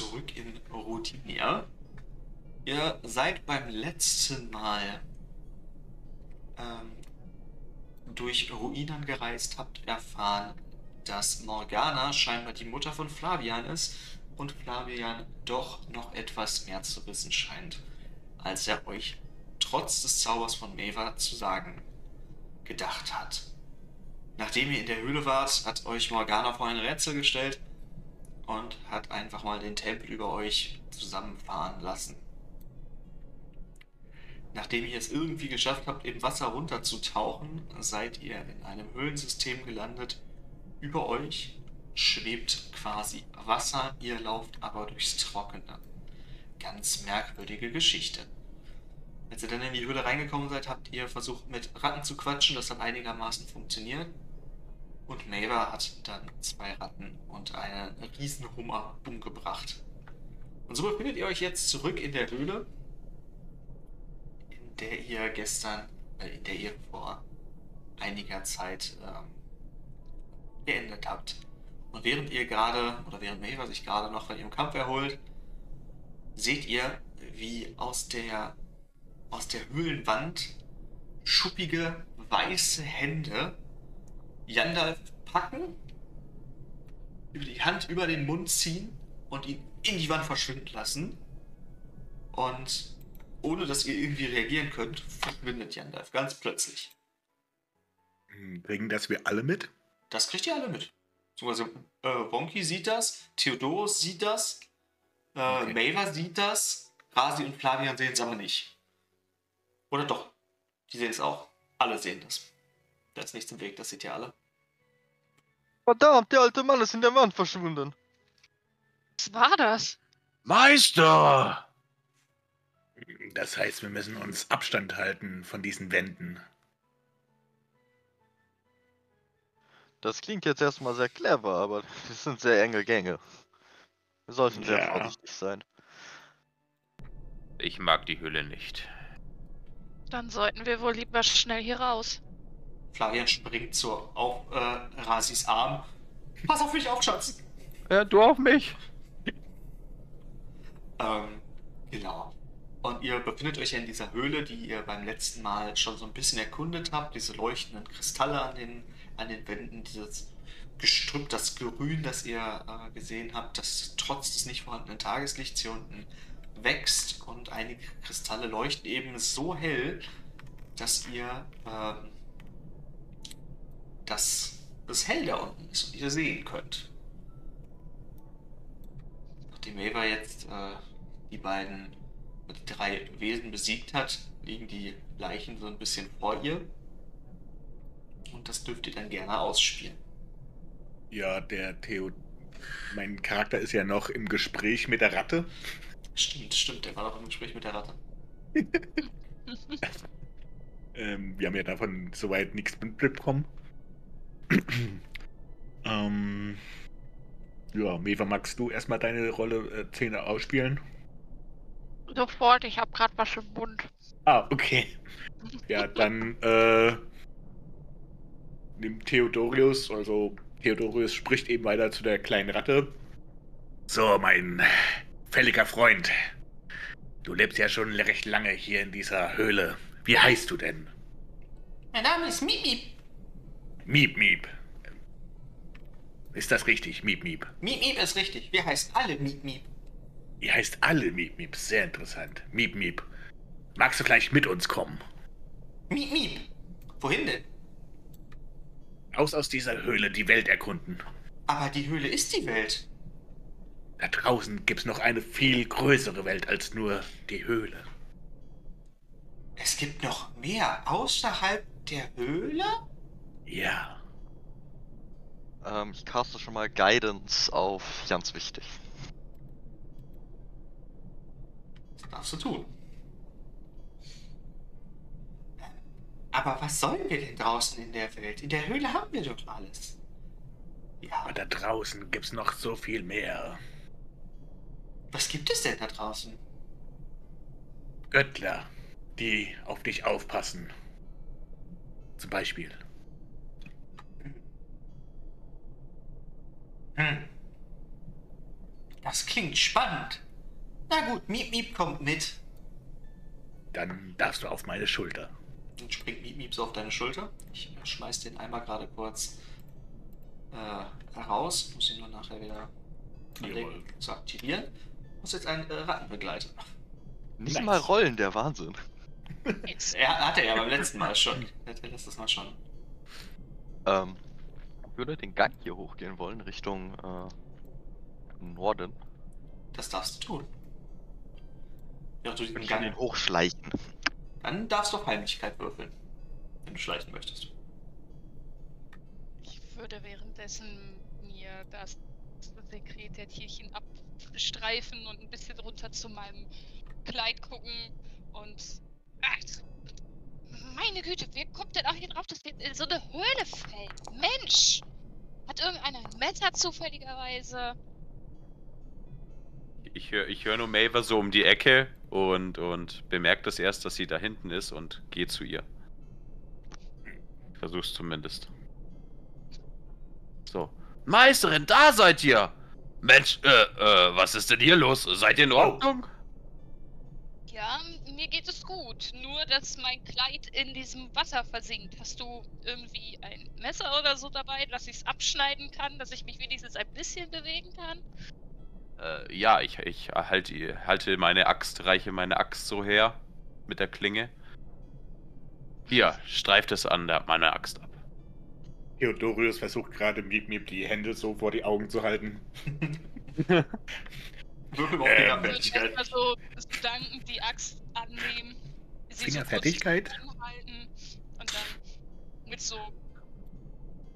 zurück in Rotinier. Ihr seid beim letzten Mal ähm, durch Ruinen gereist, habt erfahren, dass Morgana scheinbar die Mutter von Flavian ist und Flavian doch noch etwas mehr zu wissen scheint, als er euch trotz des Zaubers von Meva zu sagen gedacht hat. Nachdem ihr in der Höhle wart, hat euch Morgana vor ein Rätsel gestellt und hat einfach mal den Tempel über euch zusammenfahren lassen. Nachdem ihr es irgendwie geschafft habt, im Wasser runterzutauchen, seid ihr in einem Höhlensystem gelandet. Über euch schwebt quasi Wasser, ihr lauft aber durchs Trockene. Ganz merkwürdige Geschichte. Als ihr dann in die Höhle reingekommen seid, habt ihr versucht mit Ratten zu quatschen, das hat einigermaßen funktioniert. Und Maver hat dann zwei Ratten und einen Riesenhummer umgebracht. Und so befindet ihr euch jetzt zurück in der Höhle, in der ihr gestern, äh, in der ihr vor einiger Zeit ähm, geendet habt. Und während ihr gerade, oder während Maver sich gerade noch von ihrem Kampf erholt, seht ihr, wie aus der, aus der Höhlenwand schuppige, weiße Hände Yandalf packen, über die Hand über den Mund ziehen und ihn in die Wand verschwinden lassen. Und ohne dass ihr irgendwie reagieren könnt, verschwindet Yandalf ganz plötzlich. Bringen das wir alle mit? Das kriegt ihr alle mit. Also, äh, Wonky sieht das, Theodorus sieht das, äh, okay. Maver sieht das, Rasi und Flavian sehen es aber nicht. Oder doch? Die sehen es auch. Alle sehen das. Da ist nichts im Weg, das seht ihr alle. Verdammt, der alte Mann ist in der Wand verschwunden. Was war das? Meister! Das heißt, wir müssen uns Abstand halten von diesen Wänden. Das klingt jetzt erstmal sehr clever, aber es sind sehr enge Gänge. Wir sollten sehr ja. vorsichtig sein. Ich mag die Höhle nicht. Dann sollten wir wohl lieber schnell hier raus. Flavian springt so auf äh, Rasis Arm. Pass auf mich auf, Schatz! Ja, du auf mich! ähm, genau. Und ihr befindet euch ja in dieser Höhle, die ihr beim letzten Mal schon so ein bisschen erkundet habt. Diese leuchtenden Kristalle an den, an den Wänden, dieses Gestrüpp, das Grün, das ihr äh, gesehen habt, das trotz des nicht vorhandenen Tageslichts hier unten wächst. Und einige Kristalle leuchten eben so hell, dass ihr ähm, dass es hell da unten ist und ihr sehen könnt. Nachdem Eva jetzt äh, die beiden, die drei Wesen besiegt hat, liegen die Leichen so ein bisschen vor ihr. Und das dürft ihr dann gerne ausspielen. Ja, der Theo. Mein Charakter ist ja noch im Gespräch mit der Ratte. Stimmt, stimmt, der war noch im Gespräch mit der Ratte. ähm, wir haben ja davon soweit nichts mitbekommen. ähm, ja, Meva, magst du erstmal deine Rolle äh, Szene ausspielen? Sofort, ich habe gerade was im Mund. Ah, okay. Ja, dann äh, nimmt Theodorius, also Theodorius spricht eben weiter zu der kleinen Ratte. So, mein fälliger Freund. Du lebst ja schon recht lange hier in dieser Höhle. Wie heißt du denn? Mein Name ist Mimi. Miep, Miep. Ist das richtig, Miep, Miep? Miep, Miep ist richtig. Wir heißen alle Miep, Miep. Ihr heißt alle Miep, Miep. Sehr interessant. Miep, Miep. Magst du vielleicht mit uns kommen? Miep, Miep. Wohin denn? Aus aus dieser Höhle die Welt erkunden. Aber die Höhle ist die Welt. Da draußen gibt's noch eine viel größere Welt als nur die Höhle. Es gibt noch mehr außerhalb der Höhle? Ja. Ähm, ich caste schon mal Guidance auf ganz wichtig. Das darfst du tun. Aber was sollen wir denn draußen in der Welt? In der Höhle haben wir doch alles. Ja. Aber da draußen gibt's noch so viel mehr. Was gibt es denn da draußen? Göttler, die auf dich aufpassen. Zum Beispiel. Hm. Das klingt spannend. Na gut, Miep Miep kommt mit. Dann darfst du auf meine Schulter. Dann springt Miep Miep so auf deine Schulter. Ich schmeiß den einmal gerade kurz äh, heraus. Muss ihn nur nachher wieder anlegen, zu aktivieren. Muss jetzt ein äh, Rattenbegleiter. Nicht Nice. mal rollen, der Wahnsinn. Er hatte er beim letzten Mal schon. Er letztes Mal schon. Ähm, würde den Gang hier hochgehen wollen, Richtung äh, Norden. Das darfst du tun. Ja, du Ich diesen kann ihn Gang. hochschleichen. Dann darfst du auf Heimlichkeit würfeln. Wenn du schleichen möchtest. Ich würde währenddessen mir das Sekretärtierchen abstreifen und ein bisschen runter zu meinem Kleid gucken und. Ach, meine Güte, wer kommt denn auch hier drauf, dass wir in so eine Höhle fällt? Mensch! Hat irgendeiner ein Messer zufälligerweise? Ich höre ich hör nur Maver so um die Ecke und, und bemerkt das erst, dass sie da hinten ist und gehe zu ihr. Versuch's zumindest. So. Meisterin, da seid ihr! Mensch, äh, äh, was ist denn hier los? Seid ihr in Ordnung? Ja, mir geht es gut. Nur, dass mein Kleid in diesem Wasser versinkt. Hast du irgendwie ein Messer oder so dabei, dass ich es abschneiden kann, dass ich mich wenigstens ein bisschen bewegen kann? Äh, ja, ich, ich halte, halte meine Axt, reiche meine Axt so her mit der Klinge. Hier, streift es an der, meine Axt ab. Theodorius versucht gerade Miep Miep die Hände so vor die Augen zu halten. Würfel auf Ähm, Fingerfertigkeit. Ich würde erstmal so das Gedanken die Axt annehmen. so Fingerfertigkeit? anhalten Und dann mit so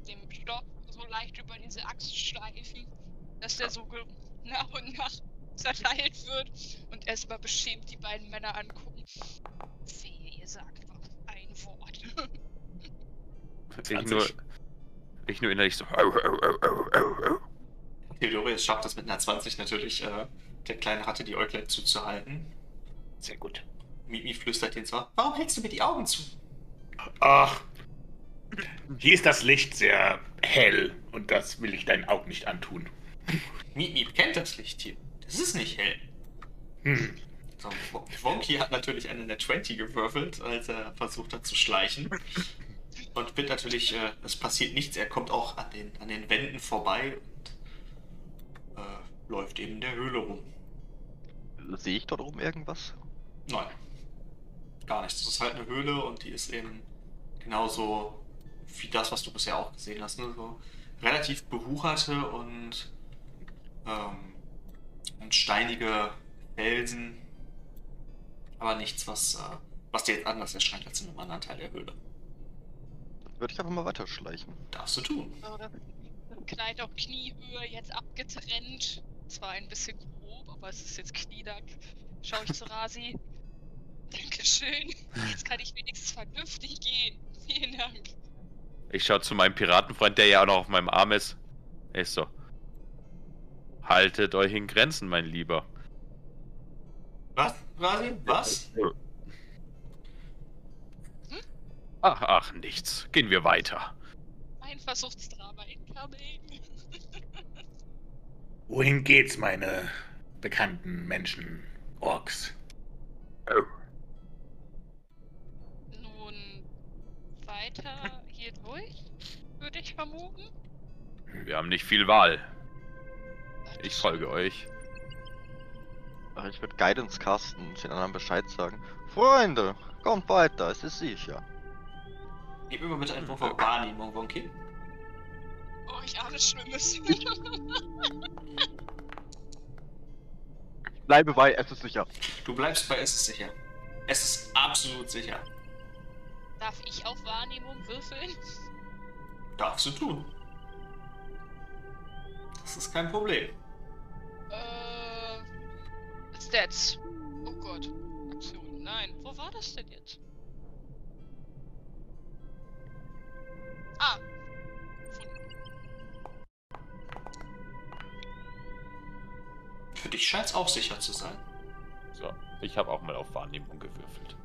dem Stock so leicht über diese Axt schleifen, dass der so nach und nach zerteilt wird und erstmal beschämt die beiden Männer angucken. Wehe, ihr sagt noch ein Wort. Ich 20. nur, ich nur innerlich so. Theodorius schafft es mit einer 20 natürlich, äh, der kleinen Ratte die Äuglein zuzuhalten. Sehr gut. Mimi flüstert ihn zwar, warum hältst du mir die Augen zu? Ach, hier ist das Licht sehr hell und das will ich deinen Augen nicht antun. Mimi kennt das Licht hier. Das ist nicht hell. Hm. So, Wo- Wonky hat natürlich eine Net 20 gewürfelt, als er versucht hat zu schleichen. Und wird natürlich, äh, es passiert nichts, er kommt auch an den, an den Wänden vorbei und äh, läuft eben in der Höhle rum. Sehe ich dort oben irgendwas? Nein. Gar nichts. Das ist halt eine Höhle und die ist eben genauso wie das, was du bisher auch gesehen hast. Ne? So relativ bewucherte und, ähm, und steinige Felsen. Aber nichts, was, äh, was dir jetzt anders erscheint als in einem anderen Teil der Höhle. Würde ich einfach mal weiterschleichen. Darfst du tun. Das Kleid auf Kniehöhe jetzt abgetrennt. Zwar ein bisschen grob, aber es ist jetzt knielang. Schau ich zu Rasi. Dankeschön. Jetzt kann ich wenigstens vernünftig gehen. Vielen Dank. Ich schaue zu meinem Piratenfreund, der ja auch noch auf meinem Arm ist. Ist so. Haltet euch in Grenzen, mein Lieber. Was, Rasi? Was? Ach, ach, nichts. Gehen wir weiter. Mein Versuchsdrama incoming. Wohin geht's, meine bekannten Menschen, Orks? Nun weiter hier durch, würde ich vermuten. Wir haben nicht viel Wahl. Ich folge euch. Ach, ich würde Guidance casten und den anderen Bescheid sagen. Freunde, kommt weiter, es ist sicher. Gib mir mal bitte einen Wurf auf Wahrnehmung, Wonky. Oh, ich ahne Schlimmes. Bleibe bei, es ist sicher. Du bleibst bei Es ist sicher. Es ist absolut sicher. Darf ich auf Wahrnehmung würfeln? Darfst du tun. Das ist kein Problem. Äh. Stats. Oh Gott. Aktion. Nein. Wo war das denn jetzt? Ah. Für dich scheint es auch sicher zu sein. So, ich habe auch mal auf Wahrnehmung gewürfelt.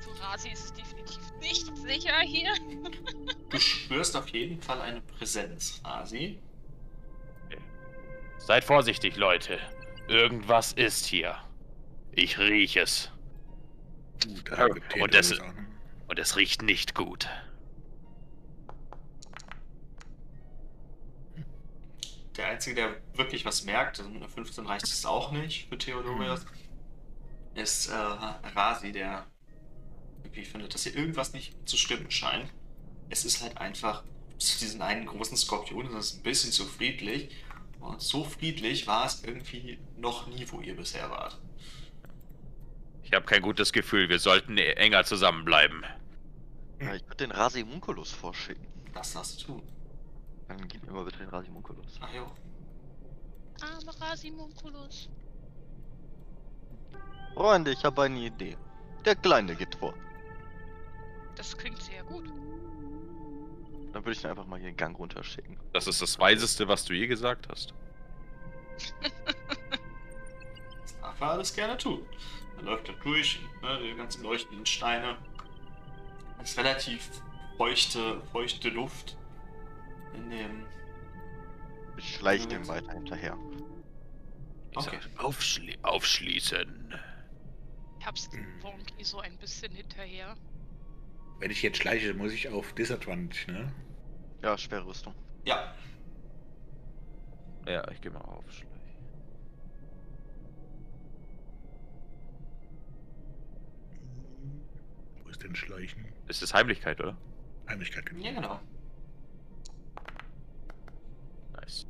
Für Rasi ist es definitiv nicht sicher hier. Du spürst auf jeden Fall eine Präsenz, Asi. Seid vorsichtig, Leute. Irgendwas ist hier. Ich rieche es. Und noch. Und es riecht nicht gut. Der Einzige, der wirklich was merkt, also mit einer 15 reicht es auch nicht für Theodorius, ist äh, Rasi, der irgendwie findet, dass hier irgendwas nicht zu stimmen scheint. Es ist halt einfach zu diesen einen großen Skorpion, das ist ein bisschen zu friedlich. Und so friedlich war es irgendwie noch nie, wo ihr bisher wart. Ich habe kein gutes Gefühl. Wir sollten enger zusammenbleiben. Ja, ich würde den Rasimunculus vorschicken. Das darfst du tun. Dann gib mir mal bitte den Rasimunculus. Ach jo. Arme Rasimunculus. Freunde, ich habe eine Idee. Der Kleine geht vor. Das klingt sehr gut. Dann würde ich ihn einfach mal hier den Gang runterschicken. Das ist das Weiseste, was du je gesagt hast. Das darf er alles gerne tun. Dann läuft er durch, ne, die ganzen leuchtenden Steine. Es ist relativ feuchte, feuchte Luft in dem. Ich schleiche dem weiter hinterher. Ich Okay. sag, aufschli aufschließen. Ich hab's dem Wonky so ein bisschen hinterher. Wenn ich jetzt schleiche, muss ich auf Disadvantage, ne? Ja, schwere Rüstung. Ja, Ja, ich gehe mal aufschleichen. Wo ist denn Schleichen? Es ist Heimlichkeit, oder? Heimlichkeit, genau. ja genau. Nice.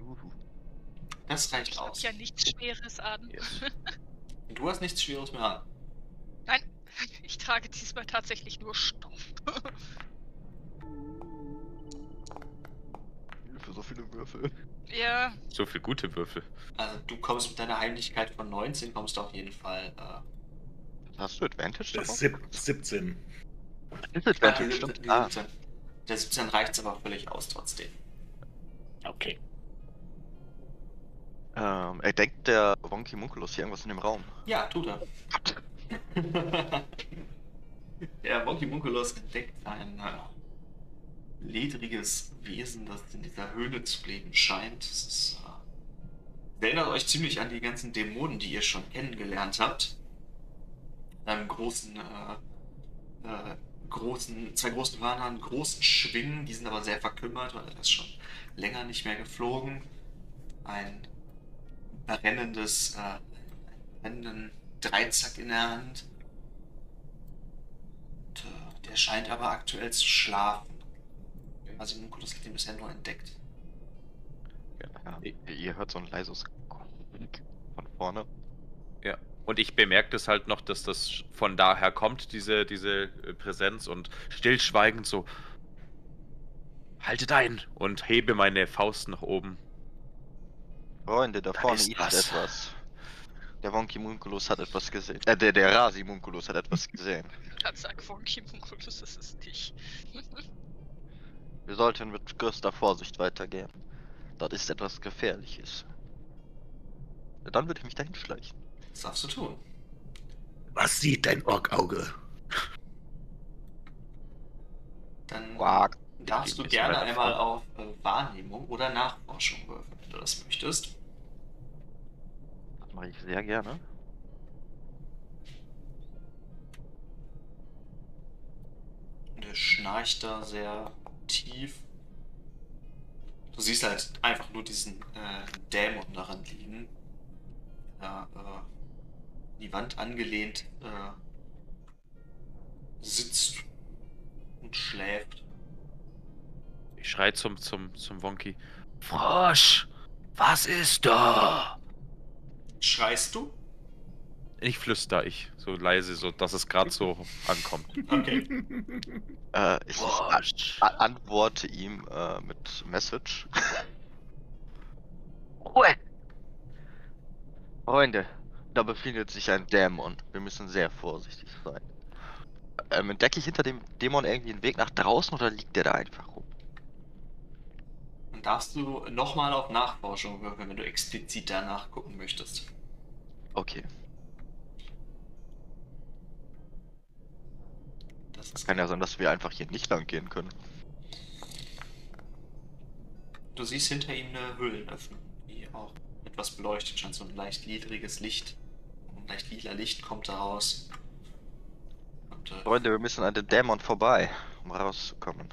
Uhu. Das reicht Ich aus. ja nichts Schweres an. Yes. Du hast nichts Schweres mehr an. Nein, ich trage diesmal tatsächlich nur Stoff. Für so viele Würfel. ja, So viel gute Würfel. Also du kommst mit deiner Heimlichkeit von 19, kommst du auf jeden Fall. Äh, Hast du Advantage Das ist sieb 17. Ist ah, Advantage, die stimmt. 17, die Ah, 17. Der 17 reicht aber völlig aus trotzdem. Okay. Ähm, er denkt der Wonky Munculus hier irgendwas in dem Raum. Ja, tut er. Der Monkey Munculus entdeckt ein äh, ledriges Wesen, das in dieser Höhle zu leben scheint. Es ist, äh, erinnert euch ziemlich an die ganzen Dämonen, die ihr schon kennengelernt habt. Mit einem großen, äh, äh, großen, zwei großen Hörnern, großen Schwingen, die sind aber sehr verkümmert, weil er ist schon länger nicht mehr geflogen. Ein brennendes, äh, einen brennenden Dreizack in der Hand. Und, äh, der scheint aber aktuell zu schlafen. Also Munculus hat ihn bisher nur entdeckt. Ja, ihr, ihr hört so ein leises von vorne. Ja. Und ich bemerke das halt noch, dass das von daher kommt, diese, diese äh, Präsenz und stillschweigend so. Haltet ein! Und hebe meine Faust nach oben. Freunde, da Da vorne ist ist was. etwas. Der Wonky Munculus hat etwas gesehen. Äh, der, der Rasi Munculus hat etwas gesehen. kann sagen, Wonky Munculus ist es nicht. Wir sollten mit größter Vorsicht weitergehen. Dort ist etwas Gefährliches. Dann würde ich mich dahin schleichen. Das darfst du tun. Was sieht dein Orkauge? Dann Quack. darfst du Ist gerne einmal auf äh, Wahrnehmung oder Nachforschung würfeln, wenn du das möchtest. Das mache ich sehr gerne. Und er schnarcht da sehr tief. Du siehst halt einfach nur diesen äh, Dämon daran liegen. Der äh, die Wand angelehnt äh, sitzt und schläft. Ich schrei zum, zum, zum Wonky. Frosch! Was ist da? Schreist du? Ich flüster ich, so leise, so dass es gerade so ankommt. Okay. Äh, ich antworte ihm äh, mit Message. Ruhe! Freunde, da befindet sich ein Dämon. Wir müssen sehr vorsichtig sein. Ähm, entdecke ich hinter dem Dämon irgendwie einen Weg nach draußen oder liegt der da einfach rum? Dann darfst du nochmal auf Nachforschung würfeln, wenn du explizit danach gucken möchtest. Okay. Das ist Kann ja sein, dass wir einfach hier nicht lang gehen können. Du siehst hinter ihm eine Höhlenöffnung, die auch etwas beleuchtet, scheint so ein leicht niedriges Licht. Ein leicht lila Licht kommt da raus. Und, äh, Freunde, wir müssen an den Dämon vorbei, um rauszukommen.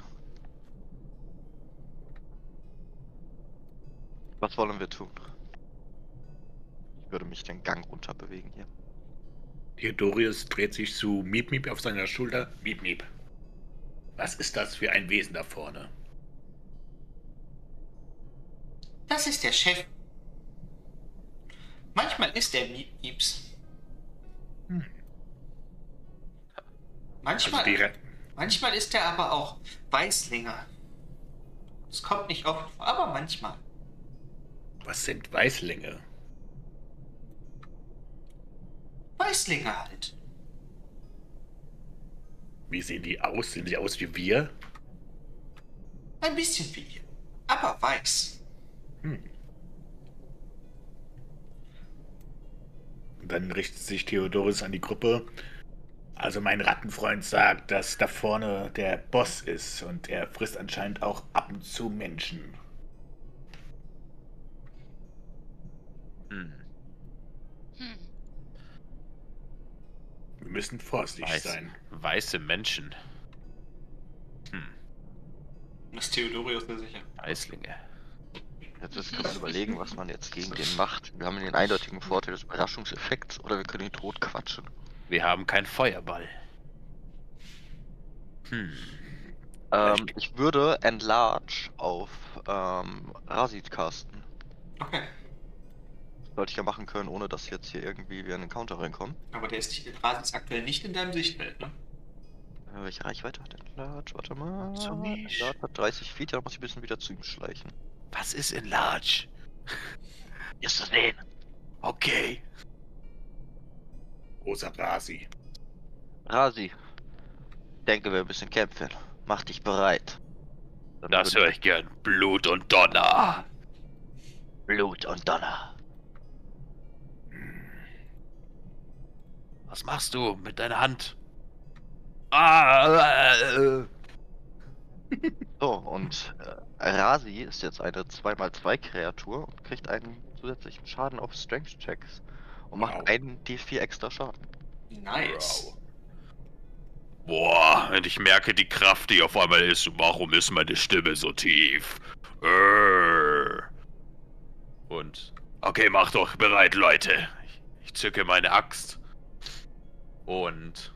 Was wollen wir tun? Ich würde mich den Gang runter bewegen hier. Theodorius dreht sich zu Miep Miep auf seiner Schulter. Miep Miep. Was ist das für ein Wesen da vorne? Das ist der Chef. Manchmal ist er Mieps. Hm. Manchmal, Also manchmal ist er aber auch Weißlinger. Es kommt nicht oft vor, aber manchmal. Was sind Weißlinge? Weißlinge halt. Wie sehen die aus? Sehen sie aus wie wir? Ein bisschen wie ihr. Aber weiß. Hm. Dann richtet sich Theodorus an die Gruppe. Also mein Rattenfreund sagt, dass da vorne der Boss ist und er frisst anscheinend auch ab und zu Menschen. Wir müssen vorsichtig Weiß, sein. weiße Menschen. Hm. das ist Theodorius sehr sicher. Weißlinge. Jetzt ist gerade überlegen, was man jetzt gegen den macht. Wir haben den eindeutigen Vorteil des Überraschungseffekts oder wir können ihn tot quatschen. Wir haben keinen Feuerball. Hm. Ähm, ich würde Enlarge auf ähm, Rasid casten. Okay. Sollte ich ja machen können, ohne dass jetzt hier irgendwie wir in den Counter reinkommen. Aber der ist ist aktuell nicht in deinem Sichtfeld, ne? Äh, welche Reichweite hat Enlarge? Warte mal. So nicht. Enlarge hat 30 Feet, da muss ich ein bisschen wieder zu ihm schleichen. Was ist in Large? Ist das sehen? Okay. Großer Rasi. Rasi, denke wir müssen kämpfen. Mach dich bereit. Dann Das höre ich gern. Blut und Donner. Blut und Donner. Was machst du mit deiner Hand? Ah, äh, So, und äh, Rasi ist jetzt eine 2x2 Kreatur und kriegt einen zusätzlichen Schaden auf Strength Checks. Und macht Wow. einen D4 extra Schaden. Nice. Boah, wenn ich merke die Kraft, die auf einmal ist, warum ist meine Stimme so tief? Äh. Und. Okay, macht doch bereit, Leute. Ich, ich zücke meine Axt. Und.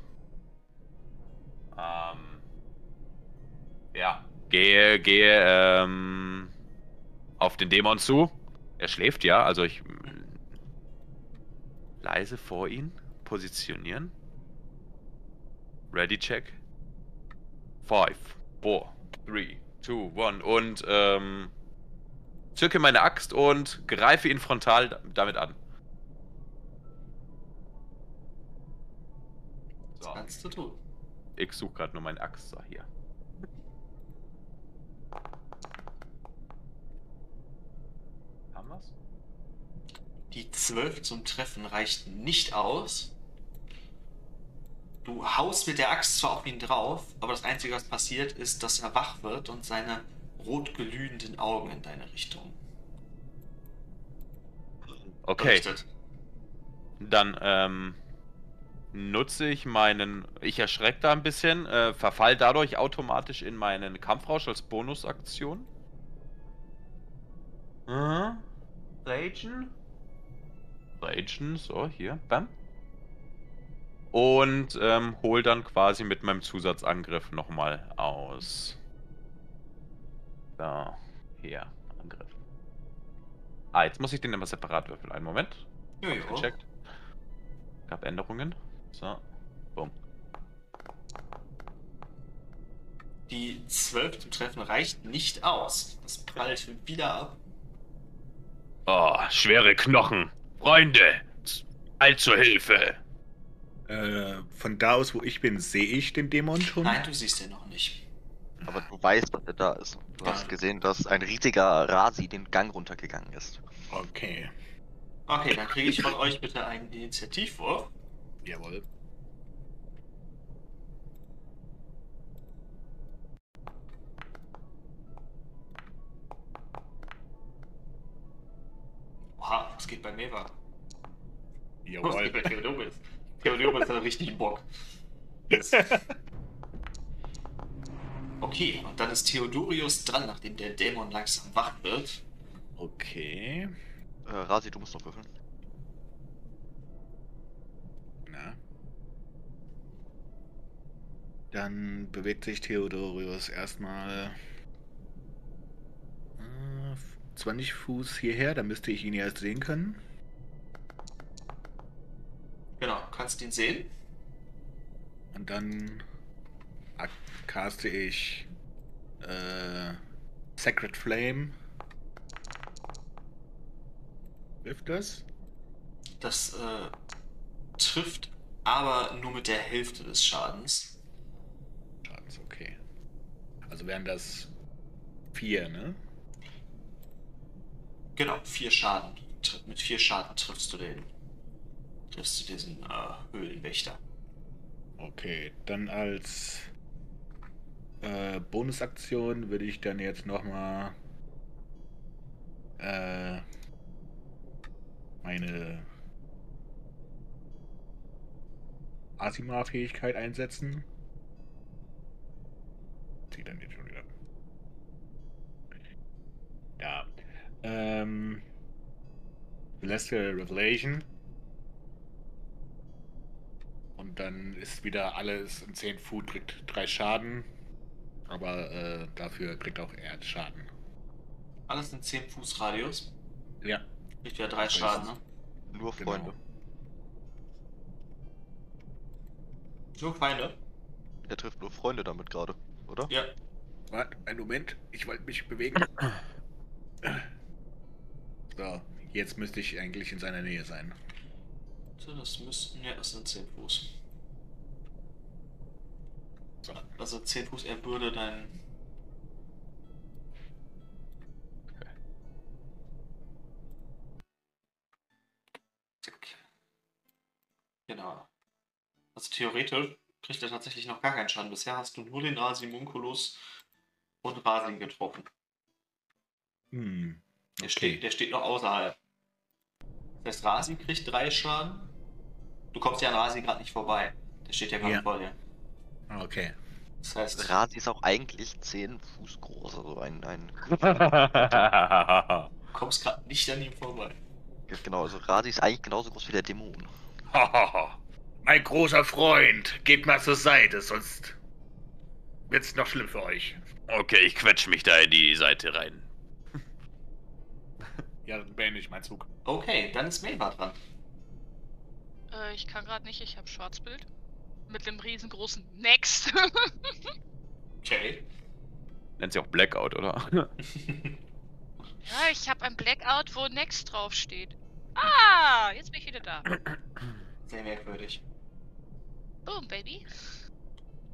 Ähm. Ja. Gehe, gehe, ähm. Auf den Dämon zu. Er schläft ja, also ich. Leise vor ihn positionieren. Ready check. 5, 4, 3, 2, 1 und ähm, zücke meine Axt und greife ihn frontal da- damit an. So, kannst du tun. ich suche gerade nur meine Axt. So, hier. Haben wir's? Die 12 zum Treffen reicht nicht aus. Du haust mit der Axt zwar auf ihn drauf, aber das Einzige, was passiert, ist, dass er wach wird und seine rot glühenden Augen in deine Richtung Okay, richtet. dann ähm, nutze ich meinen. Ich erschrecke da ein bisschen, äh, verfall dadurch automatisch in meinen Kampfrausch als Bonusaktion. Mhm. Ragen. Ragen, so, hier, bam. Und ähm, hol dann quasi mit meinem Zusatzangriff nochmal aus. So, hier, Angriff. Ah, jetzt muss ich den immer separat würfeln. Einen Moment. Jojo. Gecheckt. Gab Änderungen. So. Bumm. Die 12 zum Treffen reicht nicht aus. Das prallt wieder ab. Oh, schwere Knochen. Freunde, z- all zur Hilfe. Äh, von da aus, wo ich bin, sehe ich den Dämon schon? Nein, du siehst ihn noch nicht. Aber du weißt, dass er da ist. Du Ja. hast gesehen, dass ein riesiger Rasi den Gang runtergegangen ist. Okay. Okay, dann kriege ich von euch bitte einen Initiativwurf. Jawohl. bei Meva. Jawohl. bei Theodorus. Theodorus hat richtig Bock. Das- Okay, und dann ist Theodorius dran, nachdem der Dämon langsam wach wird. Okay. Äh, Rasi, du musst noch würfeln. Na. Dann bewegt sich Theodorius erstmal äh, 20 Fuß hierher, dann müsste ich ihn ja sehen können. Genau, kannst ihn sehen. Und dann caste ich äh, Sacred Flame. Hilft das? Das äh, trifft aber nur mit der Hälfte des Schadens. Also wären das vier, ne? Genau, vier Schaden. Mit vier Schaden triffst du den. Triffst du diesen äh, Höhlenwächter. Okay, dann als äh, Bonusaktion würde ich dann jetzt nochmal äh, meine Asima-Fähigkeit einsetzen. Zieht dann jetzt schon wieder. Ja. Ähm, Celestial Revelation. Und dann ist wieder alles in 10 Foot, kriegt 3 Schaden. Aber äh, dafür kriegt auch er Schaden. Alles in 10 Fuß Radius. Ja. Kriegt wieder drei Das Schaden, ist- ne? Nur Genau. Freunde. Nur Feinde. Er trifft nur Freunde damit gerade, oder? Ja. Warte, einen Moment. Ich wollte mich bewegen. So, jetzt müsste ich eigentlich in seiner Nähe sein. So, Das müssten, ja, das sind 10 Fuß. So. Also 10 Fuß, er würde dein. Genau. Also theoretisch kriegt er tatsächlich noch gar keinen Schaden. Bisher hast du nur den Asimunculus und Rasin getroffen. Hm. Der, Okay. steht, der steht noch außerhalb. Das heißt, Rasi kriegt drei Schaden. Du kommst ja an Rasi gerade nicht vorbei. Der steht ja gerade Ja. vor dir. Ah, Okay. Das heißt, Rasi ist auch eigentlich 10 Fuß groß, also ein, ein du kommst gerade nicht an ihm vorbei. genau, also Rasi ist eigentlich genauso groß wie der Dämon. mein großer Freund, geht mal zur Seite, sonst wird's noch schlimm für euch. okay, ich quetsch mich da in die Seite rein. Ja, dann beende ich meinen Zug. Okay, dann ist Melba dran. Äh, ich kann gerade nicht, ich habe Schwarzbild. Mit dem riesengroßen Next. Okay. Nennt sie auch Blackout, oder? ja, ich habe ein Blackout, wo Next draufsteht. Ah, jetzt bin ich wieder da. Sehr merkwürdig. Boom, Baby.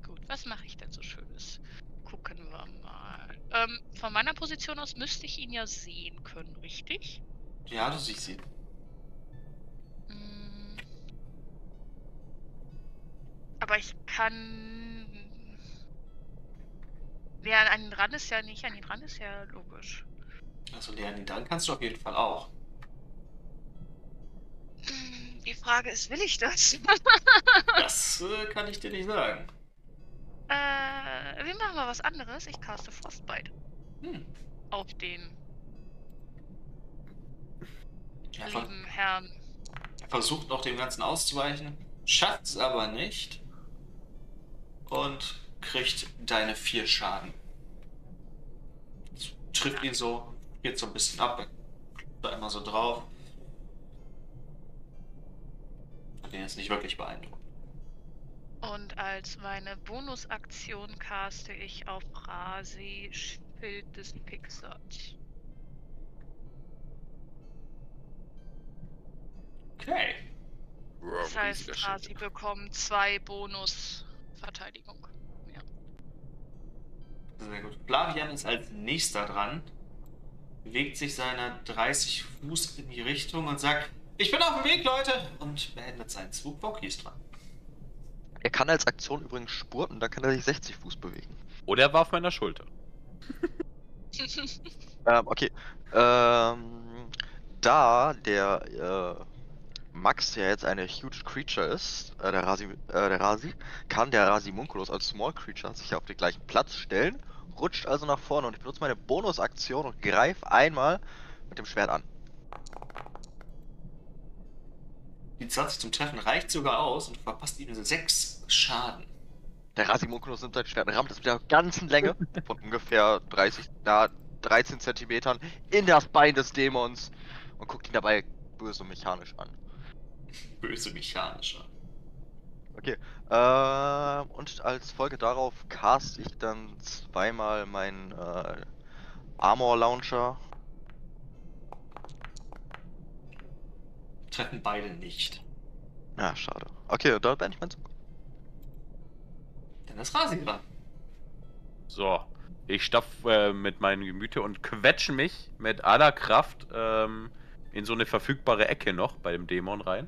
Gut, was mache ich denn so Schönes? Gucken wir mal. Ähm, von meiner Position aus müsste ich ihn ja sehen können, richtig? Ja, du siehst ihn. Mm. Aber ich kann. Ja, an ihn ran ist ja nicht, an ihn ran ist ja logisch. Also lernen ihn dann kannst du auf jeden Fall auch. Mm, Die Frage ist, will ich das? Das äh, kann ich dir nicht sagen. äh, wir machen mal was anderes. Ich caste Frostbite Hm. auf den lieben Herrn. er versucht noch dem Ganzen auszuweichen, schafft es aber nicht und kriegt deine vier Schaden. Trifft ihn so, geht so ein bisschen ab, da immer so drauf. Hat ihn jetzt nicht wirklich beeindruckt. Und als meine Bonusaktion caste ich auf Rasi Schild des Pixart. Okay. Das heißt, Rasi bekommt zwei Bonus-Verteidigung. Ja. Sehr gut. Flavian ist als nächster dran, bewegt sich seine 30 Fuß in die Richtung und sagt, ich bin auf dem Weg, Leute! Und beendet seinen Zug. Boki ist dran. Er kann als Aktion übrigens spurten, dann kann er sich 60 Fuß bewegen. Oder er war auf meiner Schulter. Ähm, okay. Ähm, da der äh, Max ja jetzt eine huge Creature ist, äh, der, Rasi, äh, der Rasi, kann der Rasimunculus als Small Creature sich auf den gleichen Platz stellen, rutscht also nach vorne und ich benutze meine Bonusaktion und greife einmal mit dem Schwert an. Die 20 zum Treffen reicht sogar aus und du verpasst ihm 6 Schaden. Der Rasimunculus nimmt sein Schwert und rammt es mit der ganzen Länge von ungefähr 30, na, 13 Zentimetern in das Bein des Dämons und guckt ihn dabei böse mechanisch an. Böse mechanischer. Okay. Äh, und als Folge darauf cast ich dann zweimal meinen äh, Armor Launcher. Treffen beide nicht. Ja, schade. Okay, da bin ich mein Zug. Dann ist Rasi dran. So, ich stapf äh, mit meinem Gemüte und quetsche mich mit aller Kraft ähm, in so eine verfügbare Ecke noch bei dem Dämon rein.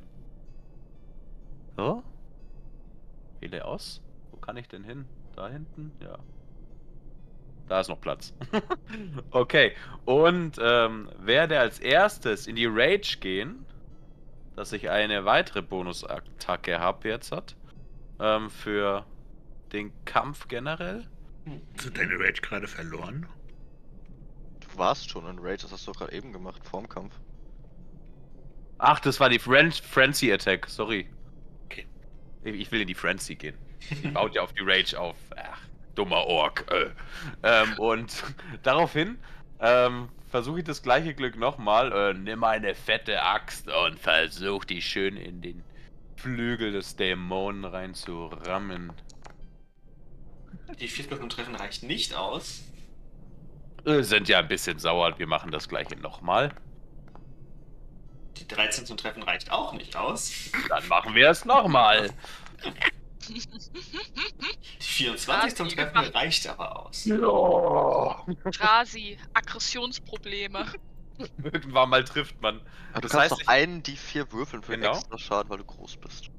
So. Wähle aus. Wo kann ich denn hin? Da hinten? Ja. Da ist noch Platz. okay. Und ähm, werde als erstes in die Rage gehen, dass ich eine weitere Bonusattacke habe jetzt hat. Ähm, für den Kampf generell. Hast du deine Rage gerade verloren? Du warst schon in Rage, das hast du gerade eben gemacht, vorm Kampf. Ach, das war die Fren Frenzy Attack, sorry. Okay. Ich, ich will in die Frenzy gehen. Die baut ja auf die Rage auf. Ach, dummer Ork. Äh. Ähm, und daraufhin ähm, versuche ich das gleiche Glück nochmal. Äh, nimm eine fette Axt und versuch die schön in den Flügel des Dämonen reinzurammen. Die 40 zum Treffen reicht nicht aus. Äh, sind ja ein bisschen sauer. Wir machen das gleiche nochmal. Die 13 zum Treffen reicht auch nicht aus. Dann machen wir es nochmal. Die 24 zum Treffen reicht aber aus. Rasi, Aggressionsprobleme. Irgendwann mal trifft man. Aber du Das kannst heißt, doch ich- einen die vier würfeln für Genau. extra Schaden, weil du groß bist.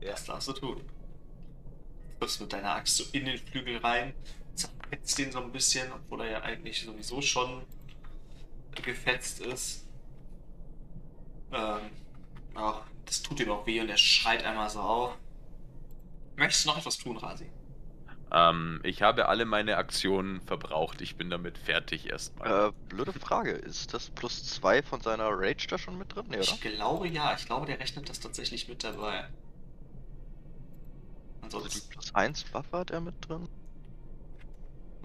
Das darfst du tun. Du triffst mit deiner Axt so in den Flügel rein, zerfetzt den so ein bisschen, obwohl er ja eigentlich sowieso schon gefetzt ist. Ähm, ja, das tut ihm auch weh und er schreit einmal so auf. Möchtest du noch etwas tun, Rasi? Ähm, ich habe alle meine Aktionen verbraucht. Ich bin damit fertig erstmal. Äh, blöde Frage, ist das plus zwei von seiner Rage da schon mit drin? Nee, oder? Ich glaube ja, ich glaube, der rechnet das tatsächlich mit dabei. Also die Ansonsten. plus eins Waffe hat er mit drin?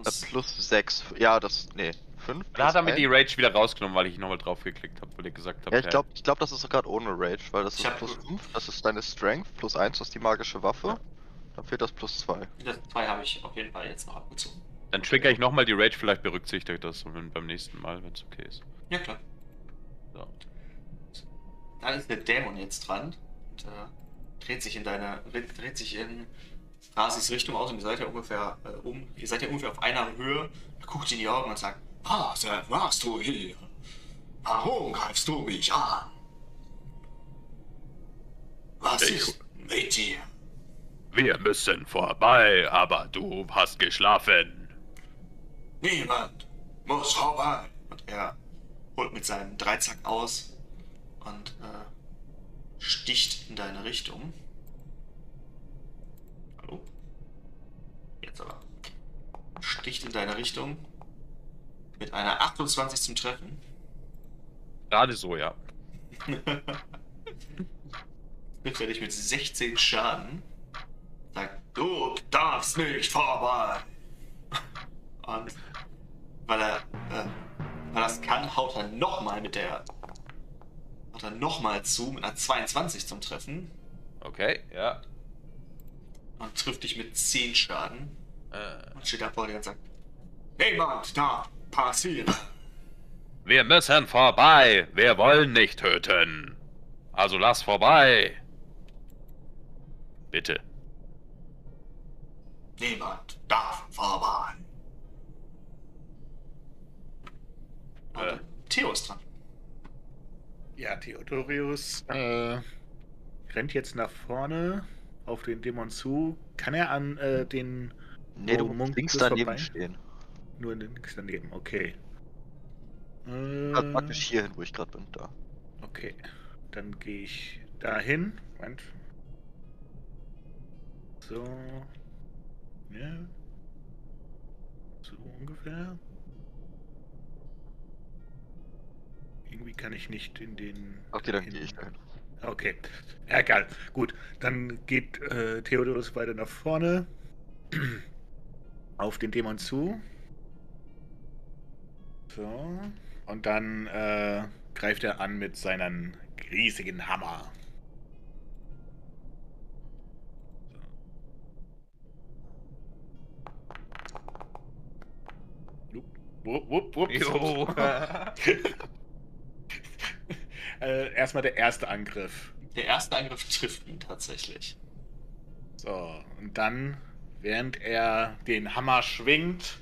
Äh, plus sechs. Ja, das. Nee, fünf. Da hat er mir die. Rage wieder rausgenommen, weil ich nochmal drauf geklickt habe, weil ihr gesagt habt, Ja, ich glaube, ich glaub, das ist gerade ohne Rage, weil das Ich ist plus 5, das ist deine Strength, plus 1 ist die magische Waffe. Dann fehlt das plus 2. Das zwei habe ich auf jeden Fall jetzt noch abgezogen. Dann trigger ich nochmal die Rage, vielleicht berücksichtigt das beim nächsten Mal, wenn es okay ist. Ja, klar. So. Da ist der Dämon jetzt dran und äh, dreht sich in deine, dreht sich in Rasis Richtung aus und ihr seid ja ungefähr äh, um, ihr seid ja ungefähr auf einer Höhe, er guckt in die Augen und sagt, was warst du hier? Warum greifst du mich an? Was Ich- ist mit dir? Wir müssen vorbei, aber du hast geschlafen. Niemand muss vorbei. Und er holt mit seinem Dreizack aus und äh, sticht in deine Richtung. Hallo? Jetzt aber. Sticht in deine Richtung. Mit einer 28 zum Treffen. Gerade so, ja. Trifft er dich mit 16 Schaden. Sagt, du darfst nicht vorbei. Und weil er, äh, weil das kann, haut er nochmal mit der. Haut er nochmal zu mit einer 22 zum Treffen. Okay, ja. Und trifft dich mit 10 Schaden. Äh, Und steht da vor dir und sagt, Niemand darf passieren. wir müssen vorbei. Wir wollen nicht töten. Also lass vorbei. Bitte. Niemand darf vorbei. Äh. Theo ist dran. Ja, Theodorius äh, rennt jetzt nach vorne auf den Dämon zu. Kann er an äh, den Nee, du musst links daneben vorbei. stehen. nur links daneben? Okay. Also Äh, praktisch hierhin, wo ich gerade bin, da. Okay, dann gehe ich dahin. Moment. So. Ja. So ungefähr. Irgendwie kann ich nicht in den. Okay, dann gehe ich dahin. Okay, ja, egal. Gut, dann geht äh, Theodorus weiter nach vorne auf den Dämon zu. So. Und dann äh, greift er an mit seinem riesigen Hammer. Wupp, wupp, wupp. Jo. äh, erstmal der erste Angriff. Der erste Angriff trifft ihn tatsächlich. So, und dann, während er den Hammer schwingt,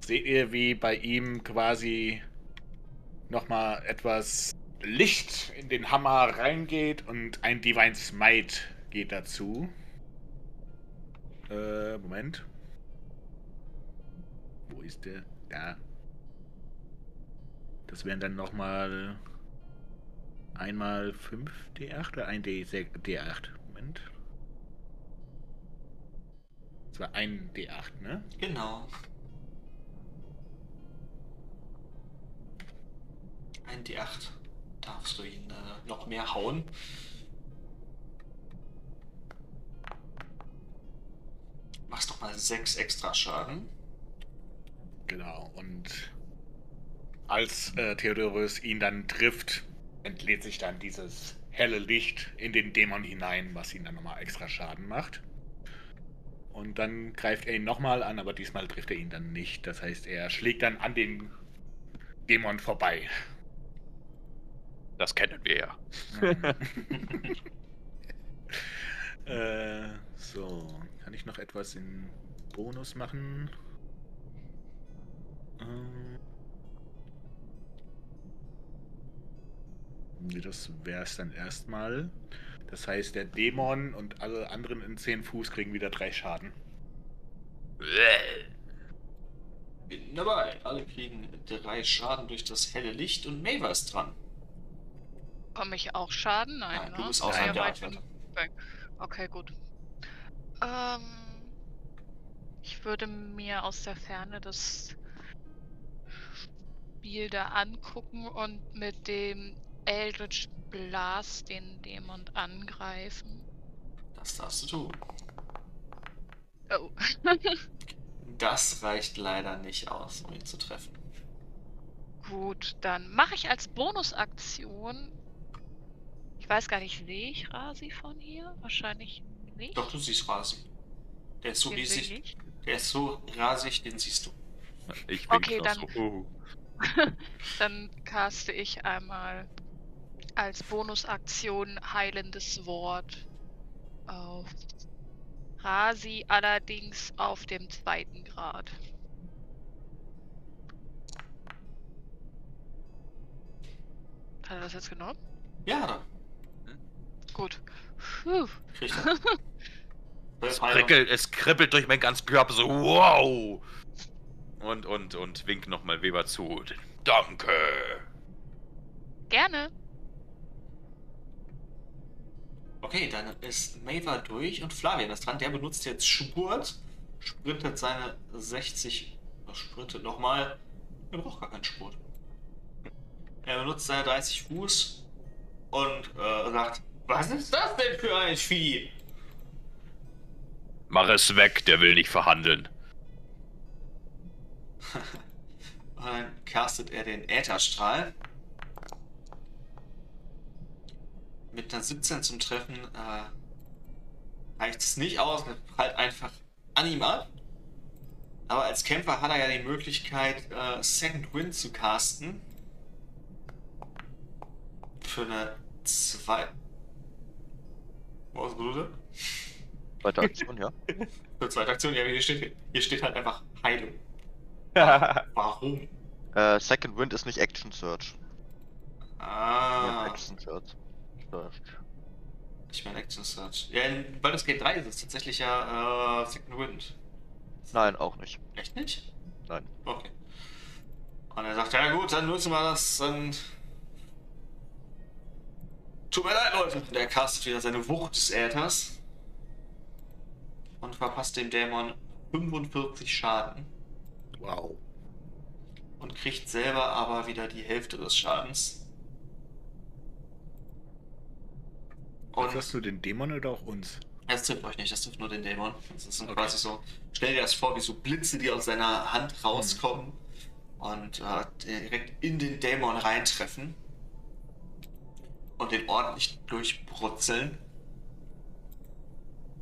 seht ihr, wie bei ihm quasi nochmal etwas Licht in den Hammer reingeht und ein Divine Smite geht dazu. Äh, Moment. Wo ist der? Da. Das wären dann nochmal einmal 5 D8 oder ein D D8. Moment. Das war ein D8, ne? Genau. Ein D8. Darfst du ihn äh, noch mehr hauen? Machst doch mal 6 extra Schaden. Genau. Und als äh, Theodorus ihn dann trifft, entlädt sich dann dieses helle Licht in den Dämon hinein, was ihn dann nochmal extra Schaden macht. Und dann greift er ihn nochmal an, aber diesmal trifft er ihn dann nicht. Das heißt, er schlägt dann an den Dämon vorbei. Das kennen wir ja. äh, so, kann ich noch etwas in Bonus machen? Ähm, nee, das wäre es dann erstmal. Das heißt, der Dämon und alle anderen in 10 Fuß kriegen wieder drei Schaden. Bin dabei. Alle kriegen drei Schaden durch das helle Licht und Maver ist dran. Bekomme ich auch Schaden? Nein, Nein, ne? du bist außerhalb ja, der. Okay, gut. Ähm, ich würde mir aus der Ferne das Spiel da angucken und mit dem Eldritch Blast den Dämon angreifen. Das darfst du tun. Oh. Das reicht leider nicht aus, um ihn zu treffen. Gut, dann mache ich als Bonusaktion. Ich weiß gar nicht, sehe ich Rasi von hier? Wahrscheinlich nicht. Doch, du siehst Rasi. Der ist so Den riesig. Der ist so rasig, den siehst du. Ich Okay, wink noch dann- so. Oh. Dann caste ich einmal als Bonusaktion heilendes Wort auf Rasi, allerdings auf dem zweiten Grad. Hat er das jetzt genommen? Ja, dann Gut. Puh. kriegt er. Es kribbelt, es kribbelt durch meinen ganzen Körper so, wow! Und, und, und wink nochmal Weber zu. Danke! Gerne. Okay, dann ist Maver durch und Flavian ist dran. Der benutzt jetzt Spurt, sprintet seine 60, äh, sprintet nochmal. Er braucht gar keinen Spurt. Er benutzt seine 30 Fuß und äh, sagt, was ist das denn für ein Vieh? Mach es weg, der will nicht verhandeln. Und dann castet er den Ätherstrahl. Mit einer 17 zum Treffen äh, reicht es nicht aus, er prallt einfach an ihm ab. Aber als Kämpfer hat er ja die Möglichkeit, äh, Second Wind zu casten. Für eine 2. Was wurde? Zweite Aktion, ja. Für zweite Aktion, ja, hier steht, hier steht halt einfach Heilung. Warum? Äh, Second Wind ist nicht Action Search. Ah. Ja, Action Search. Search. Ich meine Action Search. Ja, in Baldur's Gate 3 ist es tatsächlich ja äh, Second Wind. Nein, auch nicht. Echt nicht? Nein. Okay. Und er sagt, ja gut, dann müssen wir das, dann... Tut mir leid, Leute. Und er castet wieder seine Wucht des Äthers. Und verpasst dem Dämon 45 Schaden. Wow. Und kriegt selber aber wieder die Hälfte des Schadens. Und hast du den Dämon oder auch uns? das trifft euch nicht, das trifft nur den Dämon. Das sind Okay. quasi so, stell dir das vor, wie so Blitze, die aus seiner Hand rauskommen und äh, direkt in den Dämon reintreffen und den ordentlich durchbrutzeln.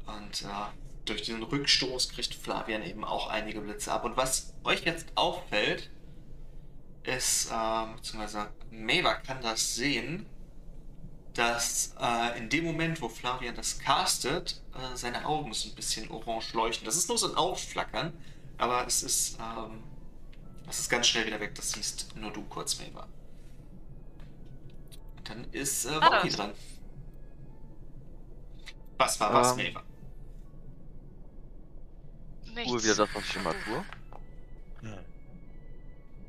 Und äh, durch diesen Rückstoß kriegt Flavian eben auch einige Blitze ab. Und was euch jetzt auffällt, ist, ähm, beziehungsweise Maeva kann das sehen, dass äh, in dem Moment, wo Flavian das castet, äh, seine Augen so ein bisschen orange leuchten. Das ist nur so ein Aufflackern, aber es ist, ähm, das ist ganz schnell wieder weg. Das siehst nur du kurz, Maeva. Und dann ist äh, Ah, Rocky dran. Was war was, Ähm, Maeva? Tue Nichts. wieder das, was ich immer tue.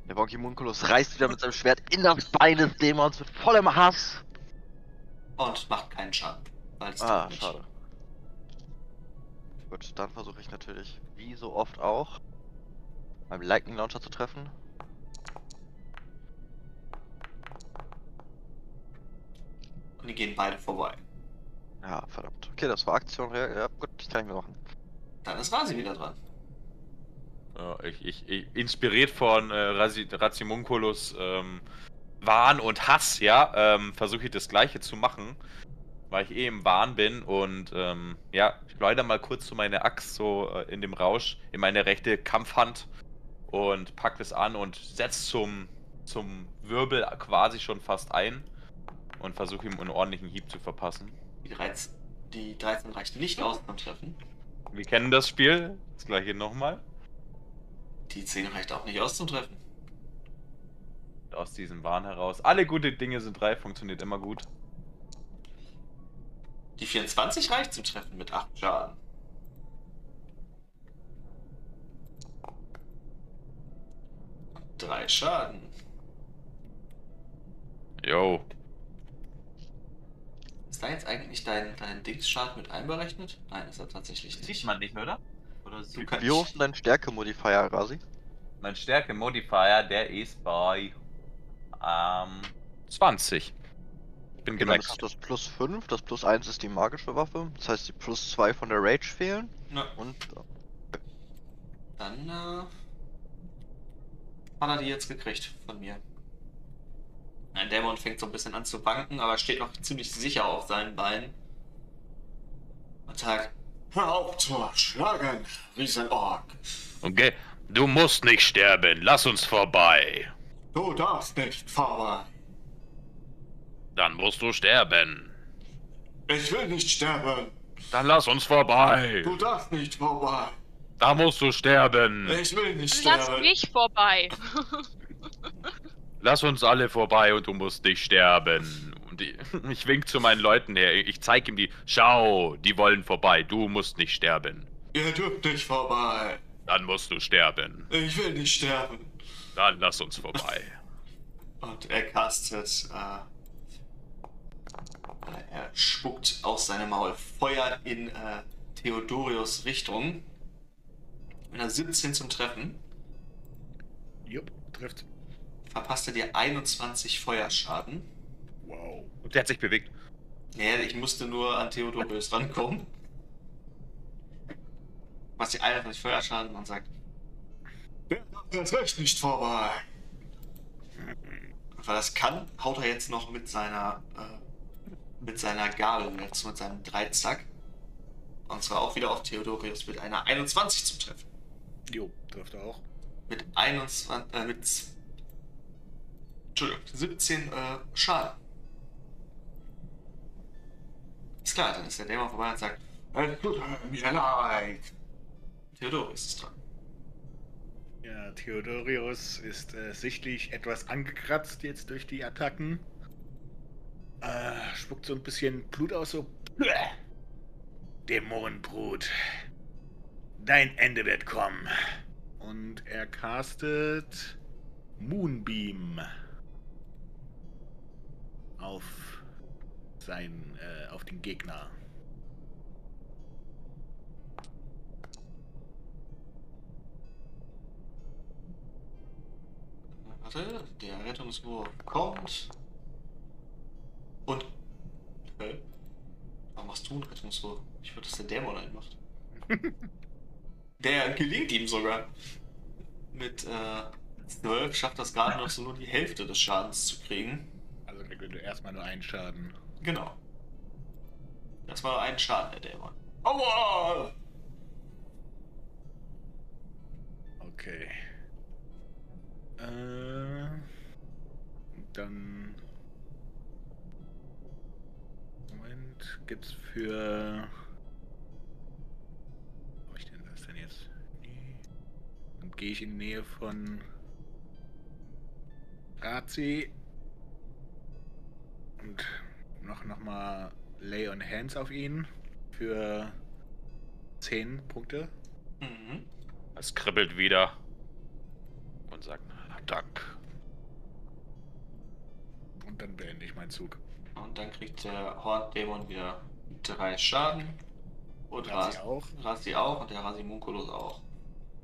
Der Wonky Munculus reißt wieder mit seinem Schwert in das Bein des Dämons mit vollem Hass. Und macht keinen Schaden. Ah, schade. Gut, dann versuche ich natürlich, wie so oft auch, beim Lightning Launcher zu treffen. Und die gehen beide vorbei. Ja, verdammt. Okay, das war Aktion. Ja, ja gut, das kann ich mir machen. Dann ist Rasi wieder dran. Ja, ich, ich, ich, inspiriert von äh, Razimunculus ähm, Wahn und Hass, ja, ähm, versuche ich das gleiche zu machen, weil ich eh im Wahn bin und ähm, ja, ich schleudere mal kurz so meine Axt so äh, in dem Rausch in meine rechte Kampfhand und pack das an und setz zum, zum Wirbel quasi schon fast ein und versuche ihm einen ordentlichen Hieb zu verpassen. Die 13, die 13 reicht nicht aus zum Treffen. Wir kennen das Spiel, das gleiche nochmal. Die 10 reicht auch nicht aus zum Treffen. aus diesem Wahn heraus. Alle gute Dinge sind drei, funktioniert immer gut. Die 24 reicht zum Treffen mit 8 Schaden. Drei Schaden. Yo. Da jetzt eigentlich dein, dein Dingsschaden mit einberechnet? Nein, ist er tatsächlich nicht. Sieht man nicht, oder? Oder so? Wie hoch ist denn dein Stärke-Modifier, Rasi? Mein Stärke-Modifier, der ist bei ähm, 20. Ich bin Okay, dann ist das plus 5, das plus 1 ist die magische Waffe. Das heißt, die plus 2 von der Rage fehlen. Na, Und dann äh, hat er die jetzt gekriegt von mir. Ein Dämon fängt so ein bisschen an zu wanken, aber steht noch ziemlich sicher auf seinen Beinen. Und sagt, hör auf zu schlagen, Riesenorg. Okay, du musst nicht sterben. Lass uns vorbei. Du darfst nicht vorbei. Dann musst du sterben. Ich will nicht sterben. Dann lass uns vorbei. Du darfst nicht vorbei. Da musst du sterben. Ich will nicht Lass sterben. mich vorbei. Lass uns alle vorbei und du musst nicht sterben. Und ich, ich wink zu meinen Leuten her. Ich zeig ihm die. Schau, die wollen vorbei. Du musst nicht sterben. Ihr dürft nicht vorbei. Dann musst du sterben. Ich will nicht sterben. Dann lass uns vorbei. Und er castet, äh, er spuckt aus seinem Maul Feuer in äh, Theodorius Richtung. Mit einer 17 zum Treffen Jupp, trifft. Verpasst er dir 21 Feuerschaden. Wow. Und der hat sich bewegt. Nee, ich musste nur an Theodorius rankommen. Was die 21 Feuerschaden und sagt, Der darf jetzt recht nicht vorbei. Und weil er das kann, haut er jetzt noch mit seiner äh, mit seiner Gabel, jetzt mit seinem Dreizack. Und zwar auch wieder auf Theodorius mit einer 21 zum Treffen. Jo, trifft er auch. Mit 21, äh, mit Entschuldigung, 17 äh, Schaden. Ist klar, dann ist der Dämon vorbei und sagt, Es tut mir leid. Theodorius ist dran. Ja, Theodorius ist äh, sichtlich etwas angekratzt jetzt durch die Attacken. Äh, spuckt so ein bisschen Blut aus, so. Dämonenbrut. Dein Ende wird kommen. Und er castet Moonbeam auf sein, äh, auf den Gegner. Warte, der Rettungswurf kommt. Und. Hä? Warum machst du einen Rettungswurf? Ich würde, dass der Dämon einen macht. der gelingt ihm sogar. Mit äh, 12 schafft das gerade noch so nur die Hälfte des Schadens zu kriegen. Er erstmal nur einen Schaden. Genau. Das war ein Schaden, der Dämon. Aua! Okay. Äh, dann. Moment, gibt's für. Wo ich denn das denn jetzt? Nee. Dann gehe ich in Nähe von Razi und noch, noch mal Lay on Hands auf ihn für 10 Punkte. Mhm. Es kribbelt wieder. Und sagt, Dank. Und dann beende ich meinen Zug. Und dann kriegt der Horndämon wieder drei Schaden. Und Razi Ras- auch. Rasi auch und der Rasimunculus auch.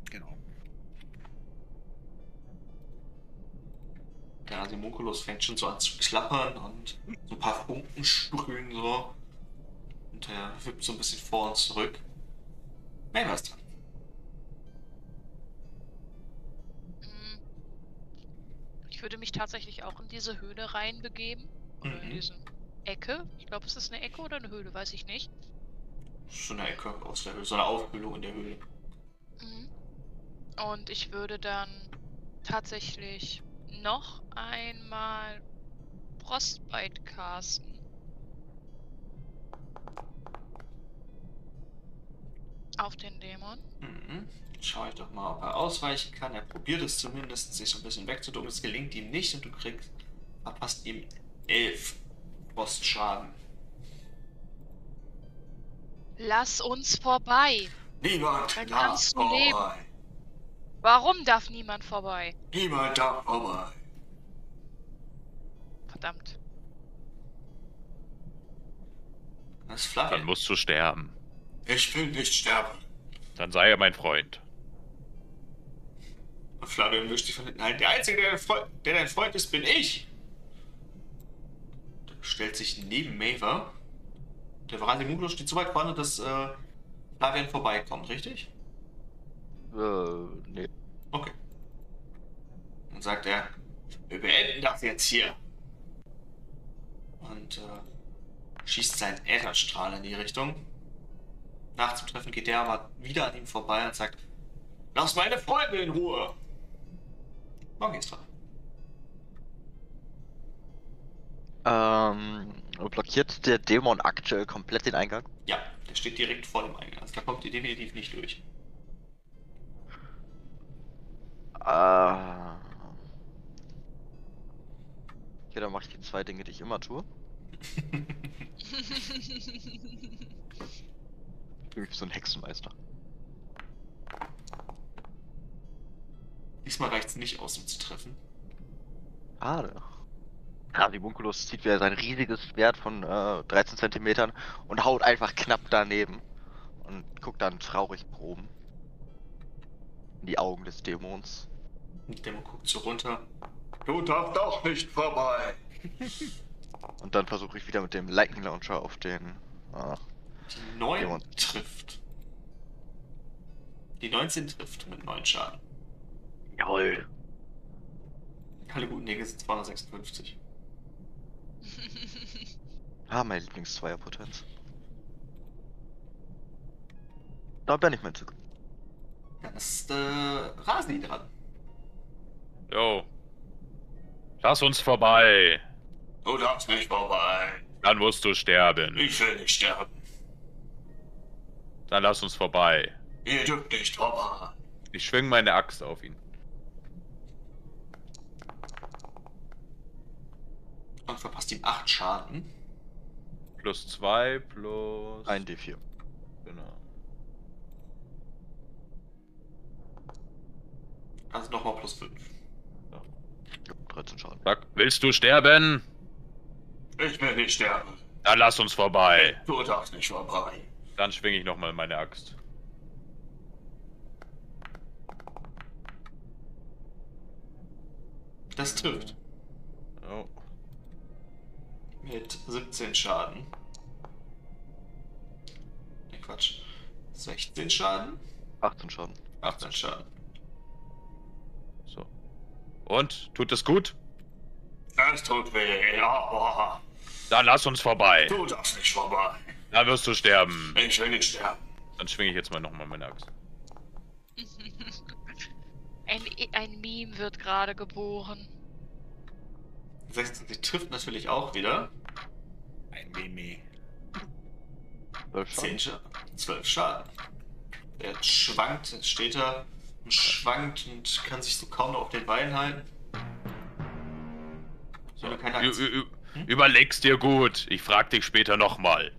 Genau. Der Rasimunculus fängt schon so an zu klappern und so ein paar Funken sprühen so. Und er wippt so ein bisschen vor und zurück. Mehr was dran. Mm. Ich würde mich tatsächlich auch in diese Höhle reinbegeben. Oder in Mhm. diese Ecke. Ich glaube, es ist eine Ecke oder eine Höhle, weiß ich nicht. So eine Ecke aus der Höhle, so eine Aufbildung in der Höhle. Mhm. Und ich würde dann tatsächlich noch einmal Frostbite casten. Auf den Dämon. Mhm. Schau ich doch mal, ob er ausweichen kann. Er probiert es zumindest, sich so ein bisschen wegzuducken. Es gelingt ihm nicht und du kriegst, verpasst ihm elf Frostschaden. Lass uns vorbei. Niemand Dann kannst du leben. Warum darf niemand vorbei? Niemand darf vorbei. Verdammt. Das ist Dann musst du sterben. Ich will nicht sterben. Dann sei er mein Freund. Und Flavian wischt sich von hinten ein. Der Einzige, der dein, Freund, der dein Freund ist, bin ich. Der stellt sich neben Maver. Der Varasimunculus steht so weit vorne, dass äh, Flavian vorbeikommt, richtig? Äh, nee. Okay. Dann sagt er, wir beenden das jetzt hier. Und äh, schießt seinen Ätherstrahl in die Richtung. Nachzutreffen geht der aber wieder an ihm vorbei und sagt, lass meine Freunde in Ruhe. Morgen ist dran. Ähm, blockiert der Dämon aktuell komplett den Eingang? Ja, der steht direkt vor dem Eingang. Also da kommt ihr definitiv nicht durch. Ah. Okay, dann mache ich die zwei Dinge, die ich immer tue. Ich bin wie so ein Hexenmeister. Diesmal reicht es nicht aus, um zu treffen. Schade. Rasimunculus zieht wieder sein riesiges Schwert von äh, 13 Zentimetern und haut einfach knapp daneben. Und guckt dann traurig proben. In die Augen des Dämons. Und der Dämon guckt so runter. Du darfst auch nicht vorbei. Und dann versuche ich wieder mit dem Lightning Launcher auf den. Äh, Die 9 Dämon. trifft. Die 19 trifft mit 9 Schaden. Jawohl. Alle guten Dinge sind 256. Ah, mein Lieblings-Zweierpotenz. Da bin ich mein Zug. Dann ist äh, Rasi dran. Jo. Lass uns vorbei. Du darfst nicht vorbei. Dann musst du sterben. Ich will nicht sterben. Dann lass uns vorbei. Ihr dürft nicht vorbei. Ich schwing meine Axt auf ihn. Und verpasst ihm 8 Schaden. Plus 2, plus. Ein D4. Genau. Also nochmal plus 5. 13 Schaden. Sag, willst du sterben? Ich will nicht sterben. Dann lass uns vorbei. Du darfst nicht vorbei. Dann schwinge ich nochmal meine Axt. Das trifft. Oh. Mit 17 Schaden. Ne, Quatsch. 16 Schaden? 18 Schaden. 18 Schaden. Und? Tut es gut? Es tut weh, aber Dann lass uns vorbei. du darfst nicht vorbei. Dann wirst du sterben. Ich will nicht sterben. Dann schwinge ich jetzt mal nochmal meine Axt. Ein, ein Meme wird gerade geboren. 16, sie trifft natürlich auch wieder. Ein Mimi. 12 Schaden. 10 Schaden. 12 Schaden. Der schwankt, jetzt steht er und schwankt und kann sich so kaum noch auf den Beinen halten. So. Keine Ü Hm? Überleg's dir gut. Ich frag dich später nochmal.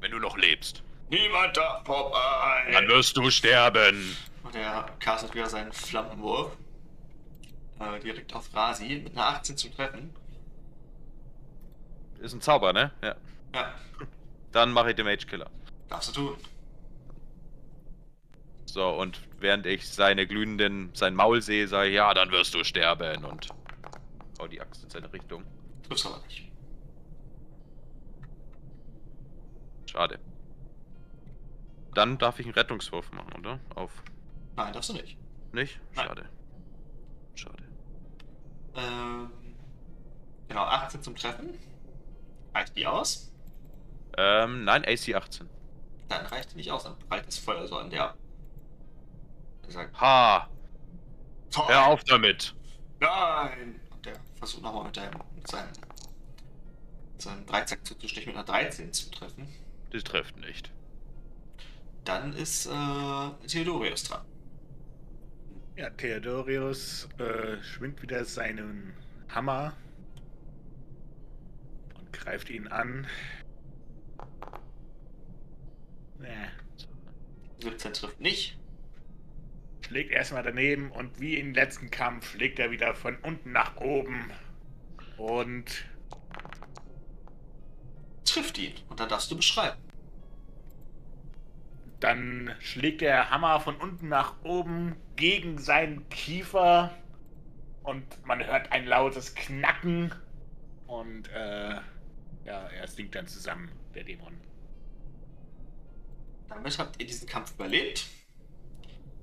Wenn du noch lebst. Niemand darf vorbei. Dann wirst du sterben. Und er castet wieder seinen Flammenwurf. Äh, direkt auf Rasi mit einer 18 zu treffen. Ist ein Zauber, ne? Ja. Ja, Dann mache ich den Mage Killer. darfst du tun. So, und während ich seine glühenden, sein Maul sehe, sage ich, ja, dann wirst du sterben. Und hau die Axt in seine Richtung. Triffst aber nicht. Schade. Dann darf ich einen Rettungswurf machen, oder? Auf. Nein, darfst du nicht. Nicht? Nein. Schade. Schade. Ähm, genau, 18 zum Treffen. Reicht die aus? Ähm, nein, AC 18. Dann reicht die nicht aus, dann prallt das Feuer so an der. Er sagt, Ha! Toll. Hör auf damit! Nein. und der versucht nochmal mit, deinem, mit seinem, mit seinem Dreizack zuzustechen mit einer 13 zu treffen. Das trifft nicht. Dann ist äh, Theodorius dran. Ja, Theodorius äh, schwingt wieder seinen Hammer und greift ihn an. Ja, 17 trifft nicht. Schlägt erstmal daneben und wie im letzten Kampf schlägt er wieder von unten nach oben. Und Trifft ihn. Und dann darfst du beschreiben. dann schlägt der Hammer von unten nach oben gegen seinen Kiefer und man hört ein lautes Knacken und äh, ja, er sinkt dann zusammen, der Dämon. Damit habt ihr diesen Kampf überlebt.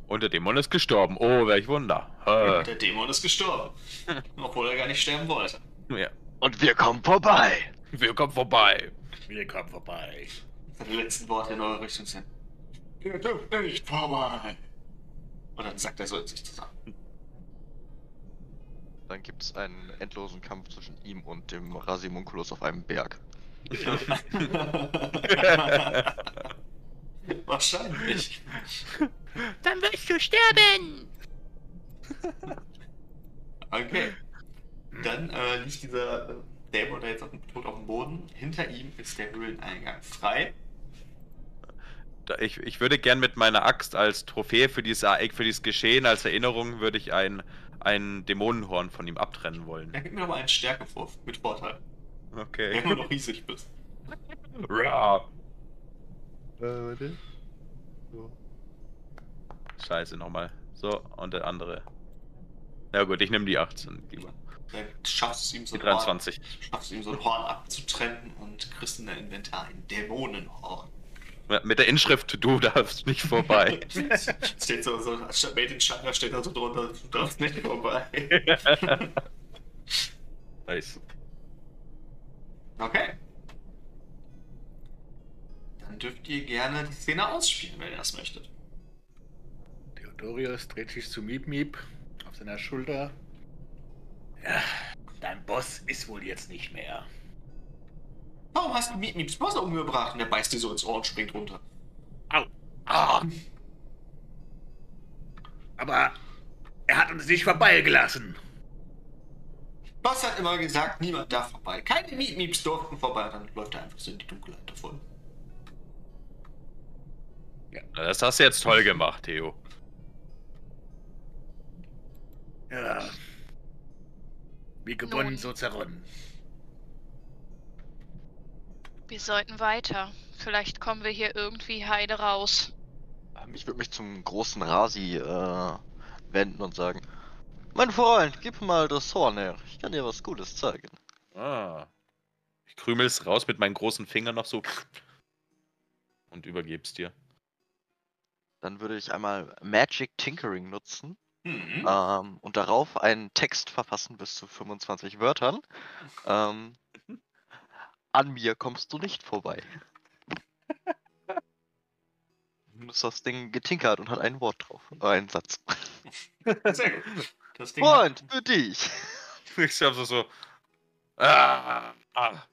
Und der Dämon ist gestorben. Oh, welch Wunder. Äh, Der Dämon ist gestorben. Obwohl er gar nicht sterben wollte. ja. Und wir kommen vorbei. Wir kommen vorbei. Wir kommen vorbei. Seine letzten Worte in eure Richtung sind. Ihr dürft nicht vorbei. Und dann sagt er so in sich zusammen. Dann gibt es einen endlosen Kampf zwischen ihm und dem Rasimunculus auf einem Berg. Wahrscheinlich. Dann wirst du sterben! Okay. Dann äh, liegt dieser äh, Dämon da jetzt auf dem, tot auf dem Boden. Hinter ihm ist der Höhleneingang frei. Ich, ich würde gern mit meiner Axt als Trophäe für dieses, Ereig- für dieses Geschehen, als Erinnerung, würde ich ein, ein Dämonenhorn von ihm abtrennen wollen. Dann gib mir doch mal einen Stärkewurf mit Vorteil. Okay. Wenn du noch riesig bist. Ra. Äh, warte. So. Scheiße, nochmal. So, und der andere. Ja gut, ich nehme die 18 lieber. Dann schaffst du es ihm so Die ein Horn, 23. schaffst du ihm so ein Horn abzutrennen und kriegst in dein Inventar ein Dämonenhorn. Ja, Mit der Inschrift, du darfst nicht vorbei. steht so, so Made in China steht da so drunter, du darfst nicht vorbei. nice. Okay. Dann dürft ihr gerne die Szene ausspielen, wenn ihr das möchtet. Theodorius dreht sich zu Miep Miep auf seiner Schulter. Ja, dein Boss ist wohl jetzt nicht mehr. Warum hast du Miep Mieps Boss umgebracht? Und der beißt dir so ins Ohr und springt runter. Ah. Aber er hat uns nicht vorbeigelassen. Boss hat immer gesagt, niemand darf vorbei. Keine Miep Mieps durften vorbei. Dann läuft er einfach so in die Dunkelheit davon. Das hast du jetzt toll gemacht, Theo. Ja, Wie gebunden, Nun. so zerronnen. Wir sollten weiter. Vielleicht kommen wir hier irgendwie heile raus. Ähm, Ich würde mich zum großen Rasi äh, wenden und sagen: Mein Freund, gib mal das Horn her. Ich kann dir was Gutes zeigen. Ah. Ich krümel's raus mit meinen großen Fingern noch so und übergeb's dir. Dann würde ich einmal Magic Tinkering nutzen Mhm. ähm, und darauf einen Text verfassen bis zu 25 Wörtern. Ähm, an mir kommst du nicht vorbei. Nun ist das Ding getinkert und hat ein Wort drauf. Äh, einen Satz. Sehr gut. Das Ding Freund, für dich. Ich hab so so. Ah, ah,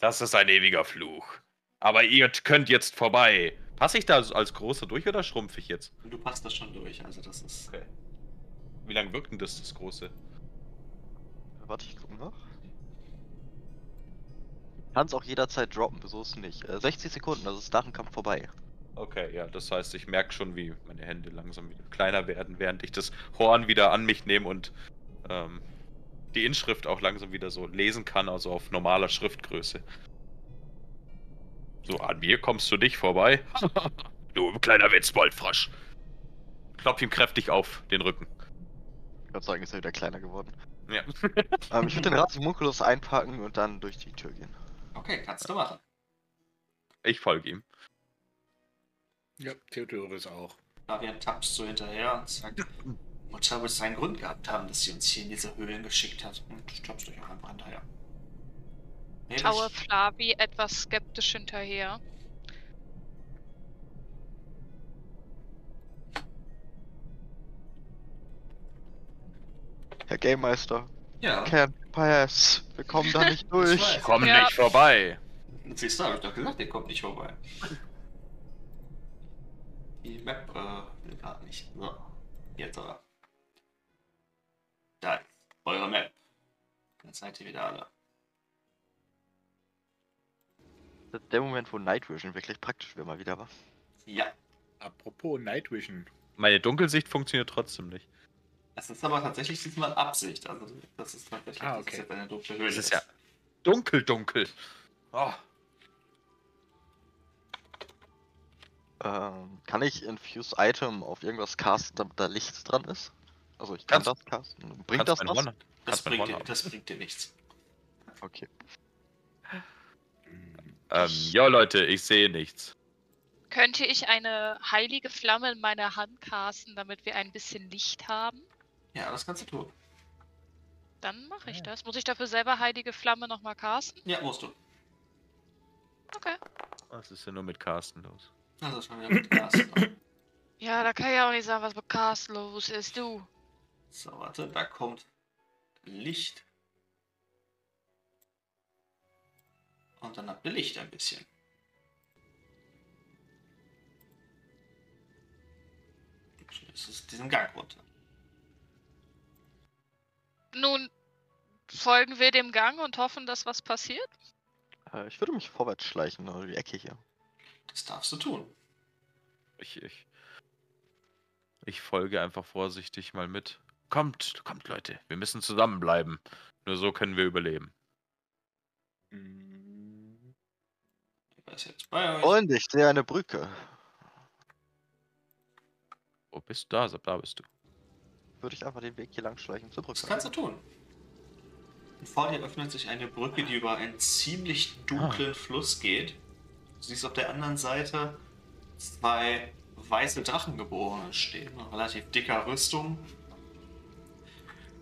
das ist ein ewiger Fluch. Aber ihr könnt jetzt vorbei. Passe ich da als- als Großer durch oder schrumpfe ich jetzt? Du passt das schon durch, also das ist. Okay. Wie lange wirkt denn das, das Große? Warte, ich gucke noch. Kannst auch jederzeit droppen, so ist es nicht. Äh, 60 Sekunden, das ist nach dem Kampf vorbei. Okay, ja, das heißt, ich merke schon, wie meine Hände langsam wieder kleiner werden, während ich das Horn wieder an mich nehme und ähm, die Inschrift auch langsam wieder so lesen kann, also auf normaler Schriftgröße. So, an mir kommst du nicht vorbei. du kleiner Witzboldfrosch. Klopf ihm kräftig auf den Rücken. Ich würde sagen, ist er wieder kleiner geworden. Ja. Ähm, ich würde den Rasimunculus einpacken und dann durch die Tür gehen. Okay, kannst du machen. Ich folge ihm. Ja, Theodorus auch. Fabian tappst so hinterher und sagt, Mutter wird seinen Grund gehabt haben, dass sie uns hier in diese Höhlen geschickt hat. Und tappst dich auch einfach hinterher. Nee, Schaue Flavi etwas skeptisch hinterher. Herr Game Meister, Ja, can't pass. Wir kommen da nicht Ich durch. weiß. Komm Ja. nicht vorbei. siehst du, hab ich doch gesagt, ihr kommt nicht vorbei. Die Map, äh, will gerade nicht. So, jetzt aber. Da ist eure Map. Jetzt seid ihr wieder alle. Der Moment, wo Night Vision wirklich praktisch wäre mal wieder war. Ja, Apropos Night Vision. Meine Dunkelsicht funktioniert trotzdem nicht. es ist aber tatsächlich diesmal Absicht. Also, das ist tatsächlich Ah, das ist okay. eine dunkle Höhle. Es ist ja dunkel, dunkel. Oh. Ähm, kann ich Infuse Item auf irgendwas casten, damit da Licht dran ist? Also ich kann Kannst- das casten. Bringt das was? Das, bringt dir, das bringt dir nichts. Okay. Ähm, ja, Leute, ich sehe nichts. Könnte ich eine heilige Flamme in meiner Hand casten, damit wir ein bisschen Licht haben? Ja, das kannst du tun. Dann mache ich das. Muss ich dafür selber heilige Flamme nochmal casten? Ja, musst du. Okay. Was ist denn nur mit Carsten los? Das ist schon wieder mit Gas. Ja, da kann ich auch nicht sagen, was mit Cast los ist, du. So, warte, da kommt Licht. Und dann habt ihr Licht ein bisschen. Es ist diesen Gang runter. Nun folgen wir dem Gang und hoffen, dass was passiert. Äh, ich würde mich vorwärts schleichen, oder die Ecke hier. Das darfst du tun. Ich, ich, ich folge einfach vorsichtig mal mit. Kommt, kommt, Leute. Wir müssen zusammenbleiben. Nur so können wir überleben. Mm, Ist jetzt bei euch? Und ich sehe eine Brücke. Wo bist du? Da, da bist du. Würde ich einfach den Weg hier lang schleichen zur Das Brücke. kannst du tun. Und vor dir öffnet sich eine Brücke, die über einen ziemlich dunklen Fluss geht. Du siehst auf der anderen Seite zwei weiße Drachengeborene stehen, in relativ dicker Rüstung.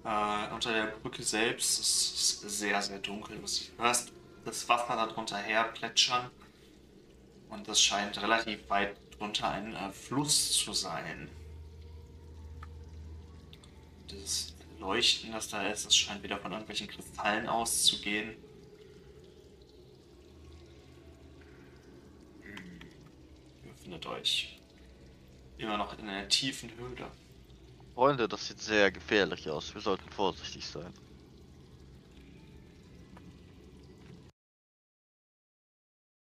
Äh, unter der Brücke selbst ist es sehr, sehr dunkel. Du hörst das Wasser darunter her plätschern. Und das scheint relativ weit drunter ein äh, Fluss zu sein. Dieses Leuchten, das da ist, das scheint wieder von irgendwelchen Kristallen auszugehen. Ihr befindet euch immer noch in einer tiefen Höhle. Freunde, das sieht sehr gefährlich aus. Wir sollten vorsichtig sein.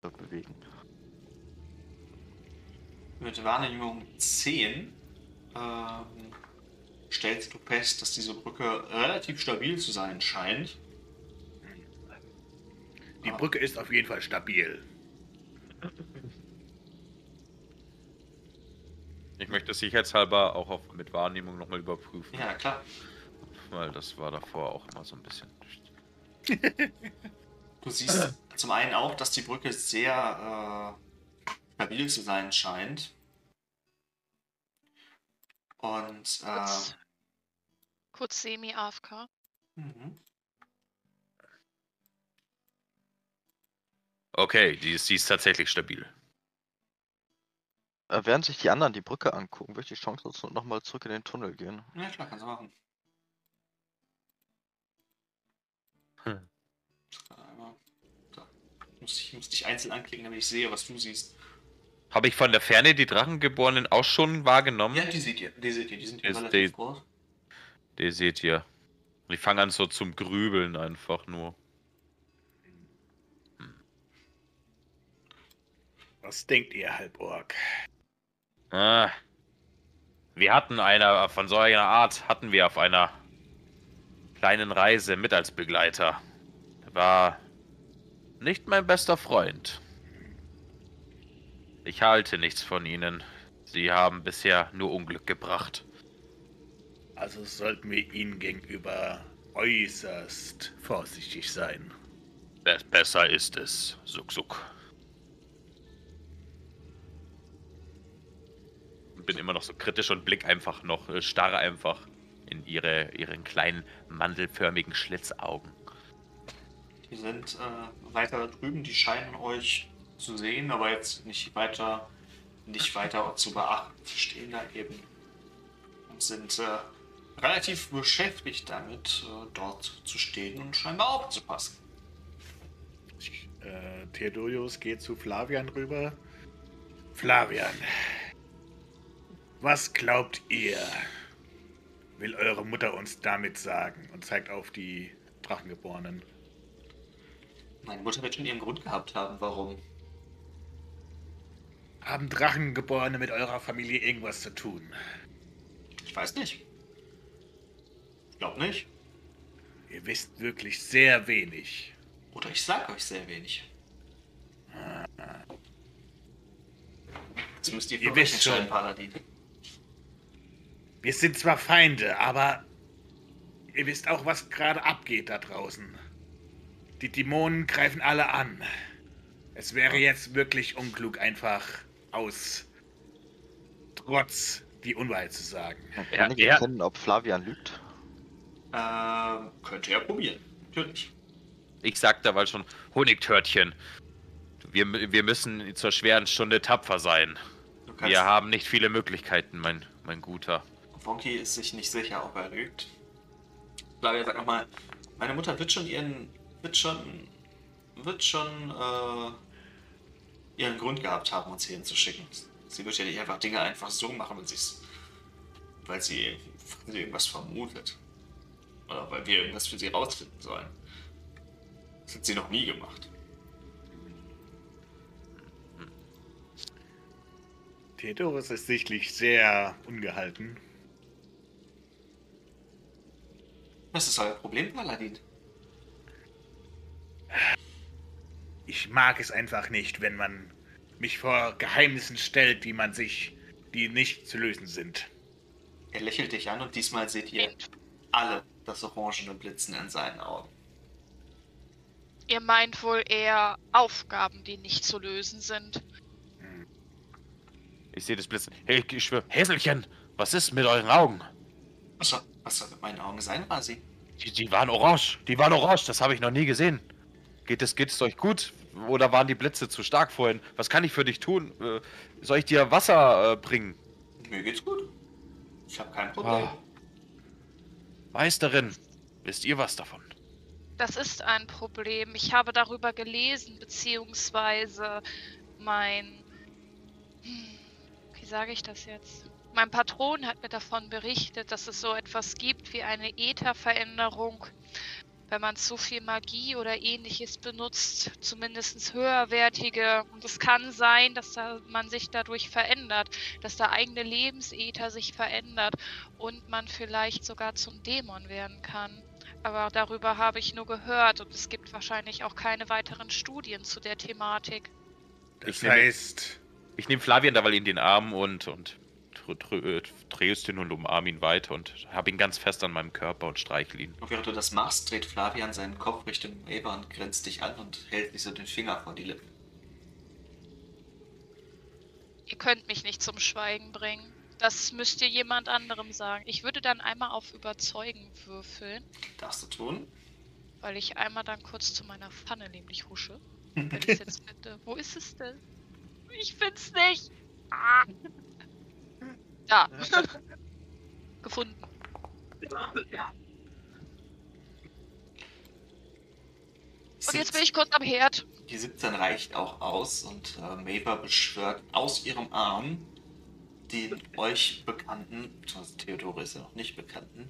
Bewegen. Mit Wahrnehmung 10 ähm, stellst du fest, dass diese Brücke relativ stabil zu sein scheint. Die Brücke ist auf jeden Fall stabil. Ich möchte sicherheitshalber auch auf, mit Wahrnehmung nochmal überprüfen, Ja, klar. weil das war davor auch immer so ein bisschen. Du siehst zum einen auch, dass die Brücke sehr äh, stabil zu sein scheint. Und äh, Kurz, kurz semi-AFK. mhm. Okay, die ist, die ist tatsächlich stabil. Äh, während sich die anderen die Brücke angucken, würde ich die Chance nutzen und nochmal zurück in den Tunnel gehen. ja klar, kannst du machen. Hm. So. Muss ich muss dich einzeln anklicken, damit ich sehe, was du siehst. Habe ich von der Ferne die Drachengeborenen auch schon wahrgenommen? Ja, die seht ihr. Die seht ihr. Die sind hier Ist relativ die- groß. Die seht ihr. Die fangen an so zum Grübeln einfach nur. Was denkt ihr, Halborg? Ah. Wir hatten einer von so einer Art, hatten wir auf einer kleinen Reise mit als Begleiter. Er war nicht mein bester Freund. Ich halte nichts von ihnen. Sie haben bisher nur Unglück gebracht. Also sollten wir ihnen gegenüber äußerst vorsichtig sein. Be besser ist es, Suk Suk. Bin immer noch so kritisch und blick einfach noch, äh, starre einfach in ihre, ihren kleinen mandelförmigen Schlitzaugen. Die sind äh, weiter drüben, die scheinen euch zu sehen, aber jetzt nicht weiter, nicht weiter zu beachten. Sie stehen da eben und sind äh, relativ beschäftigt damit, äh, dort zu stehen und scheinbar aufzupassen. Äh, Theodorius geht zu Flavian rüber. Flavian, was glaubt ihr? Will eure Mutter uns damit sagen? Und zeigt auf die Drachengeborenen. Meine Mutter wird schon ihren Grund gehabt haben, warum. Haben Drachengeborene mit eurer Familie irgendwas zu tun? Ich weiß nicht. Ich glaube nicht. Ihr wisst wirklich sehr wenig. Oder ich sag euch sehr wenig. Jetzt müsst ihr Ihr wisst schon. Paladin. Wir sind zwar Feinde, aber ihr wisst auch, was gerade abgeht da draußen. Die Dämonen greifen alle an. Es wäre jetzt wirklich unklug, einfach aus Trotz die Unwahrheit zu sagen. Man Ja, kann nicht ja. erkennen, ob Flavian lügt. Ähm, könnt ihr ja probieren. Natürlich. Ich sagte aber schon, Honigtörtchen. Wir, wir müssen zur schweren Stunde tapfer sein. Wir haben nicht viele Möglichkeiten, mein, mein Guter. Wonky ist sich nicht sicher, ob er lügt. Flavia sagt nochmal, meine Mutter wird schon ihren, wird schon, wird schon, äh, ihren Grund gehabt haben, uns hierhin zu schicken. Sie wird ja nicht einfach Dinge einfach so machen, wenn sie's, weil sie, weil sie irgendwas vermutet. Oder weil wir irgendwas für sie rausfinden sollen. Das hat sie noch nie gemacht. Theodorus ist sichtlich sehr ungehalten. Was ist euer Problem, Paladin? Ich mag es einfach nicht, wenn man mich vor Geheimnissen stellt, die man sich, die nicht zu lösen sind. Er lächelt dich an und diesmal seht ihr alle das orangene Blitzen in seinen Augen. Ihr meint wohl eher Aufgaben, die nicht zu lösen sind. Ich sehe das Blitzen. Hey, ich schwör, Häselchen, was ist mit euren Augen? Was soll, was soll mit meinen Augen sein, Rasi? Die, die waren orange. Die waren orange, das habe ich noch nie gesehen. Geht es, geht es euch gut? Oder waren die Blitze zu stark vorhin? Was kann ich für dich tun? Äh, soll ich dir Wasser äh, bringen? Mir geht's gut. Ich habe kein Problem. Ah. Meisterin, wisst ihr was davon? Das ist ein Problem. Ich habe darüber gelesen, beziehungsweise mein. Hm, Wie sage ich das jetzt? Mein Patron hat mir davon berichtet, dass es so etwas gibt wie eine Ätherveränderung, wenn man zu viel Magie oder ähnliches benutzt, zumindest höherwertige. Und es kann sein, dass da man sich dadurch verändert, dass der eigene Lebensether sich verändert und man vielleicht sogar zum Dämon werden kann. Aber darüber habe ich nur gehört und es gibt wahrscheinlich auch keine weiteren Studien zu der Thematik. Das Ich nehme- heißt, Ich nehme Flavian dabei in den Arm und, und dr- dr- drehe es hin und umarme ihn weiter und habe ihn ganz fest an meinem Körper und streichle ihn. Und während du das machst, dreht Flavian seinen Kopf Richtung Eva und grinst dich an und hält sich so den Finger vor die Lippen. Ihr könnt mich nicht zum Schweigen bringen. Das müsst ihr jemand anderem sagen. Ich würde dann einmal auf Überzeugen würfeln, Darfst du tun? weil ich einmal dann kurz zu meiner Pfanne nämlich husche. Wenn ich es jetzt finde. Wo ist es denn? Ich find's nicht. Ah. Da. Gefunden. Und jetzt bin ich kurz am Herd. Die 17 reicht auch aus und äh, Maver beschwört aus ihrem Arm den euch bekannten, beziehungsweise Theodore ist ja noch nicht bekannten,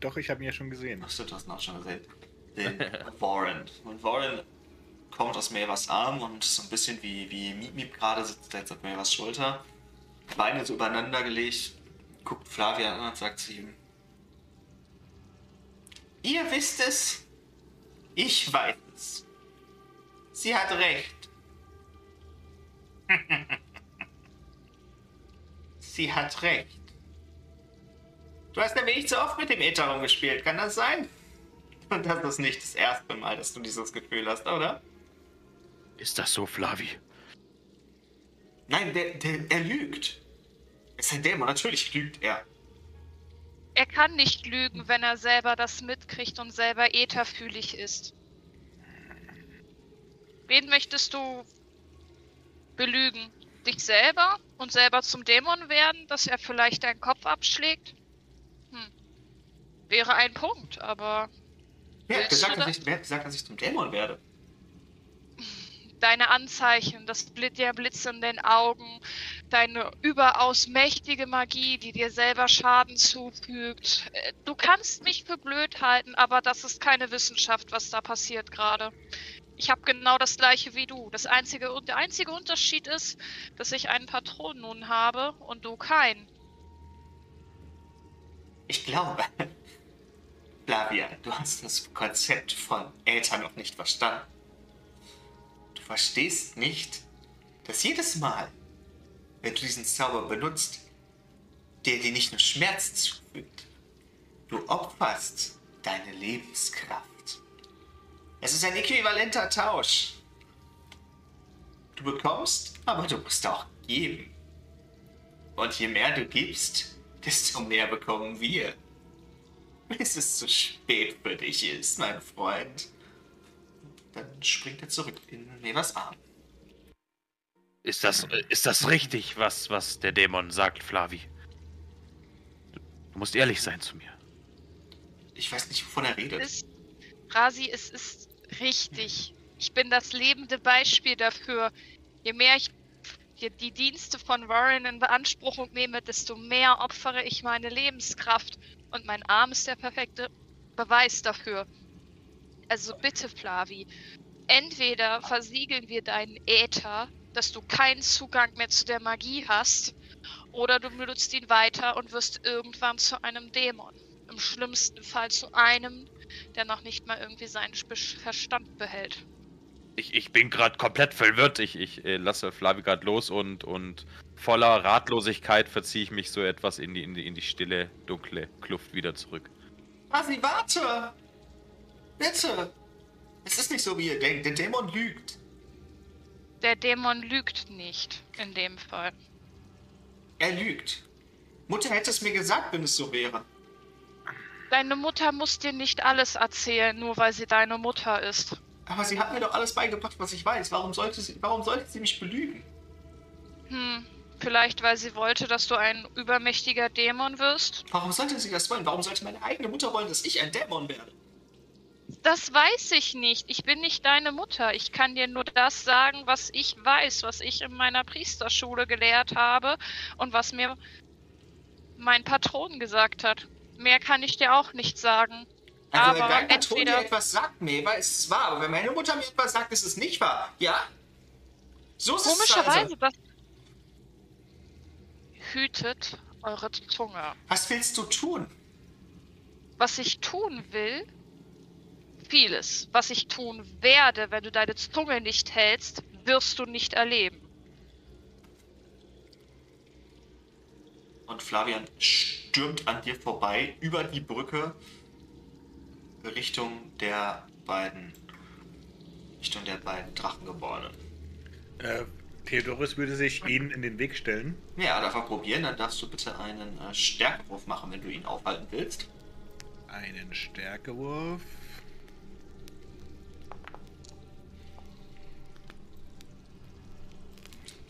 doch, ich habe ihn ja schon gesehen. Achso, du hast ihn auch schon gesehen, den Warren. Und Warren kommt aus Mavers Arm und so ein bisschen wie, wie Miep Miep gerade sitzt er jetzt auf Mavers Schulter, Beine so übereinander gelegt, guckt Flavia an und sagt zu ihm, Ihr wisst es, ich weiß es. Sie hat recht. Sie hat recht. Du hast nämlich nicht so oft mit dem Äther rumgespielt, kann das sein? Und das ist nicht das erste Mal, dass du dieses Gefühl hast, oder? Ist das so, Flavi? Nein, der, der, er lügt. Er ist ein Dämon, natürlich lügt er. Er kann nicht lügen, wenn er selber das mitkriegt und selber ätherfühlig ist. Wen möchtest du belügen? Dich selber und selber zum Dämon werden, dass er vielleicht deinen Kopf abschlägt? Hm. Wäre ein Punkt, aber Wer hat, gesagt, dass das? ich, wer hat gesagt, dass ich zum Dämon werde? Deine Anzeichen, das der Blitz in den Augen, deine überaus mächtige Magie, die dir selber Schaden zufügt. Äh, Du kannst mich für blöd halten, aber das ist keine Wissenschaft, was da passiert gerade. Ich habe genau das gleiche wie du. Das einzige der einzige Unterschied ist, dass ich einen Patron nun habe und du keinen. Ich glaube, Flavia, du hast das Konzept von Äther noch nicht verstanden. Verstehst nicht, dass jedes Mal, wenn du diesen Zauber benutzt, der dir nicht nur Schmerz zufügt, du opferst deine Lebenskraft. Es ist ein äquivalenter Tausch. Du bekommst, aber du musst auch geben. Und je mehr du gibst, desto mehr bekommen wir. Bis es zu spät für dich ist, mein Freund. Dann springt er zurück in Nevas Arm. Ist das, ist das richtig, was, was der Dämon sagt, Flavi? Du, musst ehrlich sein zu mir. Ich weiß nicht, wovon er redet. Es, Rasi, es ist richtig. Ich bin das lebende Beispiel dafür. Je mehr ich die, die Dienste von Warren in Beanspruchung nehme, desto mehr opfere ich meine Lebenskraft. Und mein Arm ist der perfekte Beweis dafür. Also bitte, Flavi, entweder versiegeln wir deinen Äther, dass du keinen Zugang mehr zu der Magie hast, oder du benutzt ihn weiter und wirst irgendwann zu einem Dämon. Im schlimmsten Fall zu einem, der noch nicht mal irgendwie seinen Verstand behält. Ich, ich bin gerade komplett verwirrt. Ich, ich äh, lasse Flavi gerade los und, und voller Ratlosigkeit verziehe ich mich so etwas in die, in, die, in die stille, dunkle Kluft wieder zurück. Asi, warte! Bitte! Es ist nicht so, wie ihr denkt. Der Dämon lügt. Der Dämon lügt nicht in dem Fall. Er lügt. Mutter hätte es mir gesagt, wenn es so wäre. Deine Mutter muss dir nicht alles erzählen, nur weil sie deine Mutter ist. Aber sie hat mir doch alles beigebracht, was ich weiß. Warum sollte sie, warum sollte sie mich belügen? Hm, vielleicht weil sie wollte, dass du ein übermächtiger Dämon wirst? Warum sollte sie das wollen? Warum sollte meine eigene Mutter wollen, dass ich ein Dämon werde? Das weiß ich nicht. Ich bin nicht deine Mutter. Ich kann dir nur das sagen, was ich weiß, was ich in meiner Priesterschule gelehrt habe und was mir mein Patron gesagt hat. Mehr kann ich dir auch nicht sagen. Also Aber wenn dein Patron dir entweder- etwas sagt, Meva, ist es wahr. Aber wenn meine Mutter mir etwas sagt, ist es nicht wahr. Ja? So ist es Komischerweise, also. das hütet eure Zunge. Was willst du tun? Was ich tun will, vieles. Was ich tun werde, wenn du deine Zunge nicht hältst, wirst du nicht erleben. Und Flavian stürmt an dir vorbei über die Brücke Richtung der beiden Richtung der beiden Drachengeborenen. Äh, Theodorus würde sich ihnen in den Weg stellen. Ja, darf er probieren, dann darfst du bitte einen äh, Stärkewurf machen, wenn du ihn aufhalten willst. Einen Stärkewurf.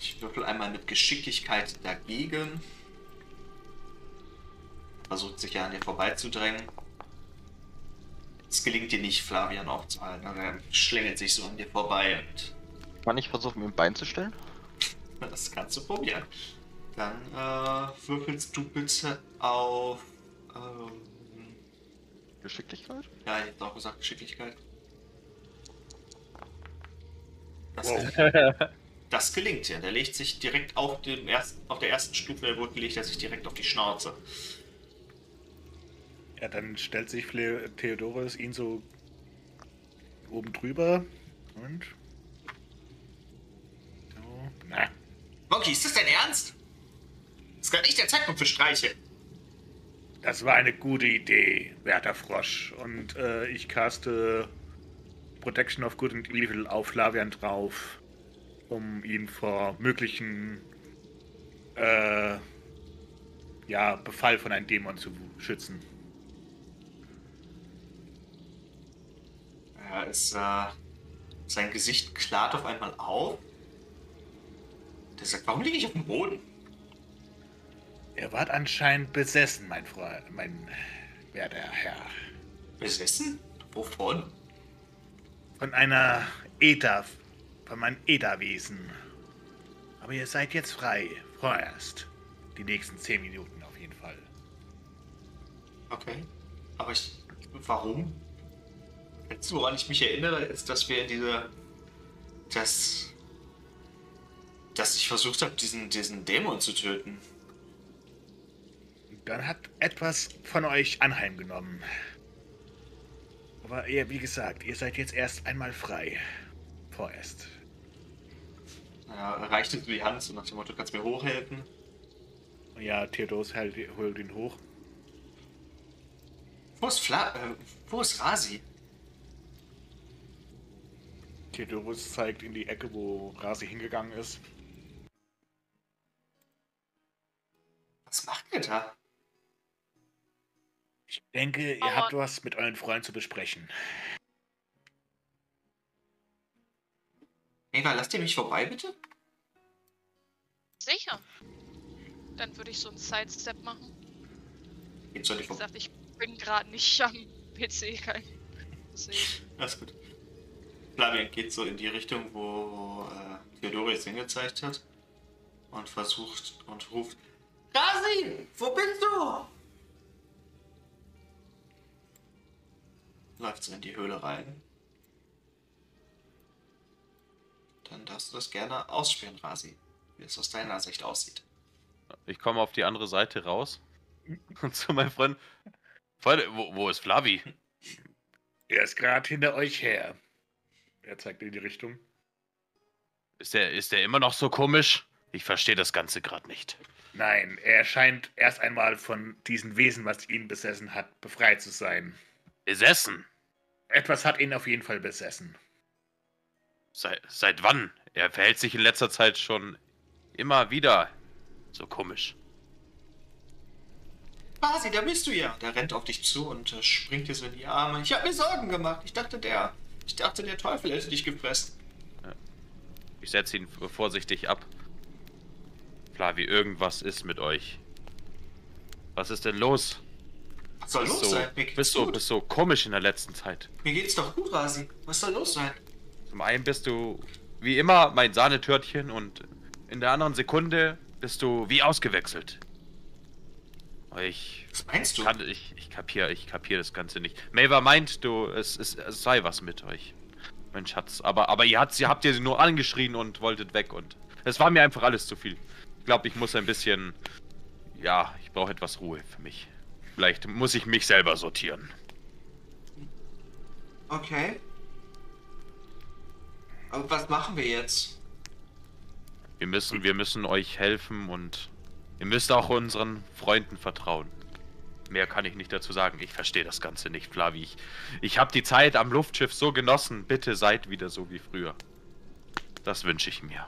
Ich würfel einmal mit Geschicklichkeit dagegen. Versucht sich ja an dir vorbeizudrängen. Es gelingt dir nicht, Flavian aufzuhalten. Also er schlängelt sich so an dir vorbei und Kann ich versuchen, mir ein Bein zu stellen? das kannst du probieren. Dann äh, würfelst du bitte auf. Ähm, Geschicklichkeit? ja, ich hätte auch gesagt Geschicklichkeit. Das, Wow. Das gelingt ja. Der legt sich direkt auf, dem ersten, auf der ersten Stufe der Brücke, legt er sich direkt auf die Schnauze. Ja, dann stellt sich Theodorus ihn so oben drüber und. So. Na, Monkey, ist das dein Ernst? Das ist gerade nicht der Zeitpunkt für Streiche. das war eine gute Idee, werter Frosch. Und äh, ich caste Protection of Good and Evil auf Flavian drauf, um ihn vor möglichen äh, ja, Befall von einem Dämon zu schützen. Er ist, äh, sein Gesicht klart auf einmal auf. Der sagt, warum liege ich auf dem Boden? Er ward anscheinend besessen, mein Freund, mein werter Herr. Besessen? Wovon? Von einer Äther, von meinem Ätherwesen. Aber ihr seid jetzt frei, vorerst. Die nächsten zehn Minuten auf jeden Fall. Okay. Aber ich. Warum? Jetzt, woran ich mich erinnere, ist, dass wir in dieser. Dass. Dass ich versucht habe, diesen, diesen Dämon zu töten. Dann hat etwas von euch anheimgenommen. Aber ihr, wie gesagt, ihr seid jetzt erst einmal frei. Vorerst. Ja, er reichte so die Hand so nach dem Motto, du kannst mir hochhelfen. Ja, Theodos hält, holt ihn hoch. Wo ist Fla. Äh, wo ist Rasi? Theodorus zeigt in die Ecke, wo Rasi hingegangen ist. Was macht ihr da? Ich denke, ihr Aber- habt was mit euren Freunden zu besprechen. Eva, lasst ihr mich vorbei, bitte? Sicher. Dann würde ich so einen Sidestep machen. Geht soll Wie ich vorbei. ich bin gerade nicht am PC. Kein. Alles gut. Flavian geht so in die Richtung, wo äh, Theodore jetzt hingezeigt hat. Und versucht und ruft. Rasi, wo bist du? Läuft so in die Höhle rein. Dann darfst du das gerne ausspielen, Rasi. Wie es aus deiner Sicht aussieht. Ich komme auf die andere Seite raus. Und zu meinem Freund. Freunde, wo, wo ist Flavi? Er ist gerade hinter euch her. Er zeigt in die Richtung. Ist der, ist der immer noch so komisch? Ich verstehe das Ganze gerade nicht. Nein, er scheint erst einmal von diesem Wesen, was ihn besessen hat, befreit zu sein. Besessen? Etwas hat ihn auf jeden Fall besessen. Seit, seit wann? Er verhält sich in letzter Zeit schon immer wieder so komisch. Rasi, da bist du ja. Der rennt auf dich zu und äh, springt dir so in die Arme. Ich habe mir Sorgen gemacht. Ich dachte, der. Ich dachte, der Teufel hätte dich gefressen. Ich setze ihn vorsichtig ab. Flavi, irgendwas ist mit euch. Was ist denn los? Was soll Bist los so, sein? Bist, so, bist so komisch in der letzten Zeit. Mir geht's doch gut, Rasi. Was soll los sein? Zum einen bist du wie immer mein Sahnetörtchen und in der anderen Sekunde bist du wie ausgewechselt. Ich Was meinst du? kann, ich, ich kapiere, ich kapiere das Ganze nicht. Maver meint, du, es, es, es sei was mit euch. Mein Schatz. Aber, aber ihr, habt, ihr habt ihr nur angeschrien und wolltet weg und es war mir einfach alles zu viel. Ich glaube, ich muss ein bisschen, ja, ich brauche etwas Ruhe für mich. Vielleicht muss ich mich selber sortieren. Okay. Aber was machen wir jetzt? Wir müssen, wir müssen euch helfen und ihr müsst auch unseren Freunden vertrauen. Mehr kann ich nicht dazu sagen. Ich verstehe das Ganze nicht, Flavi. Ich, ich habe die Zeit am Luftschiff so genossen. Bitte seid wieder so wie früher. Das wünsche ich mir.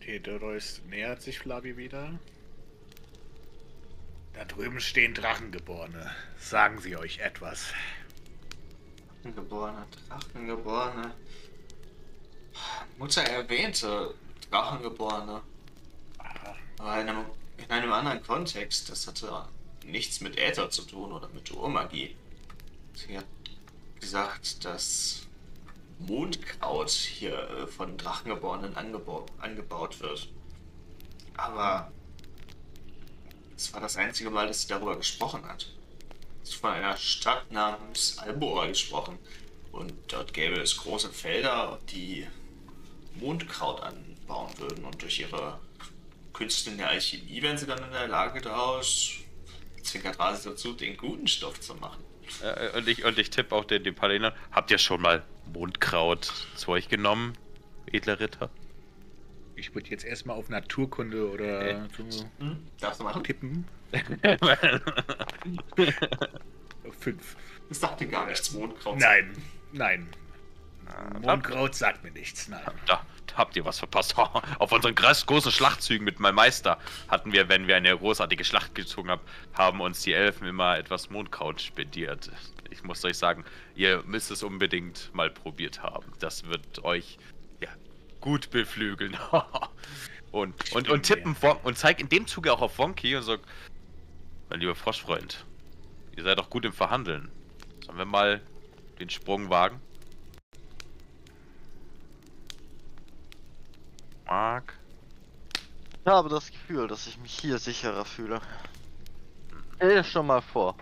Theodorus nähert sich Flavi wieder. Da drüben stehen Drachengeborene. Sagen sie euch etwas? Drachengeborene, Drachengeborene. Mutter erwähnte Drachengeborene. Aha. Aber in einem, in einem anderen Kontext. Das hatte nichts mit Äther zu tun oder mit Urmagie. Sie hat gesagt, dass Mondkraut hier äh, von Drachengeborenen angebau angebaut wird. Aber es war das einzige Mal, dass sie darüber gesprochen hat. Sie hat von einer Stadt namens Albora gesprochen. Und dort gäbe es große Felder, die Mondkraut anbauen würden. Und durch ihre Künste in der Alchemie wären sie dann in der Lage, daraus, zwinkert Rasi dazu, den guten Stoff zu machen. Äh, und ich, und ich tippe auch den, den Paladinern. Habt ihr schon mal Mondkraut zu euch genommen, edler Ritter? Ich würde jetzt erstmal auf Naturkunde oder Äh. so Hm? Darfst du machen? tippen. Auf fünf. Das sagt dir gar nichts, Mondkraut. Nein, nein. Mondkraut sagt mir nichts, nein. da, da habt ihr was verpasst. Auf unseren groß- großen Schlachtzügen mit meinem Meister hatten wir, wenn wir eine großartige Schlacht gezogen haben, haben uns die Elfen immer etwas Mondkraut spendiert. Ich muss euch sagen, ihr müsst es unbedingt mal probiert haben. Das wird euch ja, gut beflügeln. und, und, und tippen Won- und zeig in dem Zuge auch auf Wonky und sag, mein lieber Froschfreund, ihr seid doch gut im Verhandeln. Sollen wir mal den Sprung wagen? Mark. Ich habe das Gefühl, dass ich mich hier sicherer fühle. Stell dir schon mal vor.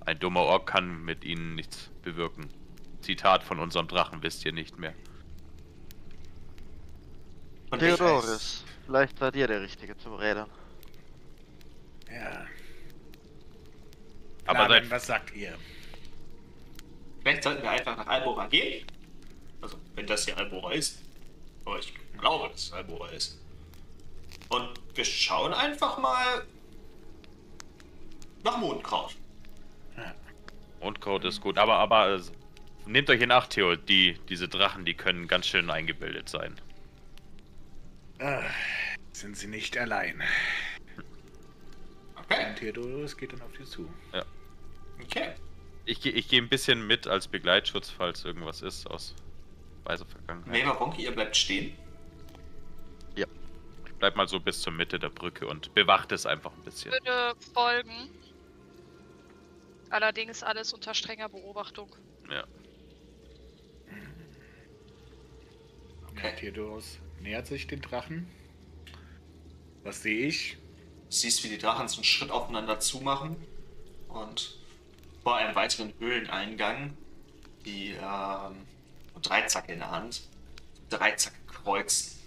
Ein dummer Ork kann mit ihnen nichts bewirken. Zitat von unserem Drachen wisst ihr nicht mehr. Und Theodoris, vielleicht seid ihr der Richtige zum Rädern. Ja. Aber seid, was sagt ihr? vielleicht sollten wir einfach nach Albora gehen. Also, wenn das hier Albora ist. Aber ich glaube, dass es Albora ist. Und wir schauen einfach mal nach Mondkraut. Mondkraut ist gut, aber aber äh, nehmt euch in Acht, Theo. Die diese Drachen, die können ganz schön eingebildet sein. Ah, sind sie nicht allein. Okay. Theodorus geht dann auf die zu. Okay. Ich gehe ich geh ein bisschen mit als Begleitschutz, falls irgendwas ist aus weiser Vergangenheit. Maver Wonky, ihr bleibt stehen. Ich bleib mal so bis zur Mitte der Brücke und bewacht es einfach ein bisschen. würde folgen. Allerdings alles unter strenger Beobachtung. Ja. Ja, Theodorus nähert sich den Drachen. Was sehe ich? Du siehst, wie die Drachen so einen Schritt aufeinander zumachen und vor einem weiteren Höhleneingang die ähm, Dreizacke in der Hand, Dreizacke kreuzen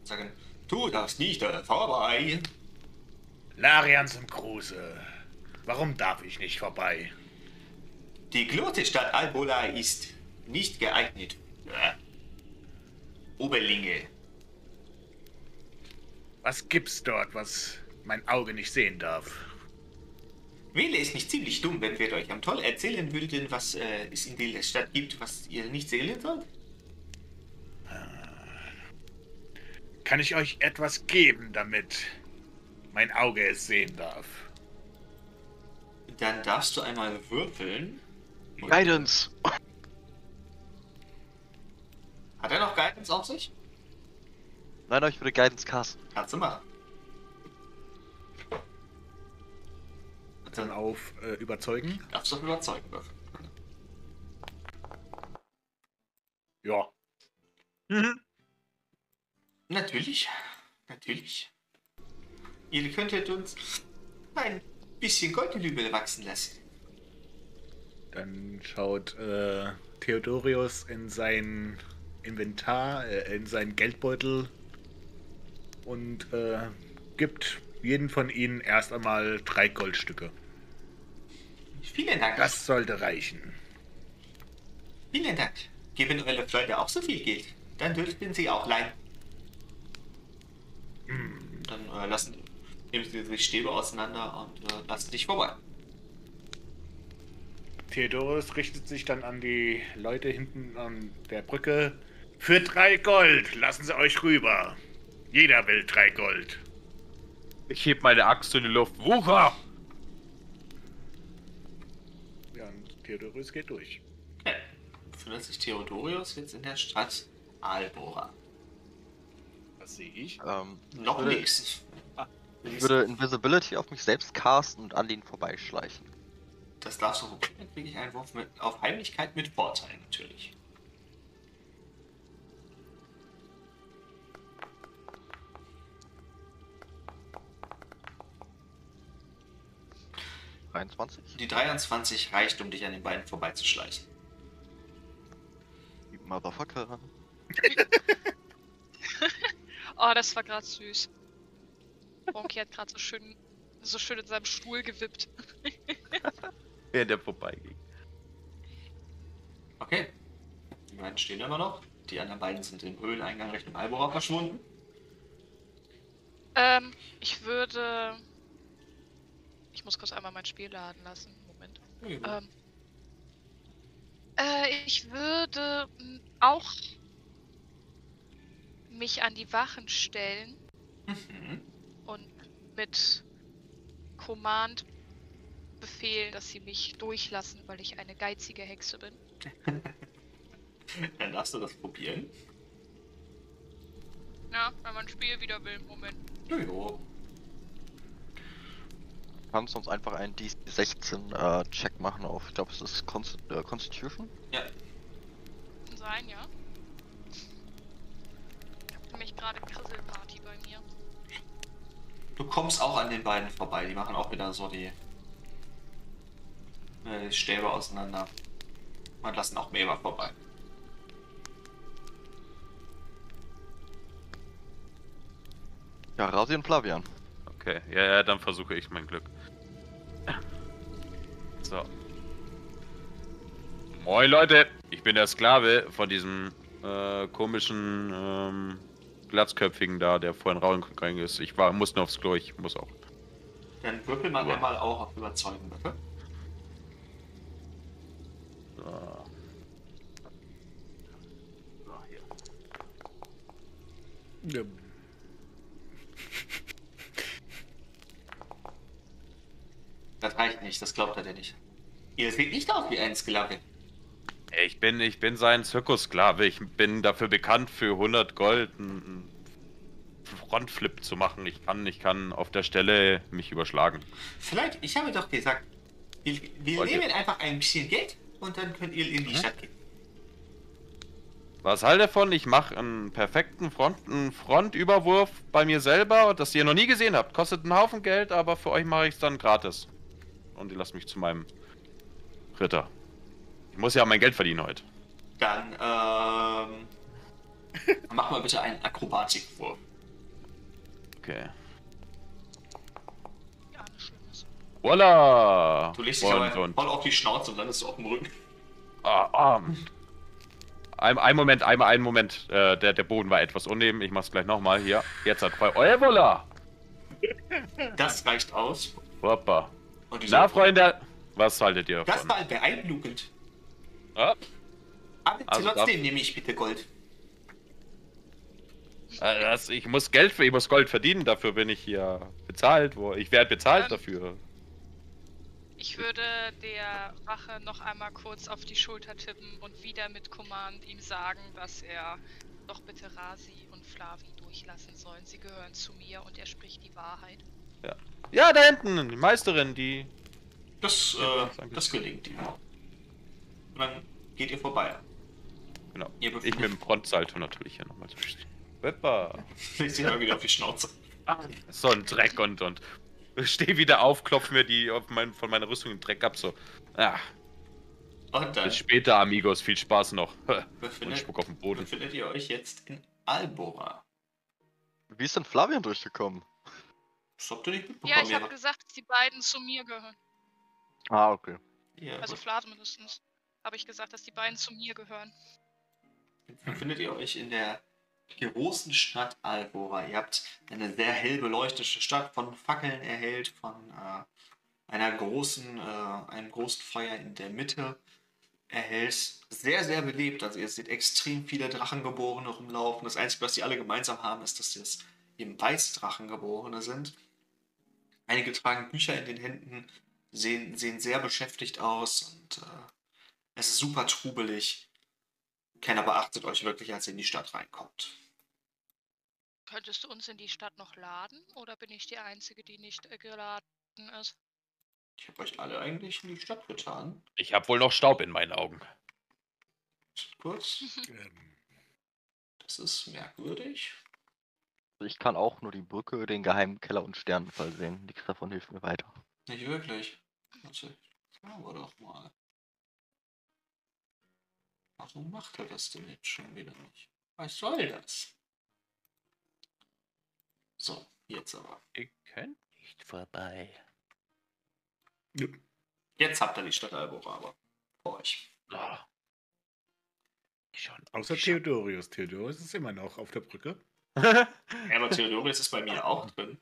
und sagen, du darfst nicht vorbei. Larians im Kruse. Warum darf ich nicht vorbei? Die Glotestadt Albola ist nicht geeignet Oberlinge. Was gibt's dort, was mein Auge nicht sehen darf? Wähle es nicht ziemlich dumm, wenn wir euch am Toll erzählen würden, was äh, es in der Stadt gibt, was ihr nicht sehen sollt? Kann ich euch etwas geben, damit mein Auge es sehen darf? Dann darfst du einmal würfeln. Guidance! Hat er noch Guidance auf sich? Nein, aber ich würde Guidance casten. Kannst du machen. Dann auf äh, Überzeugen? Darfst du überzeugen würfeln. Ja. Natürlich. Natürlich. Ihr könntet uns ein bisschen Goldlübel wachsen lassen. Dann schaut äh, Theodorius in sein Inventar, äh, in seinen Geldbeutel und äh, gibt jeden von ihnen erst einmal drei Goldstücke. Vielen Dank. Das sollte reichen. Vielen Dank. Geben eure Freunde auch so viel Geld, dann dürften sie auch leihen. Dann äh, lassen, nehmen sie die Stäbe auseinander und äh, lassen dich vorbei. Theodorus richtet sich dann an die Leute hinten an der Brücke. Für drei Gold lassen Sie euch rüber. Jeder will drei Gold. Ich heb meine Axt in die Luft. Wucher! Theodorus geht durch. Okay. Befindet sich Theodorius jetzt in der Stadt Albora. Was sehe ich? Ähm, Noch würde- nichts. ich würde Invisibility auf mich selbst casten und an ihn vorbeischleichen. Das darfst du probieren. Dann kriege ich einen Wurf mit, auf Heimlichkeit mit Vorteil natürlich. 23? Die 23 reicht, um dich an den beiden vorbeizuschleichen. Motherfucker. Oh, das war gerade süß. Bonky hat gerade so schön, so schön in seinem Stuhl gewippt. Während der vorbeiging. Okay. Die beiden stehen immer noch. Die anderen beiden sind im Höhleneingang Richtung Albora verschwunden. Ähm, ich würde. Ich muss kurz einmal mein Spiel laden lassen. Moment. Ähm, äh, ich würde m, auch mich an die Wachen stellen Mhm. und mit Command befehlen, dass sie mich durchlassen, weil ich eine geizige Hexe bin. Dann darfst du das probieren. Ja, wenn man ein Spiel wieder will. Moment. Jojo. Du kannst uns einfach einen DC-16 äh, Check machen auf, ich glaube, es ist Const äh, Constitution. Ja. Kann sein, ja. Ich hab nämlich gerade Krisselparty bei mir. Du kommst auch an den beiden vorbei. Die machen auch wieder so die, äh, die Stäbe auseinander. Und lassen auch Meber vorbei. Ja, Rasi und Flavian. Okay, ja, ja, dann versuche ich mein Glück. So. Moin Leute, ich bin der Sklave von diesem äh, komischen ähm, Glatzköpfigen da, der vorhin reingegangen ist. Ich war, muss nur aufs Klo, ich muss auch. Dann würfel mal Ja. einmal auch auf Überzeugen, bitte. So. Ja. Das reicht nicht, das glaubt er dir nicht. Ihr seht nicht aus wie ein Sklave. Ich bin, ich bin sein Zirkussklave. Ich bin dafür bekannt, für 100 Gold einen Frontflip zu machen. Ich kann, ich kann auf der Stelle mich überschlagen. Vielleicht, ich habe doch gesagt, wir, wir ihr- nehmen einfach ein bisschen Geld und dann könnt ihr in die Mhm. Stadt gehen. Was halt davon? Ich mache einen perfekten Front, einen Frontüberwurf bei mir selber, das ihr noch nie gesehen habt. Kostet einen Haufen Geld, aber für euch mache ich es dann gratis. Und ihr lasst mich zu meinem Ritter. Ich muss ja mein Geld verdienen heute. Dann, ähm. mach mal bitte einen Akrobatikwurf. Okay. Voila! Du legst dich und, aber und. voll auf die Schnauze und landest du auf dem Rücken. Ah, ah. Ein, ein Moment, einmal einen Moment. Äh, der, der Boden war etwas uneben. Ich mach's gleich nochmal. Hier. Jetzt hat voll. Oh, voila! Das reicht aus. Hoppa. Und die Na, so, Freunde, was haltet ihr Das war beeindruckend. Ah, Aber Also trotzdem nehme ich bitte Gold. das, ich muss Geld für, ich muss Gold verdienen, dafür bin ich hier bezahlt. Wo, ich werde bezahlt Ähm, dafür. Ich würde der Wache noch einmal kurz auf die Schulter tippen und wieder mit Command ihm sagen, dass er doch bitte Rasi und Flavi durchlassen sollen. Sie gehören zu mir und er spricht die Wahrheit. Ja, da hinten, die Meisterin, die. Das, Ja, äh, das gelingt ihm. Und dann geht ihr vorbei. Genau. Ihr Ich mit dem Frontsalto natürlich hier nochmal so. Hoppa. legt sich mal wieder auf die Schnauze. So ein Dreck und und. Steh wieder auf, klopf mir die auf mein, von meiner Rüstung im Dreck ab, so. Ja, Und dann bis später, Amigos. Viel Spaß noch. Und befindet, spuck auf den Boden. befindet ihr euch jetzt in Albora. Wie ist denn Flavian durchgekommen? Das habt ihr nicht mitbekommen. Ja, ich habe gesagt, dass die beiden zu mir gehören. Ah, okay. ihr Also Fla mindestens. Habe ich gesagt, dass die beiden zu mir gehören. befindet ihr euch in der großen Stadt Albora. Ihr habt eine sehr hell beleuchtete Stadt von Fackeln erhellt, von äh, einer großen, äh, einem großen Feuer in der Mitte erhellt. Sehr, sehr belebt. Also ihr seht extrem viele Drachengeborene rumlaufen. Das Einzige, was sie alle gemeinsam haben, ist, dass das eben Weißdrachengeborene sind. Einige tragen Bücher in den Händen, sehen, sehen sehr beschäftigt aus und äh, es ist super trubelig. Keiner beachtet euch wirklich, als ihr in die Stadt reinkommt. Könntest du uns in die Stadt noch laden? Oder bin ich die Einzige, die nicht äh, geladen ist? Ich habe euch alle eigentlich in die Stadt getan. Ich habe wohl noch Staub in meinen Augen. Kurz. Ähm, Das ist merkwürdig. Ich kann auch nur die Brücke, den geheimen Keller und Sternenfall sehen. Nichts davon hilft mir weiter. Nicht wirklich. Warte, schauen wir doch mal. Warum macht er das denn jetzt schon wieder nicht? Was soll das? So, jetzt aber. Ihr könnt nicht vorbei. Jetzt habt ihr die Stadt Albora aber vor euch. Oh. Schon. außer Theodorius. Theodorius ist immer noch auf der Brücke. Ja, aber Theodorius ist bei mir auch drin.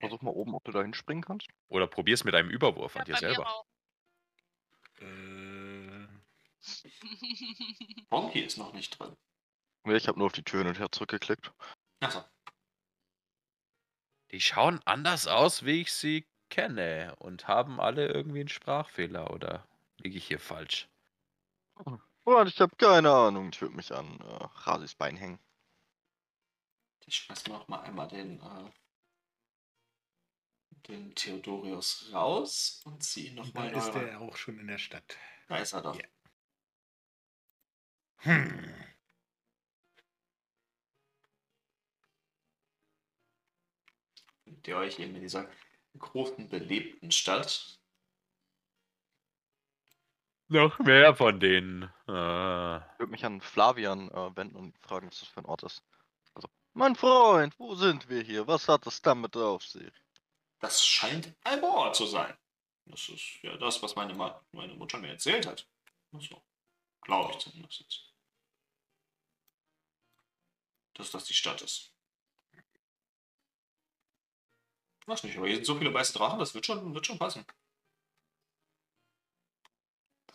Versuch mal oben, ob du da hinspringen kannst. Oder probier's mit einem Überwurf Ja, an dir selber. Äh, Bonky ist noch nicht drin. Nee, Ich habe nur auf die Tür hin und her zurückgeklickt. Achso. Die schauen anders aus, wie ich sie kenne. Und haben alle irgendwie einen Sprachfehler. Oder liege ich hier falsch? Oh, ich habe keine Ahnung. Ich würde mich an äh, Rasis Bein hängen. Ich schmeiß noch mal einmal den, äh, den Theodorius raus und ziehe ihn da nochmal ist neu rein. er auch schon in der Stadt. Da ist er doch. Ja. Hm. Findet ihr euch eben in dieser großen, belebten Stadt. Noch mehr von denen. Ah. Ich würde mich an Flavian äh, wenden und fragen, was das für ein Ort ist. Also, mein Freund, wo sind wir hier? Was hat es damit auf sich? Das scheint Albor zu sein. Das ist ja das, was meine, Ma meine Mutter mir erzählt hat. So. Glaube ich zumindest jetzt. Dass das die Stadt ist. Weiß nicht, aber hier sind so viele weiße Drachen, das wird schon, wird schon passen.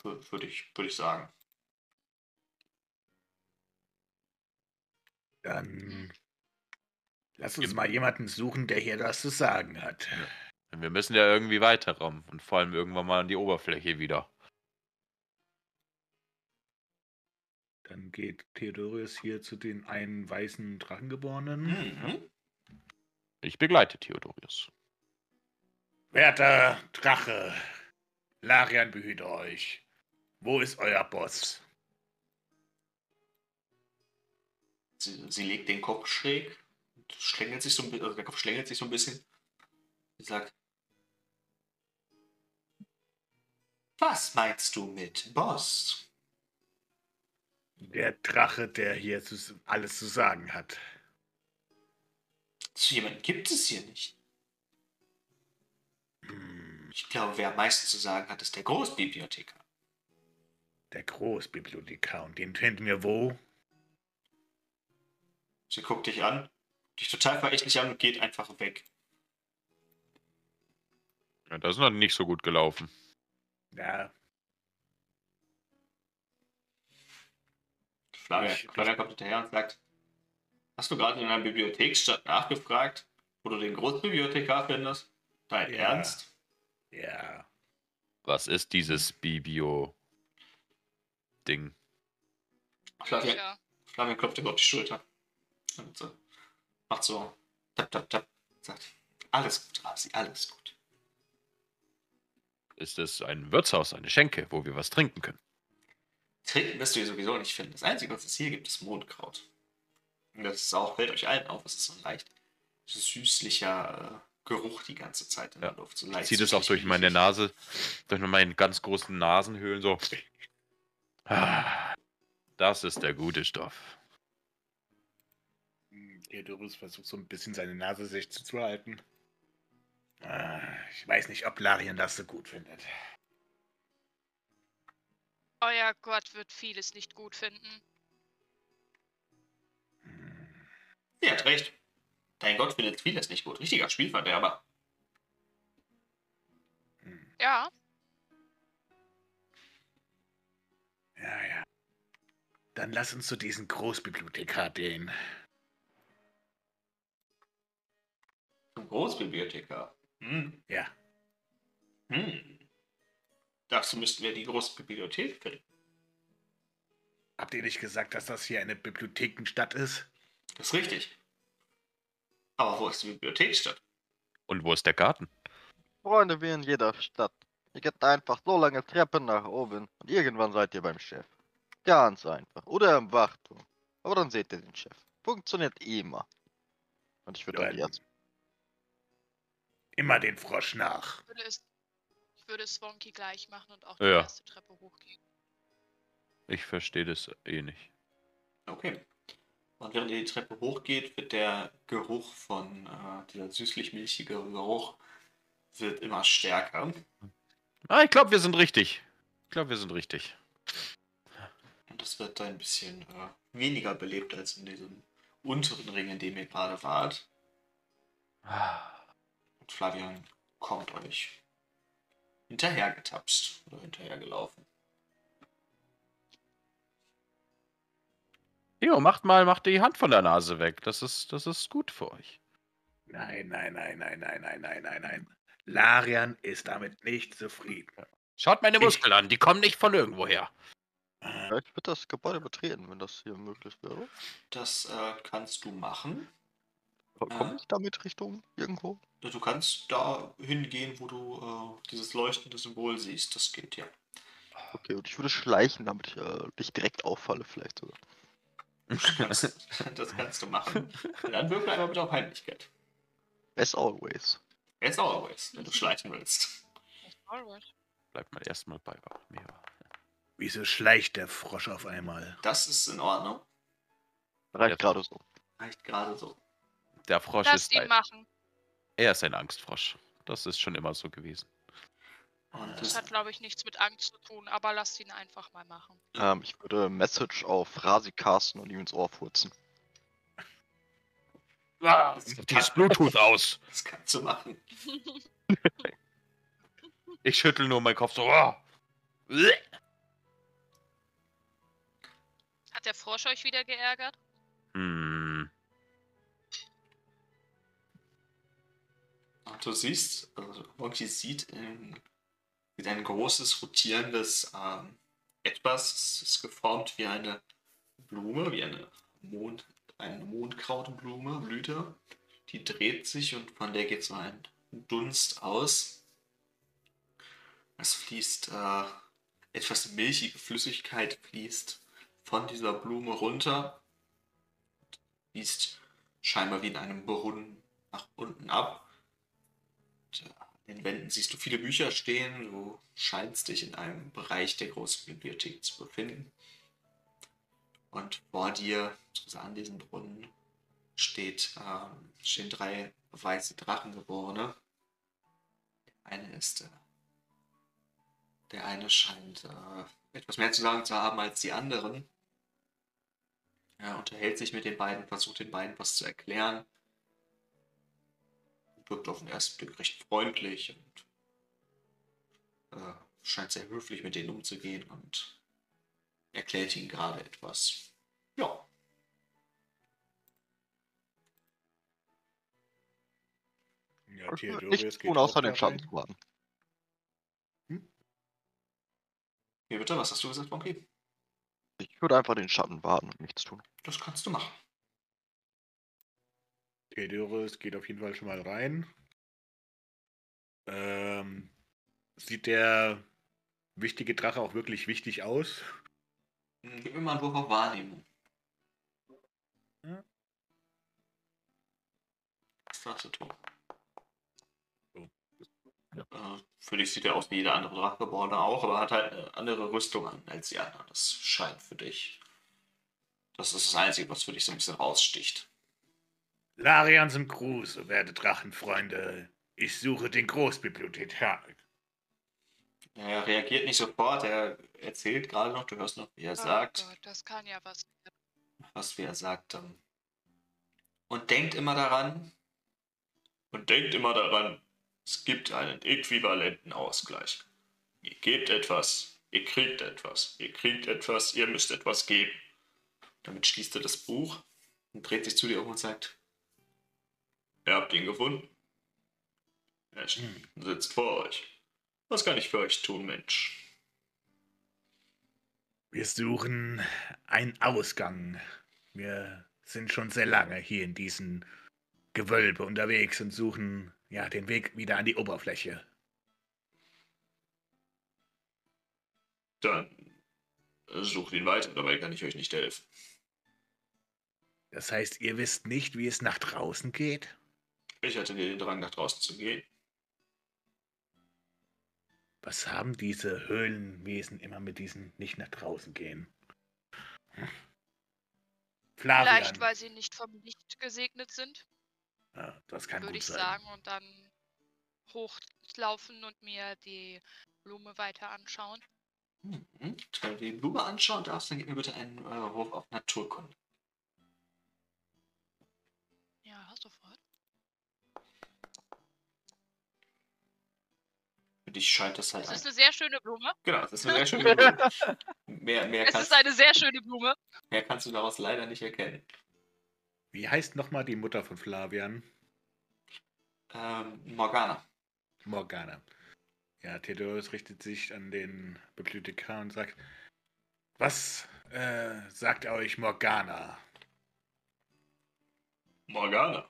Wür- Würde ich, würde ich sagen. Dann lass uns mal jemanden suchen, der hier was zu sagen hat. Wir müssen ja irgendwie weiterkommen. Und vor allem irgendwann mal an die Oberfläche wieder. Dann geht Theodorius hier zu den einen weißen Drachengeborenen. Mhm. Ich begleite Theodorius. Werter Drache, Larian behüte euch. Wo ist euer Boss? Sie, sie legt den Kopf schräg schlängelt sich so ein bisschen, also der Kopf schlängelt sich so ein bisschen. Sie sagt, was meinst du mit Boss? Der Drache, der hier zu, alles zu sagen hat. So jemanden gibt es hier nicht. Hm, Ich glaube, wer am meisten zu sagen hat, ist der Großbibliothekar. der Großbibliothekar. Und den finden wir wo? Sie guckt dich an, dich total verächtlich an und geht einfach weg. Ja, das ist noch nicht so gut gelaufen. Ja, Ich- Flavian kommt hinterher und sagt, hast du gerade in einer Bibliotheksstadt nachgefragt, wo du den Großbibliothekar findest? Dein Ja. Ernst? ja. Was ist dieses Bibio-Ding? Flavian. Flavian klopft ihm auf die Schulter. Und so, macht so tap, tap, tap. Sagt, alles gut, Rasi, alles gut. Ist es ein Wirtshaus, eine Schenke, wo wir was trinken können? Trinken wirst du hier sowieso nicht finden. Das Einzige, was es hier gibt, ist Mondkraut. Und das ist auch, fällt euch allen auf, es ist so ein leicht süßlicher, äh, Geruch die ganze Zeit in Ja. der Luft. So Ich leicht ziehe das auch durch meine. Nase, durch meine ganz großen Nasenhöhlen so. Ah, Das ist der gute Stoff. Hm, Theodorus versucht so ein bisschen seine Nase sich zuzuhalten. Ah, Ich weiß nicht, ob Larian das so gut findet. Euer Gott wird vieles nicht gut finden. Hm, Er hat recht. Dein Gott findet vieles nicht gut. Richtiger Spielverderber. hm, Ja, Ja, ja. Dann lass uns zu diesem Großbibliothekar gehen. Zum Großbibliothekar. Hm. Ja. Hm. Dazu müssten wir die große Bibliothek finden. Habt ihr nicht gesagt, dass das hier eine Bibliothekenstadt ist? Das ist richtig. Aber wo ist die Bibliotheksstadt? Und wo ist der Garten? Freunde wie in jeder Stadt. Ihr geht einfach so lange Treppen nach oben und irgendwann seid ihr beim Chef. Ganz einfach. Oder im Wachturm. Aber dann seht ihr den Chef. Funktioniert immer. Und ich würde dann jetzt. Immer den Frosch nach. ich würde es, ich würde es Wonky gleich machen und auch die Ja. erste Treppe hochgehen. Ich verstehe das eh nicht. Okay. Und während ihr die Treppe hochgeht, wird der Geruch von, äh, dieser süßlich-milchige Geruch, wird immer stärker. Ah, ich glaube, wir sind richtig. Ich glaube, wir sind richtig. Und das wird ein bisschen äh, weniger belebt als in diesem unteren Ring, in dem ihr gerade wart. Ah, Und Flavian kommt euch hinterhergetapst oder hinterhergelaufen. Jo, macht mal, macht die Hand von der Nase weg. Das ist, das ist gut für euch. Nein, nein, nein, nein, nein, nein, nein, nein, nein. Larian ist damit nicht zufrieden. Schaut meine Ich- Muskeln an, die kommen nicht von irgendwoher. Ja, ich würde das Gebäude betreten, wenn das hier möglich wäre. Das äh, kannst du machen. Komme ich damit Richtung irgendwo? Du kannst da hingehen, wo du äh, dieses leuchtende Symbol siehst. Das geht ja. Okay, und ich würde schleichen, damit ich äh, nicht direkt auffalle, vielleicht sogar. Das kannst, das kannst du machen. Dann würfel einmal bitte auf Heimlichkeit. As always. As always, wenn du schleichen willst. Alright. Bleibt mal erstmal bei mir. Wieso schleicht der Frosch auf einmal? Das ist in Ordnung. Reicht gerade so. Reicht gerade so. Der Frosch Lasst ist ihn ein, machen. er ist ein Angstfrosch. Das ist schon immer so gewesen. Und Das das, hat, glaube ich, nichts mit Angst zu tun, aber lasst ihn einfach mal machen. Ähm, ich würde Message auf Rasi casten und ihm ins Ohr furzen. Ah, das, die ist Bluetooth aus. das kannst du machen. Ich schüttel nur meinen Kopf so. Oh. Hat der Frosch euch wieder geärgert? Hm. Du siehst, also sieht, sieht ein großes, rotierendes ähm, Etwas. Es ist geformt wie eine Blume, wie eine, Mond, eine Mondkrautblume, Blüte. Die dreht sich und von der geht so ein Dunst aus. Es fließt äh, etwas milchige Flüssigkeit fließt von dieser Blume runter. Fließt scheinbar wie in einem Brunnen nach unten ab. Den Wänden siehst du viele Bücher stehen. Du scheinst dich in einem Bereich der großen Bibliothek zu befinden. Und vor dir, also an diesem Brunnen, steht, ähm, stehen drei weiße Drachengeborene. Der eine ist, äh, der eine scheint äh, etwas mehr zu sagen zu haben als die anderen. Er unterhält sich mit den beiden, versucht den beiden was zu erklären wirkt auf den ersten Blick recht freundlich und äh, scheint sehr höflich mit denen umzugehen und erklärt ihnen gerade etwas. Ja. Ja, Theodorius geht auch außer den Schatten warten. Wie bitte? Was hast du gesagt, Monkey? Ich würde einfach den Schatten warten und nichts tun. Das kannst du machen. Theodorus geht auf jeden Fall schon mal rein. Ähm, sieht der wichtige Drache auch wirklich wichtig aus? Hm, Gib mir mal einen Wurf auf Wahrnehmung. Was darfst du tun? Äh, für dich sieht er aus wie jeder andere Drachgeborene auch, aber hat halt eine andere Rüstung an als die anderen. Das scheint für dich. Das ist das Einzige, was für dich so ein bisschen raussticht. Larians im Gruß, werte Drachenfreunde. Ich suche den Großbibliothekar. Er reagiert nicht sofort, er erzählt gerade noch, du hörst noch, wie er sagt. Oh Gott, das kann ja was. was wie er sagt. ähm, Und denkt immer daran. Und denkt immer daran, es gibt einen äquivalenten Ausgleich. Ihr gebt etwas, ihr kriegt etwas, ihr kriegt etwas, ihr müsst etwas geben. Damit schließt er das Buch und dreht sich zu dir um und sagt, ihr habt ihn gefunden. Er sitzt vor euch. Was kann ich für euch tun, Mensch? Wir suchen einen Ausgang. Wir sind schon sehr lange hier in diesem Gewölbe unterwegs und suchen ja den Weg wieder an die Oberfläche. Dann sucht ihn weiter, dabei kann ich euch nicht helfen. Das heißt, ihr wisst nicht, wie es nach draußen geht? Ich hatte den Drang, nach draußen zu gehen. Was haben diese Höhlenwesen immer mit diesen nicht nach draußen gehen? Hm? Flavian. Vielleicht, weil sie nicht vom Licht gesegnet sind, Ja, das kann würde gut ich sein. sagen, und dann hochlaufen und mir die Blume weiter anschauen. Mhm. Wenn du die Blume anschauen darfst, dann gib mir bitte einen äh, Wurf auf Naturkunde. Für dich scheint das halt Es ein... ist eine sehr schöne Blume. Genau, das ist eine sehr schöne Blume. mehr, mehr, Es kannst, ist eine sehr schöne Blume. mehr kannst du daraus leider nicht erkennen. Wie heißt nochmal die Mutter von Flavian? Ähm, Morgana. Morgana. Ja, Theodorus richtet sich an den Bibliothekar und sagt, was äh, sagt euch Morgana? Morgana.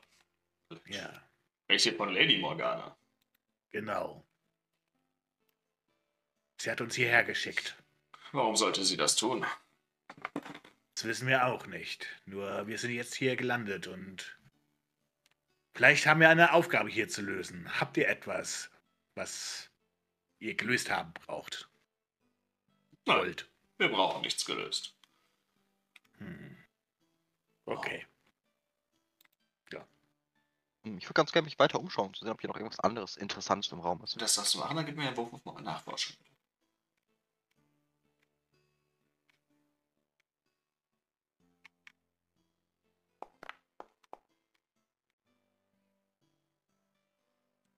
Ja, Welche von Lady Morgana? genau. Sie hat uns hierher geschickt. Warum sollte sie das tun? Das wissen wir auch nicht. Nur wir sind jetzt hier gelandet und vielleicht haben wir eine Aufgabe hier zu lösen. Habt ihr etwas, was ihr gelöst haben braucht? Nein, Wollt? wir brauchen nichts gelöst. Hm. Okay. Hm, Ich würde ganz gerne mich weiter umschauen, um zu sehen, ob hier noch irgendwas anderes Interessantes im Raum ist. Das darfst du machen, dann gib mir einen Wurf auf Nachforschen.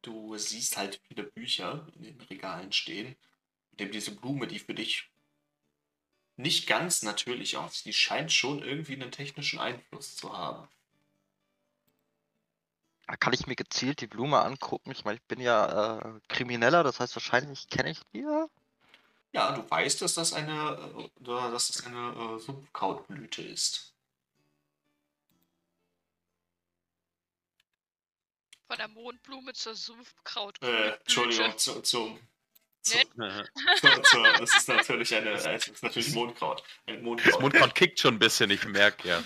Du siehst halt viele Bücher in den Regalen stehen, mit dem diese Blume, die für dich nicht ganz natürlich aussieht, die scheint schon irgendwie einen technischen Einfluss zu haben. Kann ich mir gezielt die Blume angucken? Ich meine, ich bin ja äh, Krimineller, das heißt wahrscheinlich kenne ich die ja. Ja, du weißt, dass das eine, äh, dass das eine äh, Sumpfkrautblüte ist. Von der Mondblume zur Sumpfkraut. Äh, Entschuldigung, zu, zum, zu, Ne? zu, zu, das ist natürlich eine, äh, das ist natürlich Mondkraut. Ein Das Mondkraut. Mundkraut kickt schon ein bisschen, ich merke ja.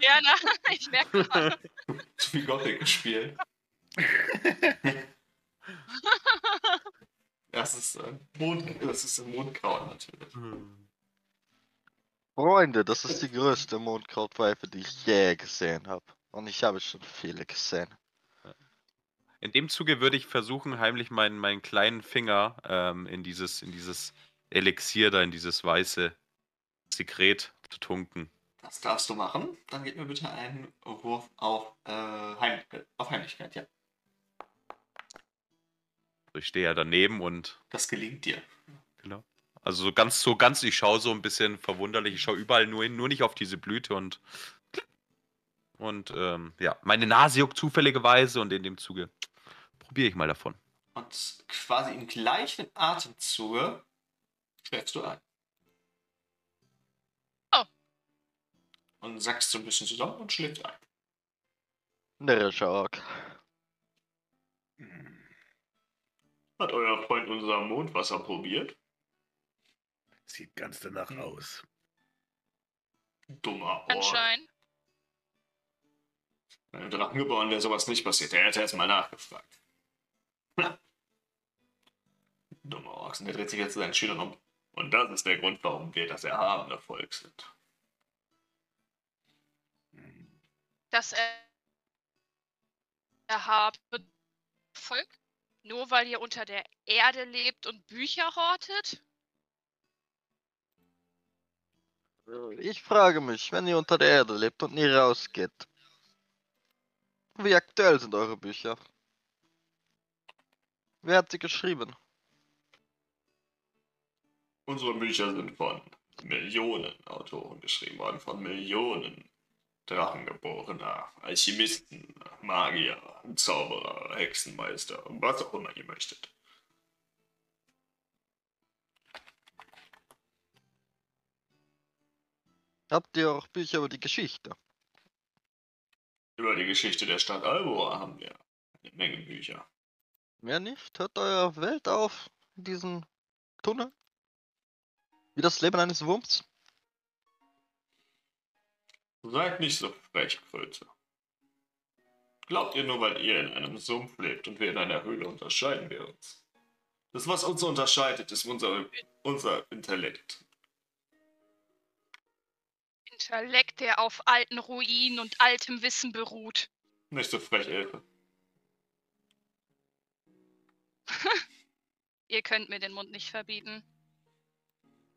Ja, na, ich merke gerade. Zu viel Gothic gespielt. Das ist ein Mond, das ist ein Mondkraut natürlich. Freunde, das ist die größte Mondkrautpfeife, die ich je gesehen habe. Und ich habe schon viele gesehen. In dem Zuge würde ich versuchen, heimlich meinen, meinen kleinen Finger ähm, in, dieses, in dieses Elixier da, in dieses weiße Sekret zu tunken. Das darfst du machen. Dann gib mir bitte einen Wurf auf, äh, Heim, auf Heimlichkeit, ja. Also ich stehe ja daneben und Das gelingt dir. genau. Also so ganz, so ganz, ich schaue so ein bisschen verwunderlich, ich schaue überall nur hin, nur nicht auf diese Blüte und und ähm, ja, meine Nase juckt zufälligerweise und in dem Zuge probiere ich mal davon. Und quasi im gleichen Atemzuge schläfst du ein. Oh. Und sackst so ein bisschen zusammen und schläfst ein. Närrischer Ork. Hm. Hat euer Freund unser Mondwasser probiert? Sieht ganz danach Hm. aus. Dummer Ork. Anscheinend. Einem Drachen geboren wäre sowas nicht passiert. Der hätte erst mal nachgefragt. Dumme Orks. Und er dreht sich jetzt zu seinen Schülern um. Und das ist der Grund, warum wir das erhabene Volk sind. Das erhabene Volk? Nur weil ihr unter der Erde lebt und Bücher hortet? Äh, Ich frage mich, wenn ihr unter der Erde lebt und nie rausgeht, wie aktuell sind eure Bücher? Wer hat sie geschrieben? Unsere Bücher sind von Millionen Autoren geschrieben worden, von Millionen Drachengeborener, Alchemisten, Magier, Zauberer, Hexenmeister, was auch immer ihr möchtet. Habt ihr auch Bücher über die Geschichte? Über die Geschichte der Stadt Albora haben wir eine Menge Bücher. Mehr nicht? Hört eure Welt auf in diesem Tunnel? Wie das Leben eines Wurms? Seid nicht so frech, Kröte. Glaubt ihr nur, weil ihr in einem Sumpf lebt und wir in einer Höhle unterscheiden wir uns? Das, was uns unterscheidet, ist unser, unser Intellekt. Intellekt, der auf alten Ruinen und altem Wissen beruht. Nicht so frech, Elfe. Ihr könnt mir den Mund nicht verbieten.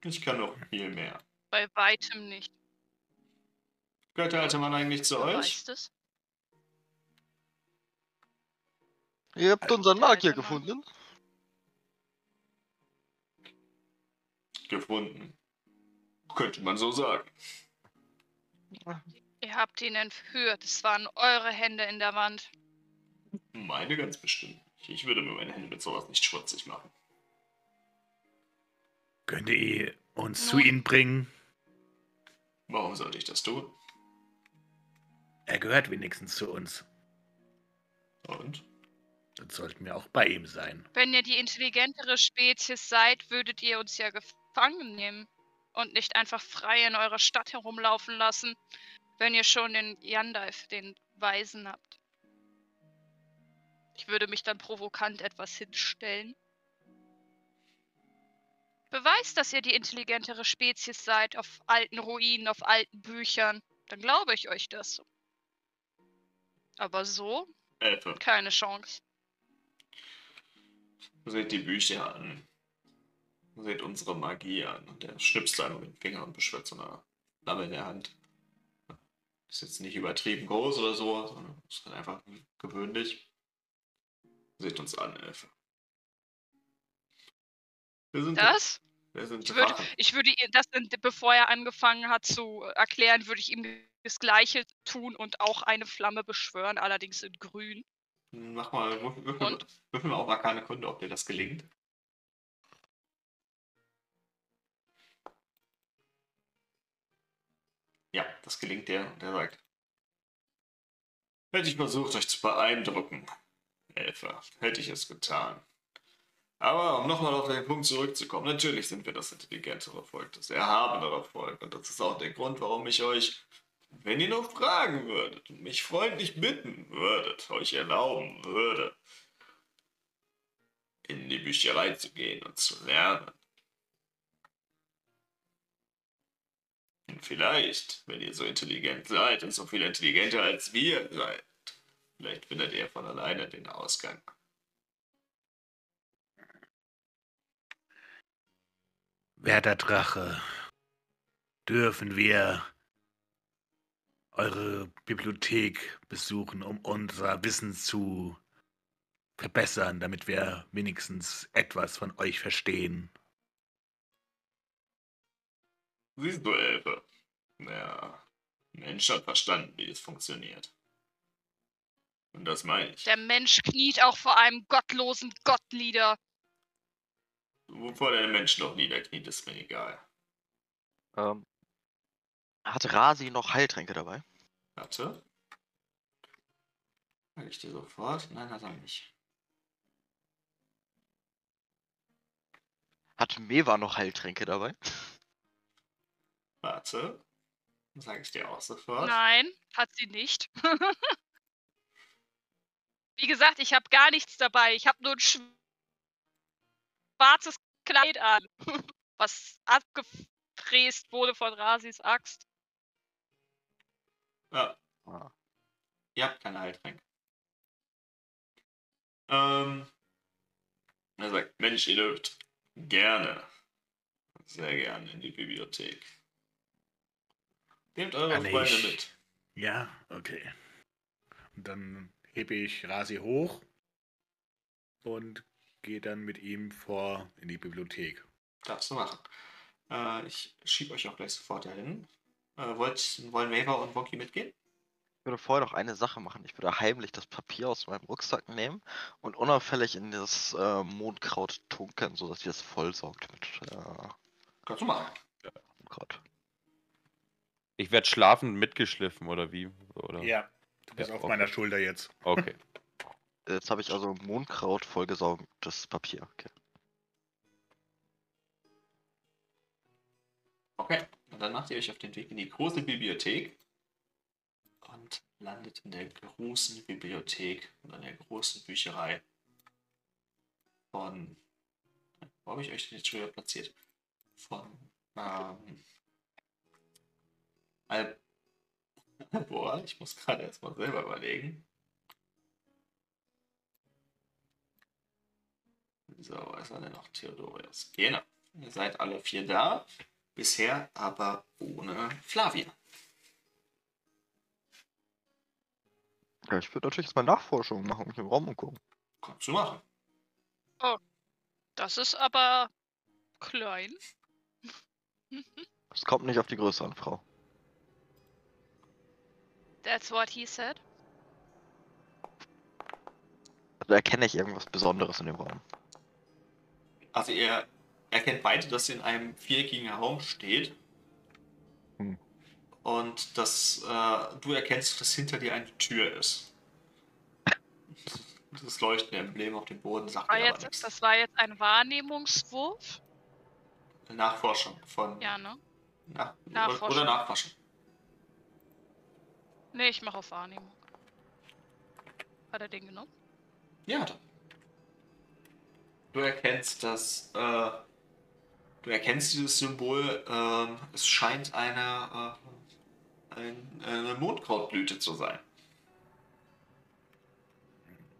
Ich kann noch viel mehr. Bei weitem nicht. Gehört der alte Mann eigentlich zu Du euch? weißt es. Ihr habt unseren der Magier gefunden? Gefunden. Könnte man so sagen. Ihr habt ihn entführt. Es waren eure Hände in der Wand. Meine ganz bestimmt. Ich würde mir meine Hände mit sowas nicht schmutzig machen. Könnt ihr uns zu Nun. ihm bringen? Warum sollte ich das tun? Er gehört wenigstens zu uns. Und? Dann sollten wir auch bei ihm sein. Wenn ihr die intelligentere Spezies seid, würdet ihr uns ja gefangen nehmen und nicht einfach frei in eurer Stadt herumlaufen lassen, wenn ihr schon den Yandalf, den Weisen, habt. Ich würde mich dann provokant etwas hinstellen. Beweist, dass ihr die intelligentere Spezies seid auf alten Ruinen, auf alten Büchern. Dann glaube ich euch das. Aber so, Elfe, keine Chance. seht die Bücher an. Seht unsere Magie an. Und er schnipst einfach mit dem Finger und beschwört so eine Flamme in der Hand. Ist jetzt nicht übertrieben groß oder so, sondern ist halt einfach gewöhnlich. Seht uns an, Elfe. Wir sind, Das? wir sind Ich würde, ich würde ihr das, bevor er angefangen hat zu erklären, würde ich ihm das Gleiche tun und auch eine Flamme beschwören, allerdings in grün. Mach mal, würfel, würfel, Und? würfel mal auf Arkane Kunde, ob dir das gelingt. Das gelingt dir. Und er sagt, hätte ich versucht, euch zu beeindrucken, Elfer, hätte ich es getan. Aber um nochmal auf den Punkt zurückzukommen, natürlich sind wir das intelligentere Volk, das erhabenere Volk. Und das ist auch der Grund, warum ich euch, wenn ihr noch fragen würdet mich freundlich bitten würdet, euch erlauben würde, in die Bücherei zu gehen und zu lernen. Vielleicht, wenn ihr so intelligent seid und so viel intelligenter als wir seid, vielleicht findet ihr von alleine den Ausgang. Werter Drache, dürfen wir eure Bibliothek besuchen, um unser Wissen zu verbessern, damit wir wenigstens etwas von euch verstehen. Siehst du, Elfe? Ja, Mensch hat verstanden, wie es funktioniert. Und das meine ich. Der Mensch kniet auch vor einem gottlosen Gott nieder. Wovor der Mensch noch niederkniet, ist mir egal. Ähm, hat Rasi noch Heiltränke dabei? Warte. Sag ich dir sofort? Nein, hat er nicht. Hat Meva noch Heiltränke dabei? Warte. Sag ich dir auch sofort. Nein, hat sie nicht. Wie gesagt, ich habe gar nichts dabei. Ich habe nur ein schwarzes Kleid an, was abgefräst wurde von Rasis Axt. Ja, Ah. ihr habt keine Heiltränke. Ähm, er sagt, Mensch, ihr dürft gerne, sehr gerne in die Bibliothek. Nehmt eure Freunde ich. mit. Ja, okay. Und dann hebe ich Rasi hoch und gehe dann mit ihm vor in die Bibliothek. Darfst du machen. Äh, ich schiebe euch auch gleich sofort dahin. Äh, wollt, wollen Maver und Wonky mitgehen? Ich würde vorher noch eine Sache machen. Ich würde heimlich das Papier aus meinem Rucksack nehmen und unauffällig in das äh, Mondkraut tunkeln, sodass sie es vollsaugt mit äh, Kannst du machen. Mondkraut. Ich werde schlafend mitgeschliffen, oder wie? Oder? Ja, du bist Ja, auf okay. meiner Schulter jetzt. Okay. Jetzt habe ich also Mondkraut vollgesaugtes Papier. Okay. Okay. Und dann macht ihr euch auf den Weg in die große Bibliothek und landet in der großen Bibliothek oder in der großen Bücherei von. Wo habe ich euch denn jetzt schon wieder platziert? Von. Ähm, Al Boah, ich muss gerade erstmal selber überlegen. So, was ist er denn noch? Theodorius. Genau. Ihr seid alle vier da. Bisher aber ohne Flavia. Ja, ich würde natürlich jetzt mal Nachforschungen machen und mich im Raum umgucken. Kannst du machen. Das ist aber klein. Es kommt nicht auf die Größe an, Frau. That's what he said. Also erkenne ich irgendwas Besonderes in dem Raum. Also ihr erkennt beide, dass ihr in einem viereckigen Raum steht. Hm. Und dass äh, du erkennst, dass hinter dir eine Tür ist. Das leuchtende Emblem auf dem Boden sagt aber jetzt, nichts. das war jetzt ein Wahrnehmungswurf. Nachforschung von. Ja, ne? Nach, Nachforschung. oder Nachforschung. Nee, ich mache auf Wahrnehmung. Hat er den genommen? Ja, dann. Du erkennst das. Äh, du erkennst dieses Symbol. ähm, es scheint eine, äh, ein, eine Mondkrautblüte zu sein.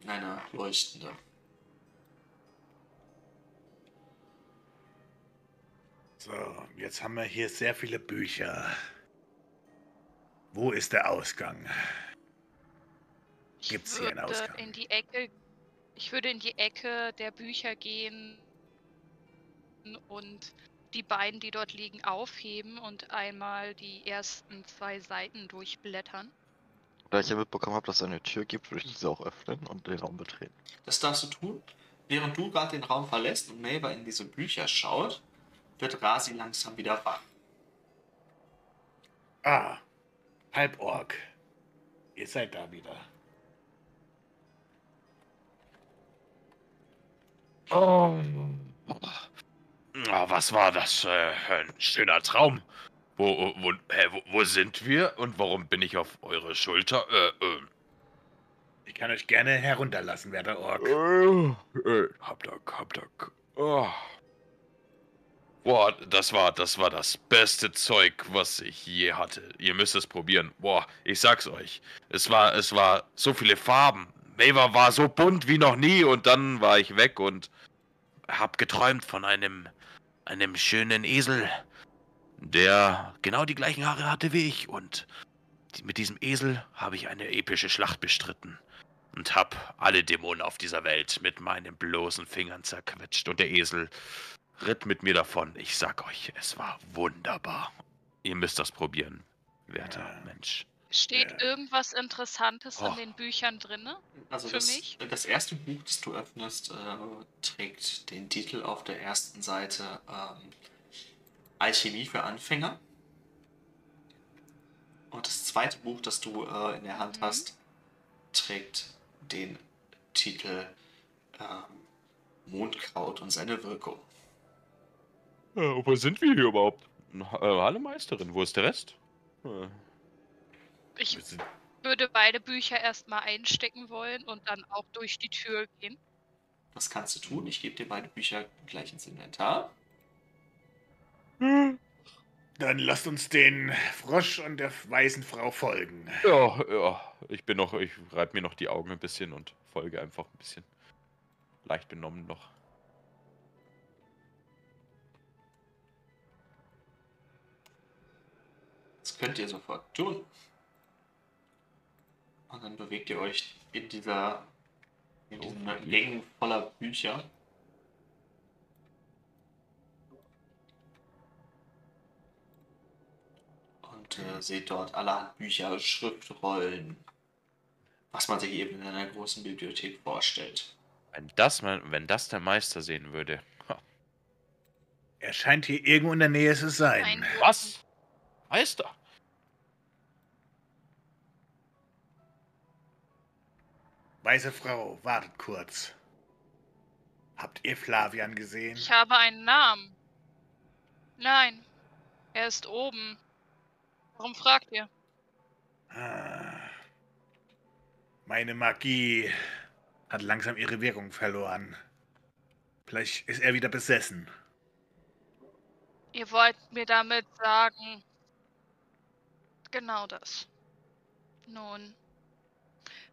Eine leuchtende. So, jetzt haben wir hier sehr viele Bücher. Wo ist der Ausgang? Ich Gibt's hier einen würde Ausgang? in die Ecke. Ich würde in die Ecke der Bücher gehen und die beiden, die dort liegen, aufheben und einmal die ersten zwei Seiten durchblättern. Da ich ja mitbekommen habe, dass es eine Tür gibt, würde ich diese auch öffnen und den Raum betreten. Das darfst du tun. Während du gerade den Raum verlässt und Maver in diese Bücher schaut, wird Rasi langsam wieder wach. Ah, Halborg. Ihr seid da wieder. Oh. Ah, was war das? Äh, ein schöner Traum. Wo, wo, hä, wo, wo sind wir und warum bin ich auf eure Schulter? Äh, äh, Ich kann euch gerne herunterlassen, werter Ork. äh, äh, hab Dank, hab Dank. Oh. Boah, das war, das war das beste Zeug, was ich je hatte. Ihr müsst es probieren. Boah, ich sag's euch. Es war, es war so viele Farben. Maver war so bunt wie noch nie und dann war ich weg und hab geträumt von einem, einem schönen Esel, der genau die gleichen Haare hatte wie ich und mit diesem Esel habe ich eine epische Schlacht bestritten und hab alle Dämonen auf dieser Welt mit meinen bloßen Fingern zerquetscht und der Esel ritt mit mir davon. Ich sag euch, es war wunderbar. Ihr müsst das probieren, werter Ja. Mensch. Steht Ja. irgendwas Interessantes Oh. in den Büchern drinne? Also Für das, mich? das erste Buch, das du öffnest, äh, trägt den Titel auf der ersten Seite ähm, Alchemie für Anfänger. Und das zweite Buch, das du äh, in der Hand Mhm. hast, trägt den Titel ähm, Mondkraut und seine Wirkung. Äh, wo sind wir hier überhaupt? Äh, hallo Meisterin, wo ist der Rest? Äh, Ich würde beide Bücher erstmal einstecken wollen und dann auch durch die Tür gehen. Das kannst du tun. Ich gebe dir beide Bücher gleich ins Inventar. Dann lasst uns den Frosch und der weißen Frau folgen. Ja, ja. Ich bin noch, ich reibe mir noch die Augen ein bisschen und folge einfach ein bisschen. Leicht benommen noch. Das könnt ihr sofort tun. Und dann bewegt ihr euch in dieser in diesen Okay. Gängen voller Bücher. Und äh, seht dort allerhand Bücher, Schriftrollen, was man sich eben in einer großen Bibliothek vorstellt. Wenn das, mein, wenn das der Meister sehen würde. Ha. Er scheint hier irgendwo in der Nähe zu sein. Ein Was? Meister? Weiße Frau, wartet kurz. Habt ihr Flavian gesehen? Ich habe einen Namen. Nein, er ist oben. Warum fragt ihr? Ah. Meine Magie hat langsam ihre Wirkung verloren. Vielleicht ist er wieder besessen. Ihr wollt mir damit sagen. Genau das. Nun.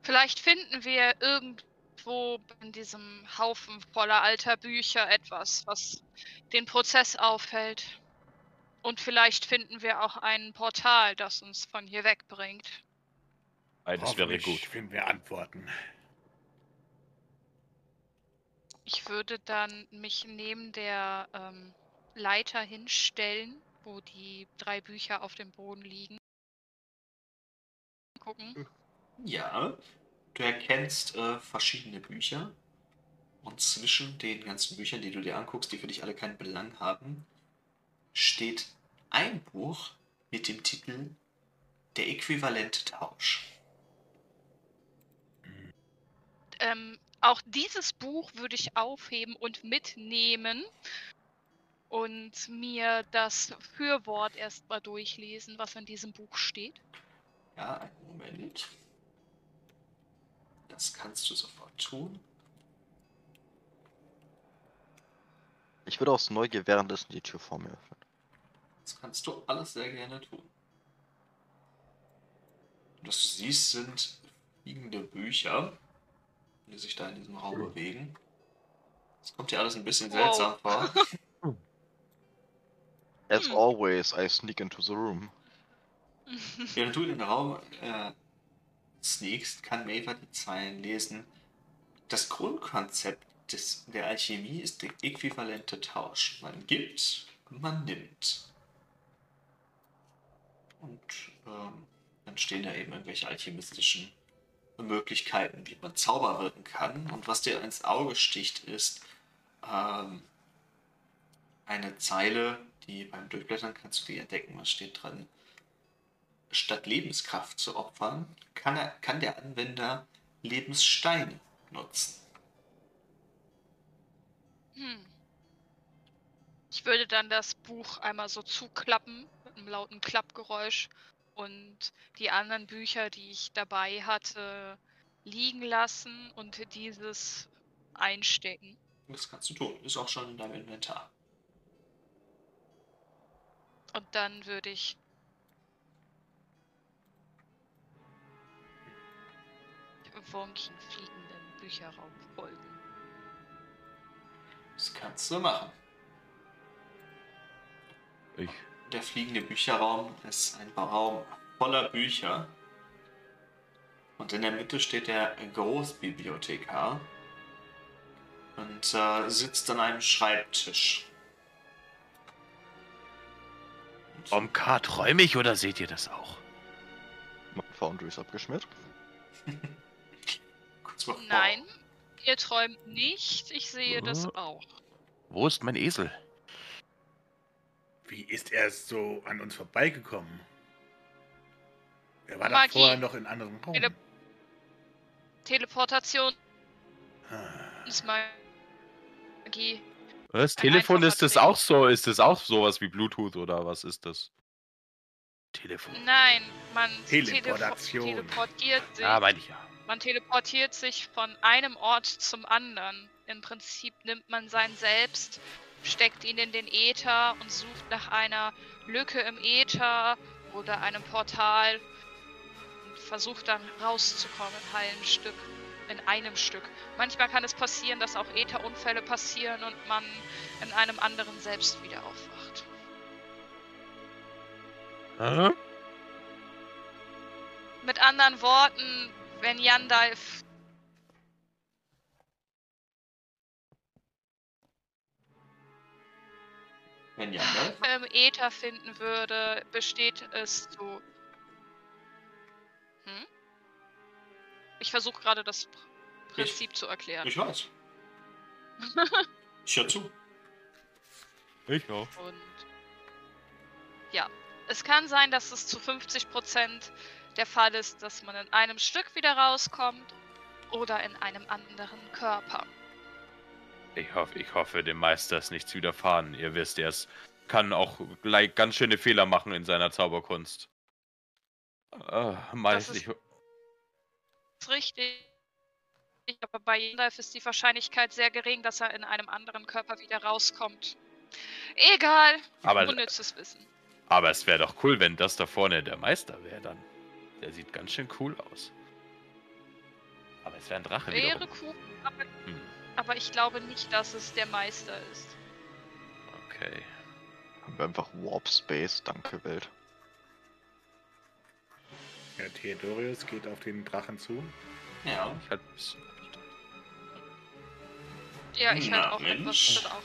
Vielleicht finden wir irgendwo in diesem Haufen voller alter Bücher etwas, was den Prozess aufhält. Und vielleicht finden wir auch ein Portal, das uns von hier wegbringt. Beides wäre gut. finden wir Antworten. Ich würde dann mich neben der ähm, Leiter hinstellen, wo die drei Bücher auf dem Boden liegen. Gucken. Ja, du erkennst äh, verschiedene Bücher. Und zwischen den ganzen Büchern, die du dir anguckst, die für dich alle keinen Belang haben, steht ein Buch mit dem Titel Der äquivalente Tausch. Ähm, auch dieses Buch würde ich aufheben und mitnehmen und mir das Fürwort erstmal durchlesen, was in diesem Buch steht. Ja, einen Moment. Das kannst du sofort tun. Ich würde aus Neugier währenddessen die Tür vor mir öffnen. Das kannst du alles sehr gerne tun. Und was du siehst, sind fliegende Bücher, die sich da in diesem Raum bewegen. Das kommt dir alles ein bisschen Wow. seltsam vor. As Hm. always, I sneak into the room. Während du in den Raum äh, sneakst, kann Maver die Zeilen lesen. Das Grundkonzept des, der Alchemie ist der äquivalente Tausch. Man gibt man nimmt. Und ähm, dann stehen da eben irgendwelche alchemistischen Möglichkeiten, wie man Zauber wirken kann. Und was dir ins Auge sticht, ist ähm, eine Zeile, die beim Durchblättern kannst du die entdecken. Was steht dran? Statt Lebenskraft zu opfern, kann, er, kann der Anwender Lebenssteine nutzen. Hm. Ich würde dann das Buch einmal so zuklappen mit einem lauten Klappgeräusch und die anderen Bücher, die ich dabei hatte, liegen lassen und dieses einstecken. Das kannst du tun. Ist auch schon in deinem Inventar. Und dann würde ich Wonkin fliegenden Bücherraum folgen. Das kannst du machen. Ich. Der fliegende Bücherraum ist ein Raum voller Bücher. Und in der Mitte steht der Großbibliothekar und äh, sitzt an einem Schreibtisch. K träume ich oder seht ihr das auch? Mein Foundry ist abgeschmiert. Nein, ihr träumt nicht. Ich sehe das Oh. auch. Wo ist mein Esel? Wie ist er so an uns vorbeigekommen? Er war Magie. da vorher noch in anderen Raum. Tele- Teleportation Ah. ist Magie. Das Ein Telefon ist das auch so? Ist das auch sowas wie Bluetooth oder was ist das? Telefon. Nein, man telefo- Teleportation. teleportiert sich. Ja, meine ich ja. Man teleportiert sich von einem Ort zum anderen. Im Prinzip nimmt man sein Selbst, steckt ihn in den Äther und sucht nach einer Lücke im Äther oder einem Portal und versucht dann rauszukommen in heilen Stück, in einem Stück. Manchmal kann es passieren, dass auch Ätherunfälle passieren und man in einem anderen selbst wieder aufwacht. Hä? Mit anderen Worten, wenn Yandalf Wenn ne? im Äther finden würde, besteht es zu. Hm? Ich versuche gerade das Pr- Prinzip zu erklären. Ich weiß. Ich hör zu. Ich auch. Und ja, es kann sein, dass es zu 50% der Fall ist, dass man in einem Stück wieder rauskommt oder in einem anderen Körper. Ich hoffe, ich hoffe, dem Meister ist nichts widerfahren. Ihr wisst, er kann auch gleich ganz schöne Fehler machen in seiner Zauberkunst. Äh, Meister, ist- ich, Das ist richtig. Aber bei Yandalf ist die Wahrscheinlichkeit sehr gering, dass er in einem anderen Körper wieder rauskommt. Egal. aber, Unnützes Wissen. aber es wäre doch cool, wenn das da vorne der Meister wäre dann. Der sieht ganz schön cool aus. Aber es wäre ein Drache Wäre wiederum. cool, aber, Hm, aber ich glaube nicht, dass es der Meister ist. okay. Haben wir einfach Warp Space, danke Welt. Ja, Theodorius geht auf den Drachen zu. Ja. Ich halt Ja, ich Na, halt auch Mensch. etwas. Auch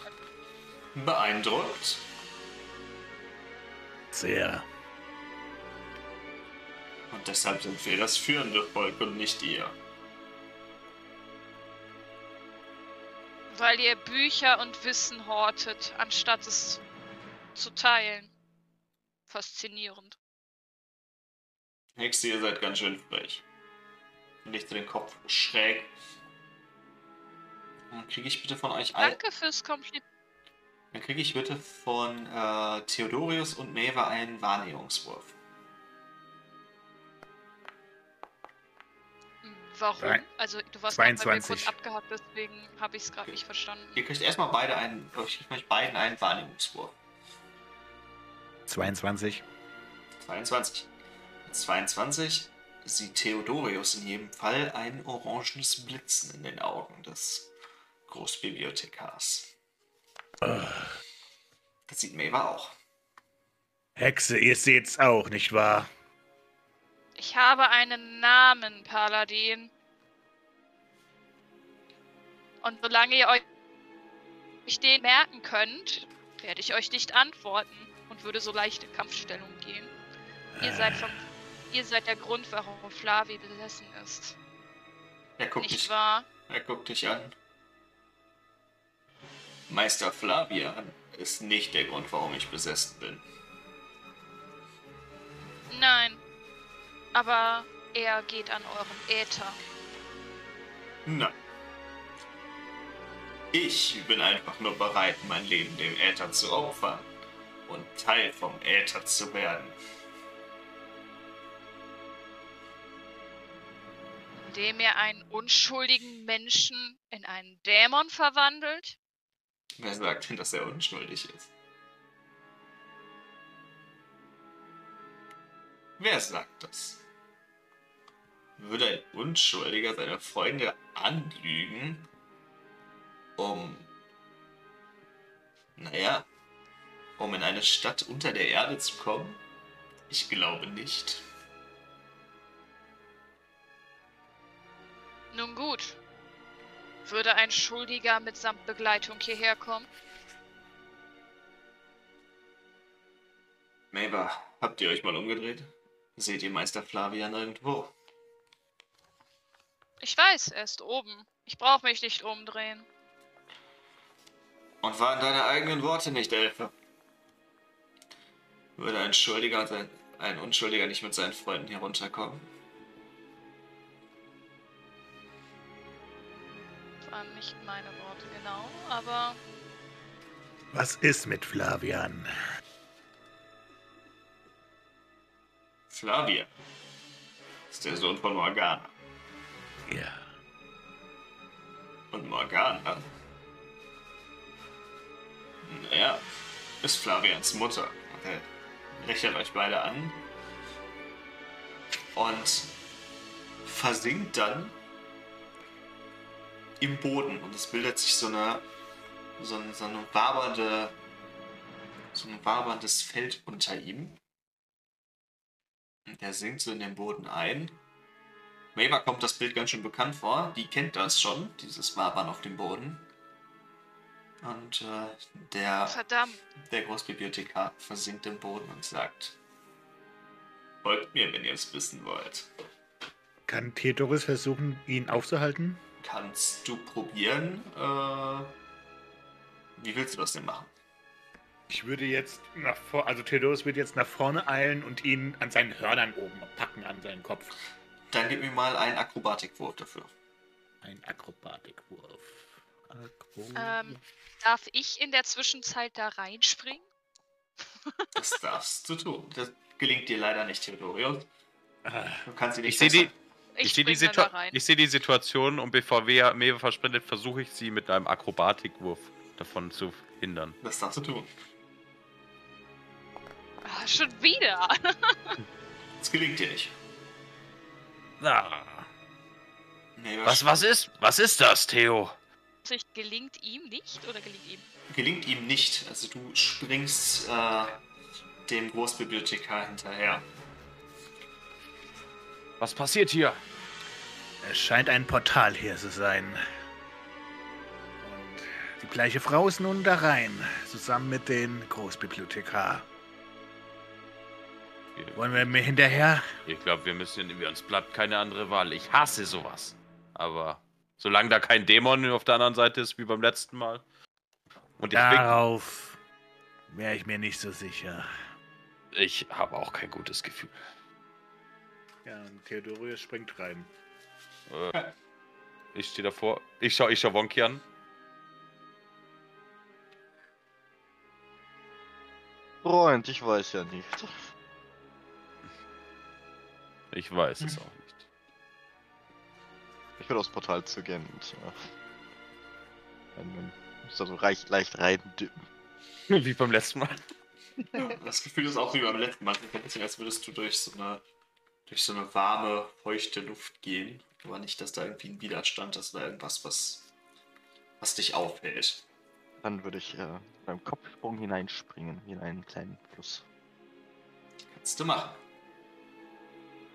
Beeindruckt. Sehr. Und deshalb sind wir das führende Volk und nicht ihr. Weil ihr Bücher und Wissen hortet, anstatt es zu teilen. Faszinierend. Hexe, ihr seid ganz schön frech. Nicht den Kopf schräg. Dann kriege ich bitte von euch all. Danke fürs Kompliment. Dann kriege ich bitte von äh, Theodorius und Maeve einen Wahrnehmungswurf. Warum? Drei- Also du warst gerade bei mir 22. kurz abgehakt, deswegen habe ich es gerade nicht verstanden. Ihr kriegt erstmal beide einen, ich kriege euch beiden einen Wahrnehmungswurf. 22. 22. Mit 22 sieht Theodorius in jedem Fall ein orangenes Blitzen in den Augen des Großbibliothekars. Das sieht Maeve auch. Hexe, ihr seht's auch, nicht wahr? Ich habe einen Namen, Paladin. Und solange ihr euch den merken könnt, werde ich euch nicht antworten und würde so leicht in Kampfstellung gehen. Ihr seid, vom, ihr seid der Grund, warum Flavi besessen ist. Er guckt, Nicht dich, wahr? er guckt dich an. Meister Flavian ist nicht der Grund, warum ich besessen bin. Nein. Aber er geht an eurem Äther. Nein. Ich bin einfach nur bereit, mein Leben dem Äther zu opfern und Teil vom Äther zu werden. Indem er einen unschuldigen Menschen in einen Dämon verwandelt? Wer sagt denn, dass er unschuldig ist? Wer sagt das? Würde ein Unschuldiger seine Freunde anlügen, um, naja, um in eine Stadt unter der Erde zu kommen? Ich glaube nicht. Nun gut. Würde ein Schuldiger mitsamt Begleitung hierher kommen? Maber, habt ihr euch mal umgedreht? Seht ihr Meister Flavian irgendwo? Ich weiß, er ist oben. Ich brauche mich nicht umdrehen. Und waren deine eigenen Worte nicht, Elfe? Würde ein Schuldiger und ein, Unschuldiger nicht mit seinen Freunden herunterkommen? Das waren nicht meine Worte genau, aber Was ist mit Flavian? Flavia ist der Sohn von Morgana. Ja. Und Morgana. Naja, ist Flavians Mutter. Okay. Lächelt euch beide an. Und versinkt dann im Boden. Und es bildet sich so eine, so eine, so eine wabernde, so ein waberndes Feld unter ihm. Und er sinkt so in den Boden ein. Maver kommt das Bild ganz schön bekannt vor. Die kennt das schon, dieses Wabern auf dem Boden. Und äh, der, Verdammt. der Großbibliothekar versinkt im Boden und sagt: Folgt mir, wenn ihr es wissen wollt. Kann Theodoris versuchen, ihn aufzuhalten? Kannst du probieren? Äh, wie willst du das denn machen? Ich würde jetzt nach vor, also Theodoris wird jetzt nach vorne eilen und ihn an seinen Hörnern oben packen, an seinen Kopf. Dann gib mir mal einen Akrobatikwurf dafür. Ein Akrobatikwurf. Akro Ähm, darf ich in der Zwischenzeit da reinspringen? Das darfst du tun. Das gelingt dir leider nicht, Theodorius. Du kannst sie nicht Ich sehe die, festhalten. ich sehe die, ich seh die Situation und bevor Mewe verschwindet, versuche ich sie mit einem Akrobatikwurf davon zu hindern. Das darfst du tun. Schon wieder. Das gelingt dir nicht. Ah, Nee, was, was ist, was ist das, Theo? Gelingt ihm nicht oder gelingt ihm? Gelingt ihm nicht. Also du springst äh, dem Großbibliothekar hinterher. Was passiert hier? Es scheint ein Portal hier zu sein. Und die gleiche Frau ist nun da rein, zusammen mit den Großbibliothekar. Wollen wir mir hinterher? Ich glaube, wir müssen, wir uns bleibt keine andere Wahl. Ich hasse sowas. Aber solange da kein Dämon auf der anderen Seite ist, wie beim letzten Mal. Und ich, bin, Darauf wäre ich mir nicht so sicher. ich habe auch kein gutes Gefühl. Ja, und Theodorius springt rein. Äh, ich stehe davor. Ich schau, ich schau Wonki an. Freund, ich weiß ja nicht. Ich weiß es auch nicht. Ich will aufs Portal zu gehen und äh, da so leicht, leicht reindippen. Wie beim letzten Mal. Das Gefühl ist auch wie beim letzten Mal. Ein bisschen, als würdest du durch so eine durch so eine warme, feuchte Luft gehen. Aber nicht, dass da irgendwie ein Widerstand ist oder irgendwas, was, was dich aufhält. Dann würde ich äh, beim Kopfsprung hineinspringen, wie in einen kleinen Fluss. Kannst du machen.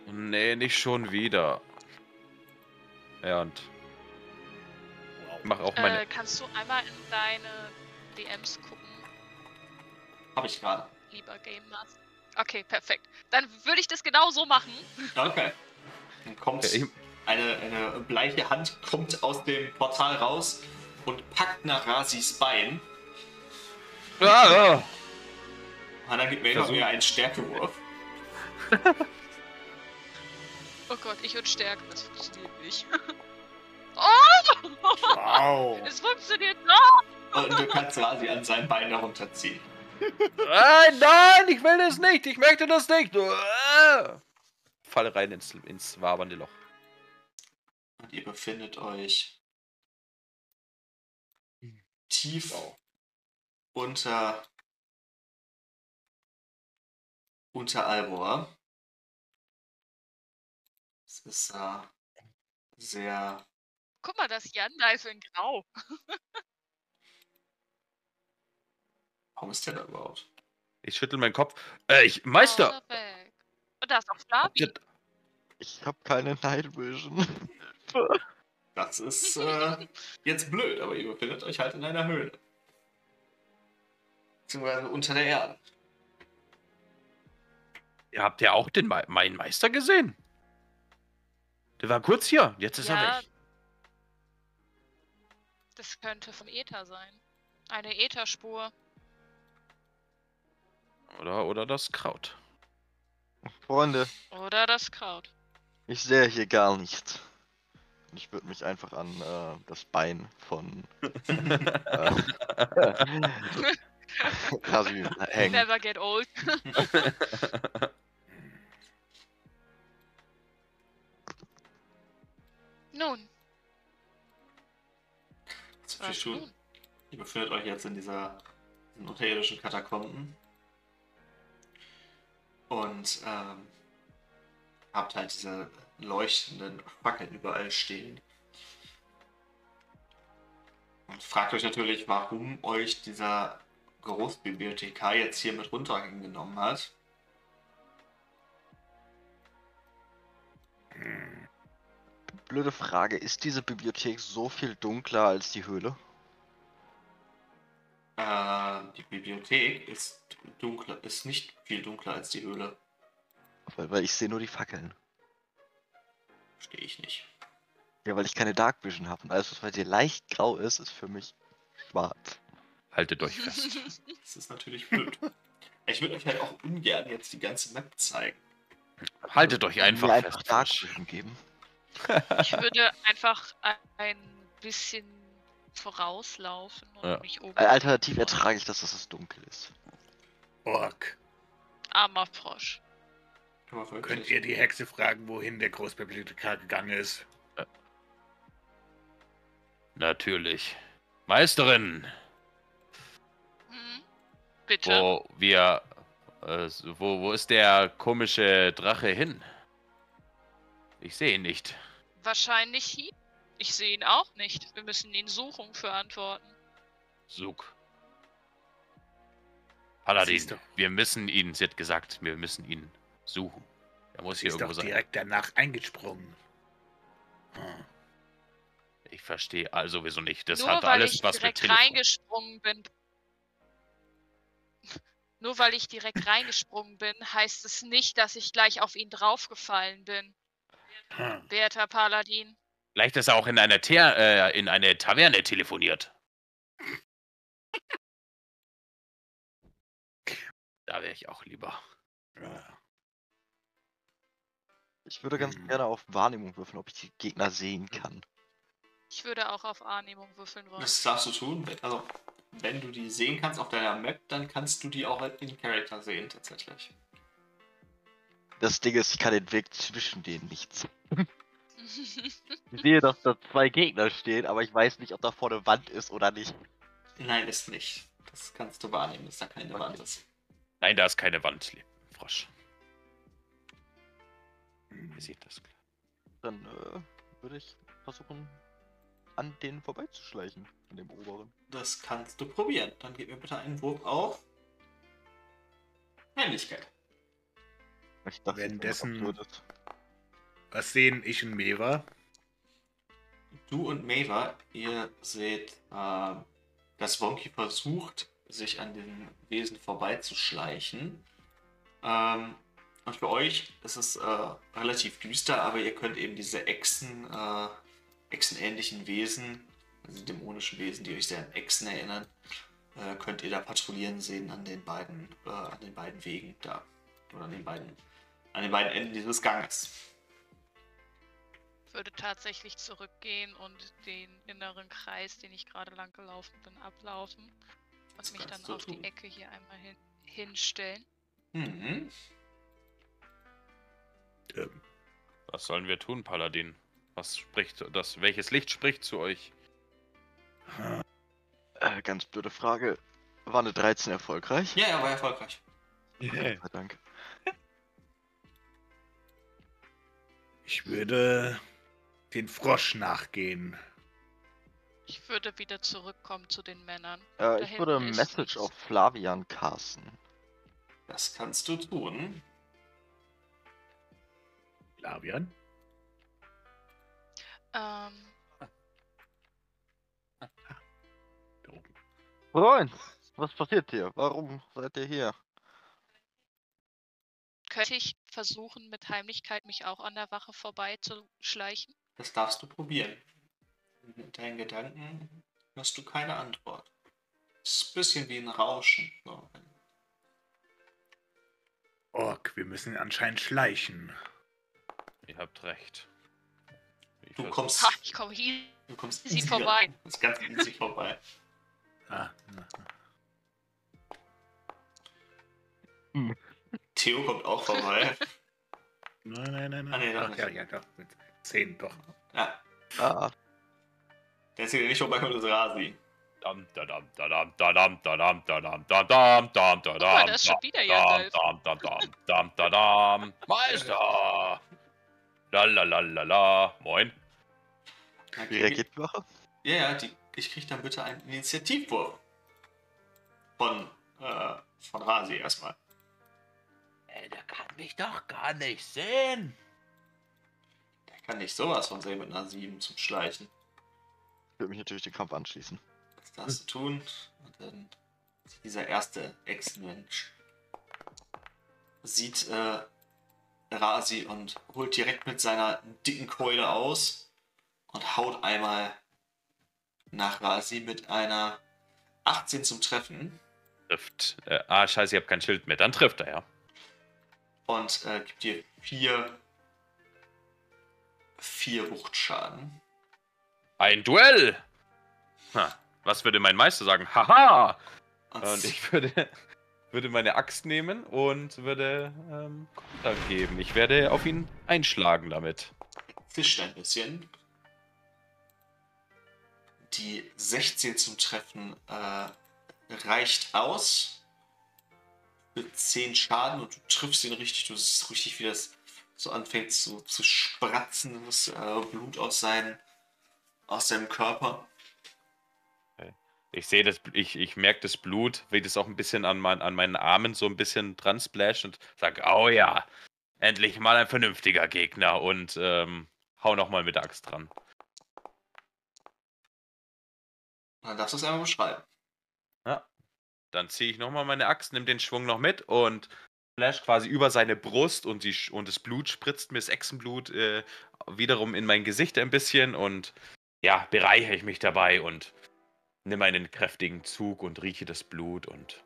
Nee, nicht schon wieder. Ja, und. Mach auch meine. Äh, kannst du einmal in deine DMs gucken, Habe ich gerade. lieber Game Master? Okay, perfekt. Dann würde ich das genau so machen. Okay. Dann kommt Ich- eine, eine bleiche Hand kommt aus dem Portal raus und packt nach Rasis Bein. Ah, ah. Und dann gibt mir wieder einen Stärkewurf. Oh Gott, ich würde stärken, das funktioniert nicht. oh! Wow! Es funktioniert noch! Und du kannst Rasi an seinem Bein herunterziehen. Nein, nein, ich will das nicht. Ich möchte das nicht. Falle rein ins, ins wabernde Loch. Und ihr befindet euch tief unter unter Albor. Ist äh, sehr Guck mal, das Jan da ist in Grau. Warum ist der da überhaupt? Ich schüttel meinen Kopf. Äh, ich, Meister! Und da ist auch habt Flavi. Ich habe keine Night Vision. Das ist äh, jetzt blöd, aber ihr befindet euch halt in einer Höhle. Beziehungsweise unter der Erde. Ihr habt ja auch den Me meinen Meister gesehen. Der war kurz hier. Jetzt ist er Ja. weg. Das könnte vom Äther sein. Eine Ätherspur. Oder, oder das Kraut. Freunde, Oder das Kraut. ich sehe hier gar nichts. Ich würde mich einfach an äh, das Bein von äh, hängen. Never get old. Nun, viel Was tun. nun? Ihr befindet euch jetzt in dieser in unterirdischen Katakomben. Und ähm, habt halt diese leuchtenden Fackeln überall stehen. Und fragt euch natürlich, warum euch dieser Großbibliothekar jetzt hier mit runtergenommen hat. Hm. Blöde Frage, ist diese Bibliothek so viel dunkler als die Höhle? Äh, die Bibliothek ist dunkler, ist nicht viel dunkler als die Höhle. Weil, weil ich sehe nur die Fackeln. Verstehe ich nicht. Ja, weil ich keine Dark Vision habe. Und alles, was bei dir leicht grau ist, ist für mich schwarz. Haltet euch fest. Das ist natürlich blöd. Ich würde euch halt auch ungern jetzt die ganze Map zeigen. Haltet euch einfach Mir einfach fest. Dark. Vision geben. Ich würde einfach ein bisschen vorauslaufen und Ja. mich oben. Alternativ ertrage ich das, dass es dunkel ist. Ork, Armer Frosch. Könnt ihr die Hexe fragen, wohin der Großbibliothekar gegangen ist? Natürlich. Meisterin, Hm? Bitte. wo wir. Äh, wo, wo ist der komische Drache hin? Ich sehe ihn nicht. Wahrscheinlich hier. Ich sehe ihn auch nicht. Wir müssen ihn suchen für Antworten. Sug. Paladin, wir müssen ihn, sie hat gesagt, wir müssen ihn suchen. Er muss Sie hier ist irgendwo doch sein. direkt danach eingesprungen. Hm. Ich verstehe also sowieso nicht. Das Nur hat alles ich was mit direkt Telefon. reingesprungen bin. Nur weil ich direkt reingesprungen bin, heißt es nicht, dass ich gleich auf ihn draufgefallen bin. Hm. Werter Paladin. Vielleicht ist er auch in einer Ter äh, in eine Taverne telefoniert. Da wäre ich auch lieber. Ja. Ich würde ganz Hm. gerne auf Wahrnehmung würfeln, ob ich die Gegner sehen kann. Ich würde auch auf Wahrnehmung würfeln wollen. Das darfst du tun. Wenn- Also, wenn du die sehen kannst auf deiner Map, dann kannst du die auch in Character sehen, tatsächlich. Das Ding ist, ich kann den Weg zwischen denen nicht sehen. Ich sehe, dass da zwei Gegner stehen, aber ich weiß nicht, ob da vorne Wand ist oder nicht. Nein, ist nicht. Das kannst du wahrnehmen, dass da keine Okay. Wand ist. Nein, da ist keine Wand, lieber Frosch. Ihr seht das. Dann äh, würde ich versuchen, an denen vorbeizuschleichen, an dem oberen. Das kannst du probieren. Dann gib mir bitte einen Wurf auf Heimlichkeit. Ich dachte, Währenddessen-. Was sehen ich und Meva? Du und Maeva, ihr seht, äh, dass Wonky versucht, sich an den Wesen vorbeizuschleichen. Ähm, und für euch ist es äh, relativ düster, aber ihr könnt eben diese Echsen, äh, Echsenähnlichen Wesen, also dämonischen Wesen, die euch sehr an Echsen erinnern, äh, könnt ihr da patrouillieren sehen an den beiden, äh, an den beiden Wegen da. Oder an den beiden, an den beiden Enden dieses Ganges. Ich würde tatsächlich zurückgehen und den inneren Kreis, den ich gerade lang gelaufen bin, ablaufen. Das Und mich dann auf die tun. Ecke hier einmal hin, hinstellen. Mhm. Ähm, Was sollen wir tun, Paladin? Was spricht das? Welches Licht spricht zu euch? Äh, ganz blöde Frage. War eine 13 erfolgreich? Ja, er war erfolgreich. Gott sei Dank. Ich würde den Frosch nachgehen. Ich würde wieder zurückkommen zu den Männern. Äh, ich würde Message nichts. auf Flavian casten. Das kannst du tun. Lavian? Ähm. Freund, was passiert hier? Warum seid ihr hier? Könnte ich versuchen, mit Heimlichkeit mich auch an der Wache vorbeizuschleichen? Das darfst du probieren. Mit deinen Gedanken hast du keine Antwort. Es ist ein bisschen wie ein Rauschen. So. Ork, wir müssen anscheinend schleichen. Ihr habt recht. Ich Du kommst, Ha, ich komme hier. du kommst easy easy vorbei. Du kommst ganz easy vorbei. Ah, na, Theo kommt auch vorbei. nein, nein, nein. Ah, nee, doch Ach, ja, ja, doch. Mit 10, doch. Ja, Ah, Der ist hier nicht vorbeikommt, ist Rasi. Dam, dadam, dadam, dadam, dadam, dadam, dadam, dam, dadam, mal, da ist schon wieder dam, dam, dam, dam, dam, dadam. Meister! Lalalala. Moin. Dann Wie krieg ich- reagiert die Wache? Ja, ja, die, ich krieg dann bitte einen Initiativwurf. Von, äh, von Rasi erstmal. Ey, der kann mich doch gar nicht sehen. Der kann nicht sowas von sehen mit einer 7 zum Schleichen. Ich würde mich natürlich dem Kampf anschließen. Das darfst du tun. Und dann dieser erste Ex-Mensch sieht äh, Rasi und holt direkt mit seiner dicken Keule aus und haut einmal nach Rasi mit einer 18 zum Treffen Trifft. Äh, ah, scheiße, ich hab kein Schild mehr. Dann trifft er, ja. Und äh, gibt dir vier, vier Wuchtschaden. Ein Duell! Ha, was würde mein Meister sagen? Haha! Und, Und ich würde, würde meine Axt nehmen und würde ähm, Konter geben. Ich werde auf ihn einschlagen damit. zischt ein bisschen. Die 16 zum Treffen äh, reicht aus. Für 10 Schaden und du triffst ihn richtig. Du siehst richtig, wie das so anfängt zu, zu spratzen, das äh, Blut aus, seinen, aus seinem Körper. Ich sehe das, ich, ich merke das Blut, wie das auch ein bisschen an, mein, an meinen Armen so ein bisschen dran splasht und sage, oh ja, endlich mal ein vernünftiger Gegner und ähm, hau nochmal mit der Axt dran. Dann darfst du es einmal beschreiben. Dann ziehe ich nochmal meine Axt, nimm den Schwung noch mit und splash quasi über seine Brust und, die, und das Blut spritzt mir das Echsenblut äh, wiederum in mein Gesicht ein bisschen und ja, bereichere ich mich dabei und nimm einen kräftigen Zug und rieche das Blut und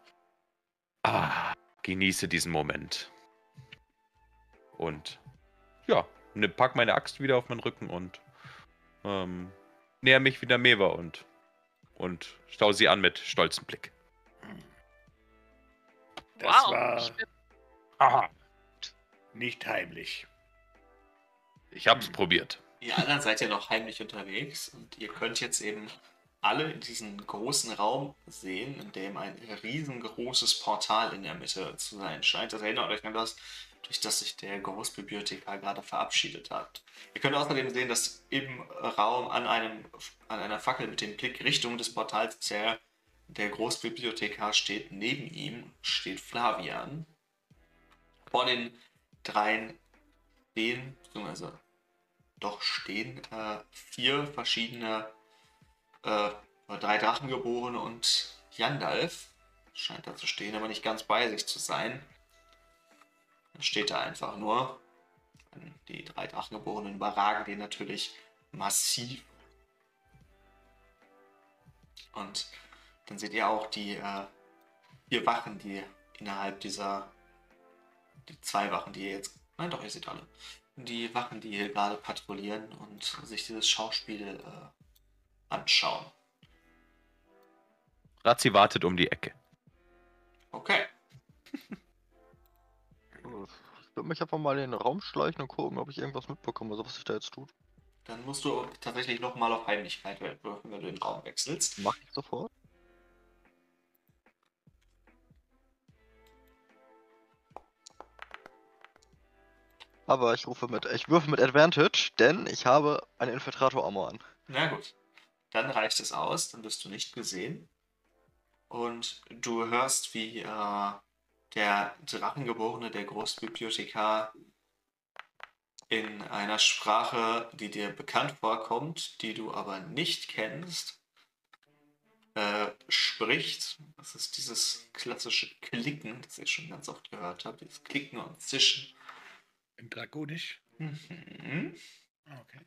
ah, genieße diesen Moment. Und ja, ne, pack meine Axt wieder auf meinen Rücken und ähm, näher mich wieder Mewa und, und stau sie an mit stolzem Blick. Das wow. war Ich bin, aha, nicht heimlich. Ich hab's probiert. Ihr anderen seid ja noch heimlich unterwegs und ihr könnt jetzt eben alle in diesen großen Raum sehen, in dem ein riesengroßes Portal in der Mitte zu sein scheint. Das erinnert euch an das, durch das sich der Großbibliothekar gerade verabschiedet hat. Ihr könnt außerdem sehen, dass im Raum an, einem, an einer Fackel mit dem Blick Richtung des Portals der, der Großbibliothekar steht. Neben ihm steht Flavian. Vor den dreien stehen, beziehungsweise doch stehen äh, vier verschiedene, äh, drei Drachengeborene und Jandalf. Scheint da zu stehen, aber nicht ganz bei sich zu sein. Dann steht da einfach nur. Die drei Drachengeborenen überragen den natürlich massiv. Und dann seht ihr auch die äh, vier Wachen, die innerhalb dieser, die zwei Wachen, die ihr jetzt, nein doch, ihr seht alle, die Wachen, die hier gerade patrouillieren und sich dieses Schauspiel äh, anschauen. Razzi wartet um die Ecke. Okay. Ich würde mich einfach mal in den Raum schleichen und gucken, ob ich irgendwas mitbekomme, also was sich da jetzt tut. Dann musst du tatsächlich nochmal auf Heimlichkeit würfeln, wenn du den Raum wechselst. Mach ich sofort. Aber ich rufe mit, ich würfe mit Advantage, denn ich habe eine Infiltrator-Armor an. Na gut. Dann reicht es aus, dann wirst du nicht gesehen. Und du hörst, wie äh, der Drachengeborene, der Großbibliothekar, in einer Sprache, die dir bekannt vorkommt, die du aber nicht kennst, äh, spricht. Das ist dieses klassische Klicken, das ihr schon ganz oft gehört habt, dieses Klicken und Zischen. In Dragonisch? Mhm. Okay.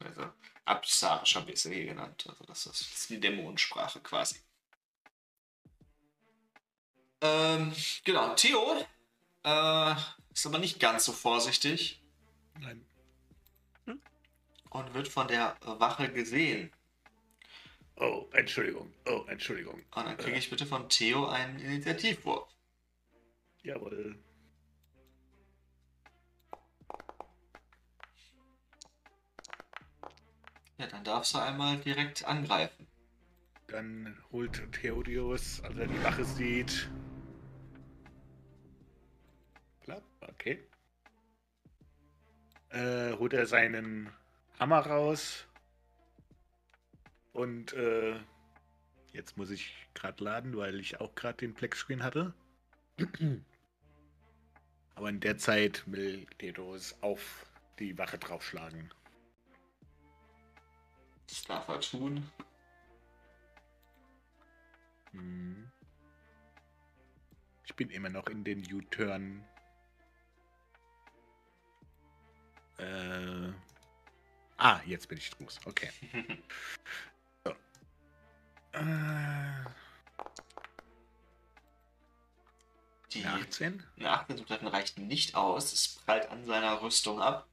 Also Absarischer ja hier genannt. Also das ist, das ist die Dämonensprache quasi. Ähm, genau, Theo äh, ist aber nicht ganz so vorsichtig Nein. und wird von der Wache gesehen. Oh, Entschuldigung. Oh, Entschuldigung. Und dann kriege ich bitte von Theo einen Initiativwurf. Jawohl. Ja, dann darfst du einmal direkt angreifen. Dann holt Theodorus, als er die Wache sieht. Klapp, okay. Äh, holt er seinen Hammer raus. Und äh, jetzt muss ich gerade laden, weil ich auch gerade den Blackscreen hatte. Aber in der Zeit will Theodorus auf die Wache draufschlagen. Das darf er tun. Hm. Ich bin immer noch in den U-Turn. Äh. Ah, jetzt bin ich Struß. Okay. So. Äh, Die eine 18? eine 18 zum Treffen reicht nicht aus. Es prallt an seiner Rüstung ab.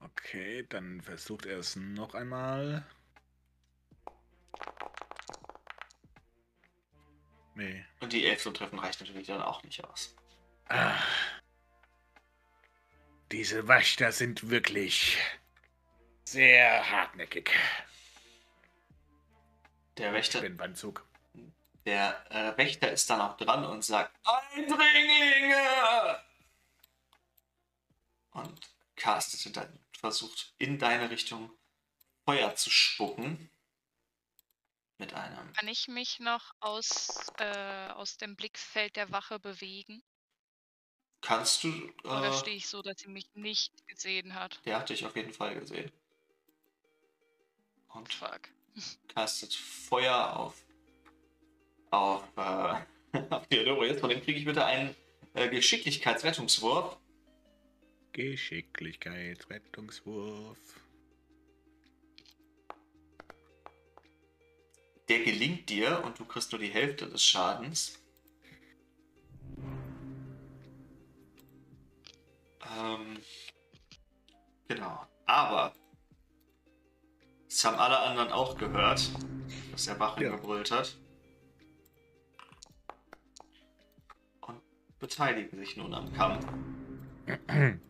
Okay, dann versucht er es noch einmal. Nee. Und die 11 zum Treffen reicht natürlich dann auch nicht aus. Ah. Diese Wächter sind wirklich sehr hartnäckig. Der Ich Wächter, bin Bandzug. der äh, Wächter ist dann auch dran und sagt: Eindringlinge! Und castet dann, versucht in deine Richtung Feuer zu spucken. Mit einem. Kann ich mich noch aus, äh, aus dem Blickfeld der Wache bewegen? Kannst du. Oder Äh, stehe ich so, dass sie mich nicht gesehen hat? der hat dich auf jeden Fall gesehen. Und Fuck. castet Feuer auf. Auf. Äh, auf Theodorius. Von dem kriege ich bitte einen äh, Geschicklichkeitsrettungswurf. Geschicklichkeitsrettungswurf. Der gelingt dir und du kriegst nur die Hälfte des Schadens. Ähm, genau. Aber das haben alle anderen auch gehört, dass der Wache Ja. gebrüllt hat. Und beteiligen sich nun am Kampf.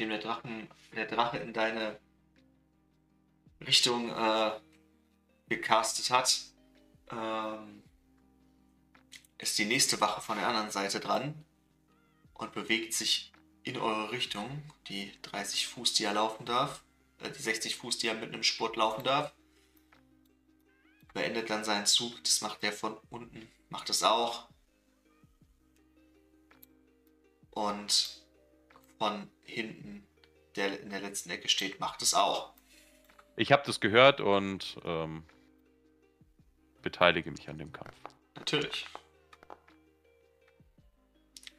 Nachdem der Drachen, der Drache in deine Richtung äh, gecastet hat, ähm, ist die nächste Wache von der anderen Seite dran und bewegt sich in eure Richtung, die 30 Fuß, die er laufen darf, äh, die 60 Fuß, die er mit einem Spurt laufen darf. Beendet dann seinen Zug, das macht der von unten, macht es auch. Und von hinten, der in der letzten Ecke steht, macht es auch. Ich habe das gehört und ähm, beteilige mich an dem Kampf. Natürlich.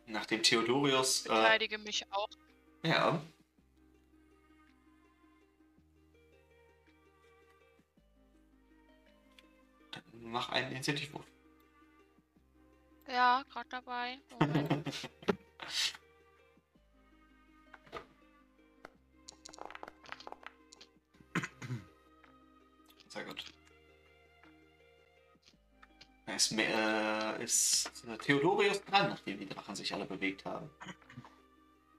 Nachdem Theodorius. Äh, Beteilige mich auch. ja. Dann mach einen Initiativwurf. Ja, gerade dabei. Sehr gut. Es äh, ist Theodorius dran, nachdem die Drachen sich alle bewegt haben.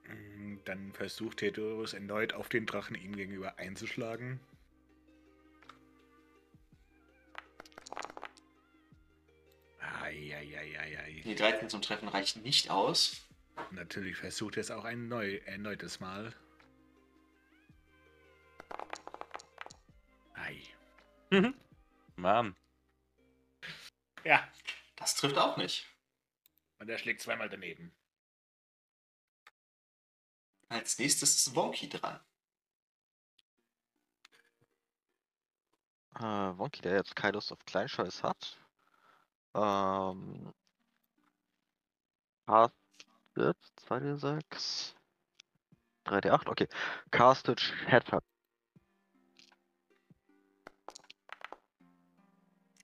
Mm, Dann versucht Theodorus erneut auf den Drachen ihm gegenüber einzuschlagen. Eieieiei. Die 13 zum Treffen reichen nicht aus. Natürlich versucht er es auch ein neu, erneutes Mal. Mann. Ja, Das trifft auch nicht. und er schlägt zweimal daneben. Als nächstes ist Wonky dran. Äh, Wonky, der jetzt keine Lust auf Kleinscheiß hat. Ähm. Castet 2d6. 3d8, okay. Castet Shatter.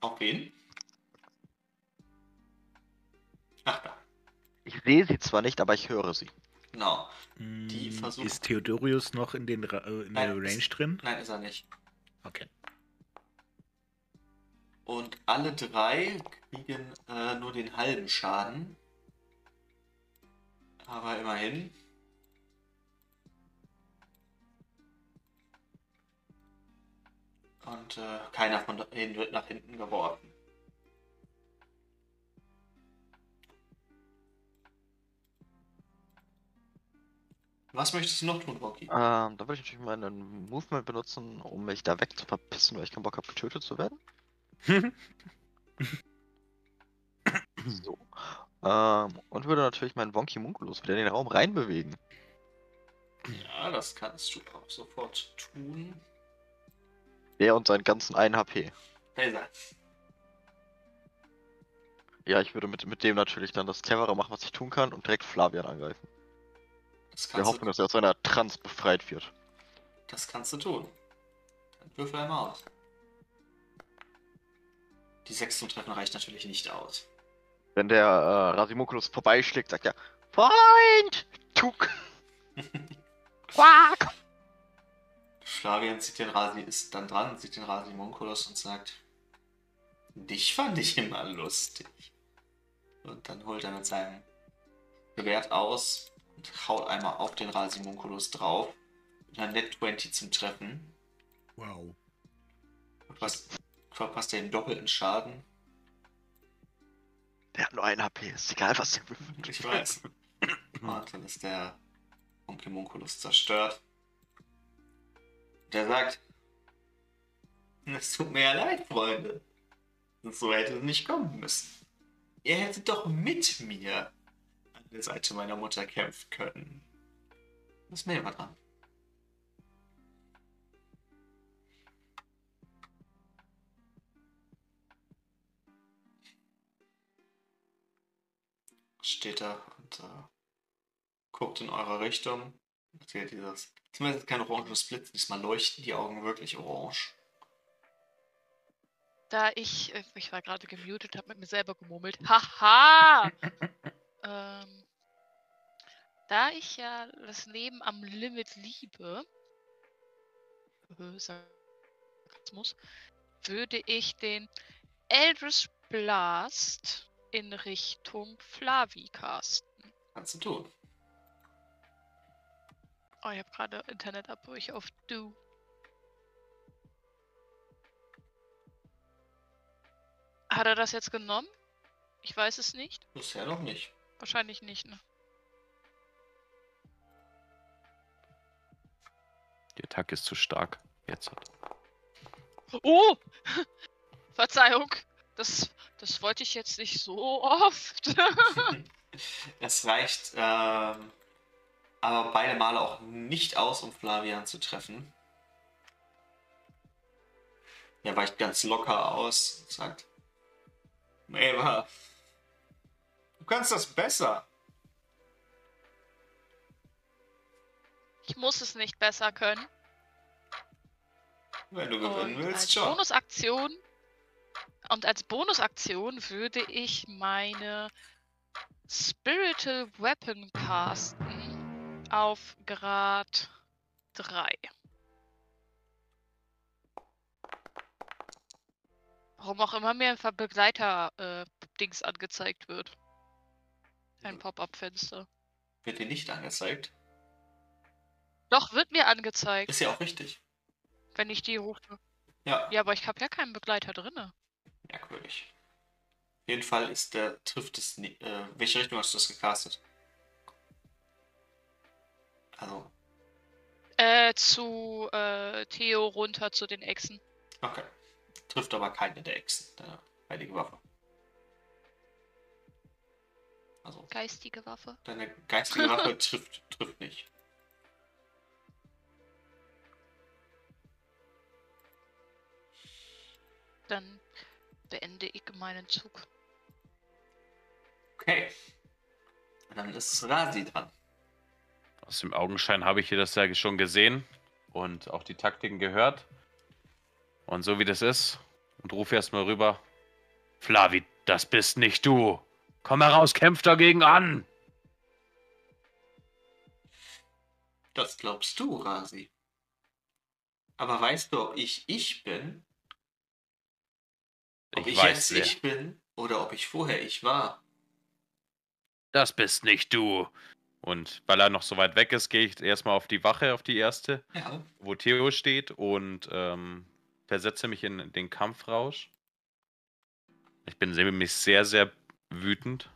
Auf wen? Ach da. Ich sehe sie zwar nicht, aber ich höre sie. Genau. Die Mm, versuchen- Ist Theodorius noch in, den, Ra- äh, in der Nein, ist- Range drin? Nein, ist er nicht. Okay. Und alle drei kriegen äh, nur den halben Schaden. Aber immerhin. Und äh, keiner von denen wird nach hinten geworfen. Was möchtest du noch tun, Rocky? Ähm, dann würde ich natürlich meinen Movement benutzen, um mich da wegzuverpissen, weil ich keinen Bock habe, getötet zu werden. so. Ähm, und würde natürlich meinen Wonky Munculus wieder in den Raum reinbewegen. Ja, das kannst du auch sofort tun. Der und seinen ganzen 1 HP. Laser. Ja, ich würde mit, mit dem natürlich dann das Clevere machen, was ich tun kann, und direkt Flavian angreifen. Das Hoffnung, du, dass er aus seiner Trance befreit wird. das kannst du tun. Dann würfel einmal aus. Die 6 zum Treffen reicht natürlich nicht aus. Wenn der äh, Rasimunculus vorbeischlägt, sagt er: Freund! Tuk! Quack! Flavian sieht den Rasi, ist dann dran, sieht den Rasimunculus und sagt, dich fand ich immer lustig. Und dann holt er mit seinem Gewehr aus und haut einmal auf den Rasimunculus drauf. Mit einer Net 20 zum Treffen. Wow. Verpasst, verpasst er den doppelten Schaden. Der hat nur 1 HP, ist egal, was der würfelt. Ich weiß. Und dann ist der Onkemunculus zerstört. Der sagt, es tut mir ja leid, Freunde. So hätte es nicht kommen müssen. Ihr hättet doch mit mir an der Seite meiner Mutter kämpfen können. Was mir immer dran. Steht da und äh, guckt in eure Richtung. Erzählt dieses. Zumindest kein oranges Blitz, diesmal leuchten die Augen wirklich orange. Da ich, äh, ich war gerade gemutet, habe mit mir selber gemurmelt. Haha! ähm, da ich ja das Leben am Limit liebe, äh, Sarkasmus, würde ich den Eldritch Blast in Richtung Flavi casten. Kannst du tun. Oh, ich habe gerade Internetabbrüche auf Du. Hat er das jetzt genommen? Ich weiß es nicht. Bisher noch nicht. Wahrscheinlich nicht, ne? Die Attacke ist zu stark. Jetzt. Oh! Verzeihung. Das, das wollte ich jetzt nicht so oft. Es reicht ähm, aber beide Male auch nicht aus, um Flavian zu treffen. Er weicht ganz locker aus und sagt: Eva, du kannst das besser. ich muss es nicht besser können. Wenn du gewinnen Und willst, als schon. Bonusaktion und als Bonusaktion würde ich meine Spiritual Weapon casten auf Grad 3. Warum auch immer mir ein Begleiter-Dings angezeigt wird. Ein Pop-up-Fenster. Wird dir nicht angezeigt. Doch, wird mir angezeigt, Ist ja auch richtig. wenn ich die rufe. Ja, Ja, aber ich habe ja keinen Begleiter drinne. merkwürdig. Auf jeden Fall ist der, trifft es nie, äh, welche Richtung hast du das gecastet? Also, Äh, zu äh, Theo runter zu den Echsen. okay. Trifft aber keine der Echsen, deine heilige Waffe. Also, Geistige Waffe. deine geistige Waffe trifft, trifft nicht. Dann beende ich meinen Zug. Okay. Dann ist Rasi dran. Aus dem Augenschein habe ich hier das ja schon gesehen und auch die Taktiken gehört. Und so wie das ist, und rufe erstmal rüber: Flavi, das bist nicht du. Komm heraus, kämpf dagegen an. Das glaubst du, Rasi. Aber weißt du, ob ich ich bin? Ob ich, Ich weiß, jetzt wer. ich bin oder ob ich vorher ich war? Das bist nicht du. Und weil er noch so weit weg ist, gehe ich erstmal auf die Wache, auf die erste, Ja. wo Theo steht und ähm, versetze mich in den Kampfrausch. Ich bin nämlich sehr, sehr wütend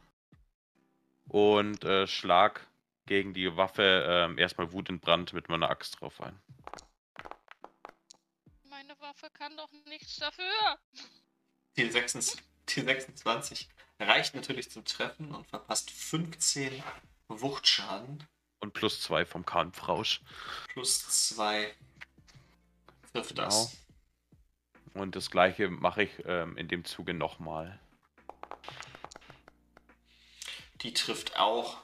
und äh, schlag gegen die Waffe ähm, erstmal wutentbrannt mit meiner Axt drauf ein. Meine Waffe kann doch nichts dafür. Die, 26, die 26 reicht natürlich zum Treffen und verpasst 15 Wuchtschaden Und plus zwei vom Kampfrausch. plus 2 trifft das. Und das gleiche mache ich ähm, in dem Zuge nochmal. Die trifft auch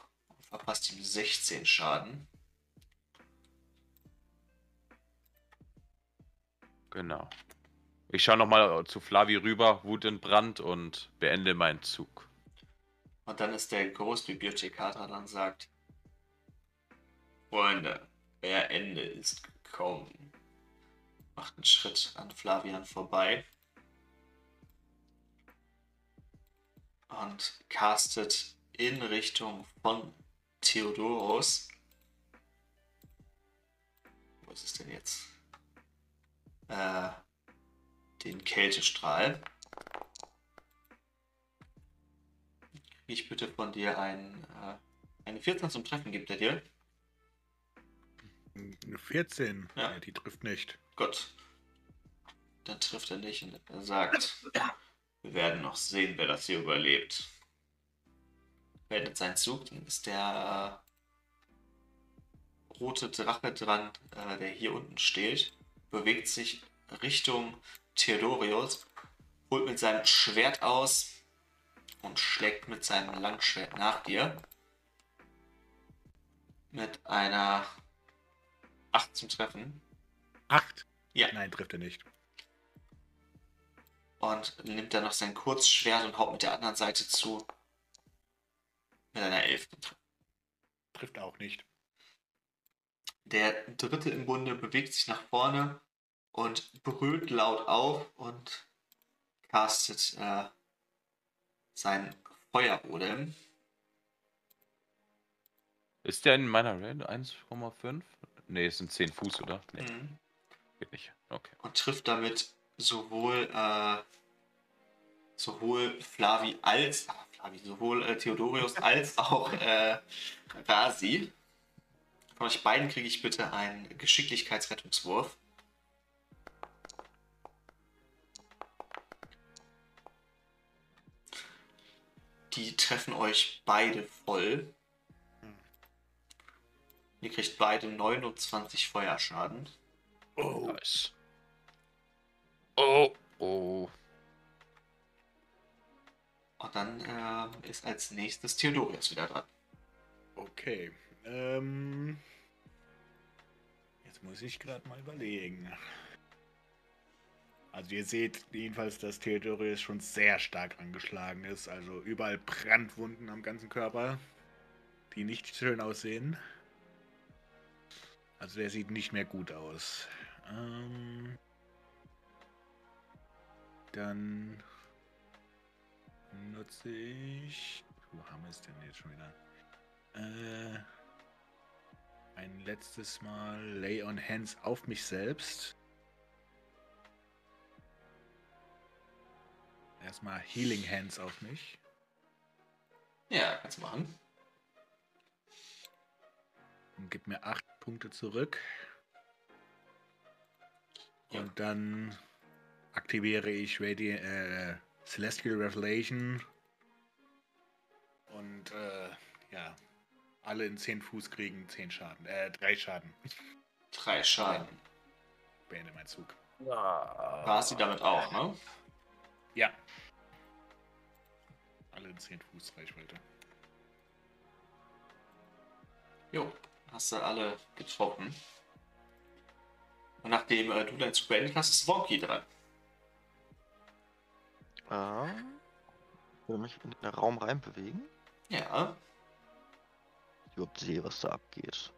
verpasst ihm 16 Schaden. Genau. Ich schaue nochmal zu Flavi rüber, wutentbrannt und beende meinen Zug. Und dann ist der Großbibliothekar dran und sagt: Freunde, euer Ende ist gekommen. Macht einen Schritt an Flavian vorbei. Und castet in Richtung von Theodoros. Wo ist es denn jetzt? Äh, den Kältestrahl. Ich bitte von dir ein, äh, eine 14 zum Treffen, gibt er dir? Eine 14. Ja. Ja. die trifft nicht. Gut. Dann trifft er nicht und er sagt, wir werden noch sehen, wer das hier überlebt. Beendet seinen Zug, dann ist der äh, rote Drache dran, äh, der hier unten steht, bewegt sich Richtung Theodorius, holt mit seinem Schwert aus und schlägt mit seinem Langschwert nach dir. Mit einer 8 zum Treffen. Acht? Ja. Nein, trifft er nicht. Und nimmt dann noch sein Kurzschwert und haut mit der anderen Seite zu. Mit einer 11. Trifft auch nicht. Der dritte im Bunde bewegt sich nach vorne und brüllt laut auf und castet äh, sein Feuerodem. Ist der in meiner Range 1,5? Ne, es sind 10 Fuß, oder? Nee, Mhm. geht nicht. Okay. Und trifft damit sowohl, äh, sowohl Flavi als, ah, Flavi, sowohl äh, Theodorius als auch äh, Rasi. Von euch beiden kriege ich bitte einen Geschicklichkeitsrettungswurf. Die treffen euch beide voll. Ihr kriegt beide 29 Feuerschaden. Oh. Nice. Oh, oh. Und dann ähm, ist als nächstes Theodorius wieder dran. Okay. Ähm, jetzt muss ich gerade mal überlegen. Also ihr seht jedenfalls, dass Theodorius schon sehr stark angeschlagen ist. Also überall Brandwunden am ganzen Körper, die nicht schön aussehen. Also der sieht nicht mehr gut aus. Ähm, dann nutze ich. Wo haben wir es denn jetzt schon wieder? Äh, ein letztes Mal Lay on Hands auf mich selbst. Erstmal Healing Hands auf mich. Ja, kannst du machen. Und gib mir acht Punkte zurück. Ja. Und dann aktiviere ich Radi äh, Celestial Revelation. Und äh, ja, alle in 10 Fuß kriegen 10 Schaden. Äh, 3 Schaden. Drei Schaden. Beende meinen Zug. War sie damit auch, ne? Ja. Alle in 10 Fuß Reichweite. Jo, hast du alle getroffen. Und nachdem äh, du dein Zug beendet hast, ist Wonky dran. Äh, ich will mich in den Raum reinbewegen. Ja, Ich überhaupt sehe, was da abgeht.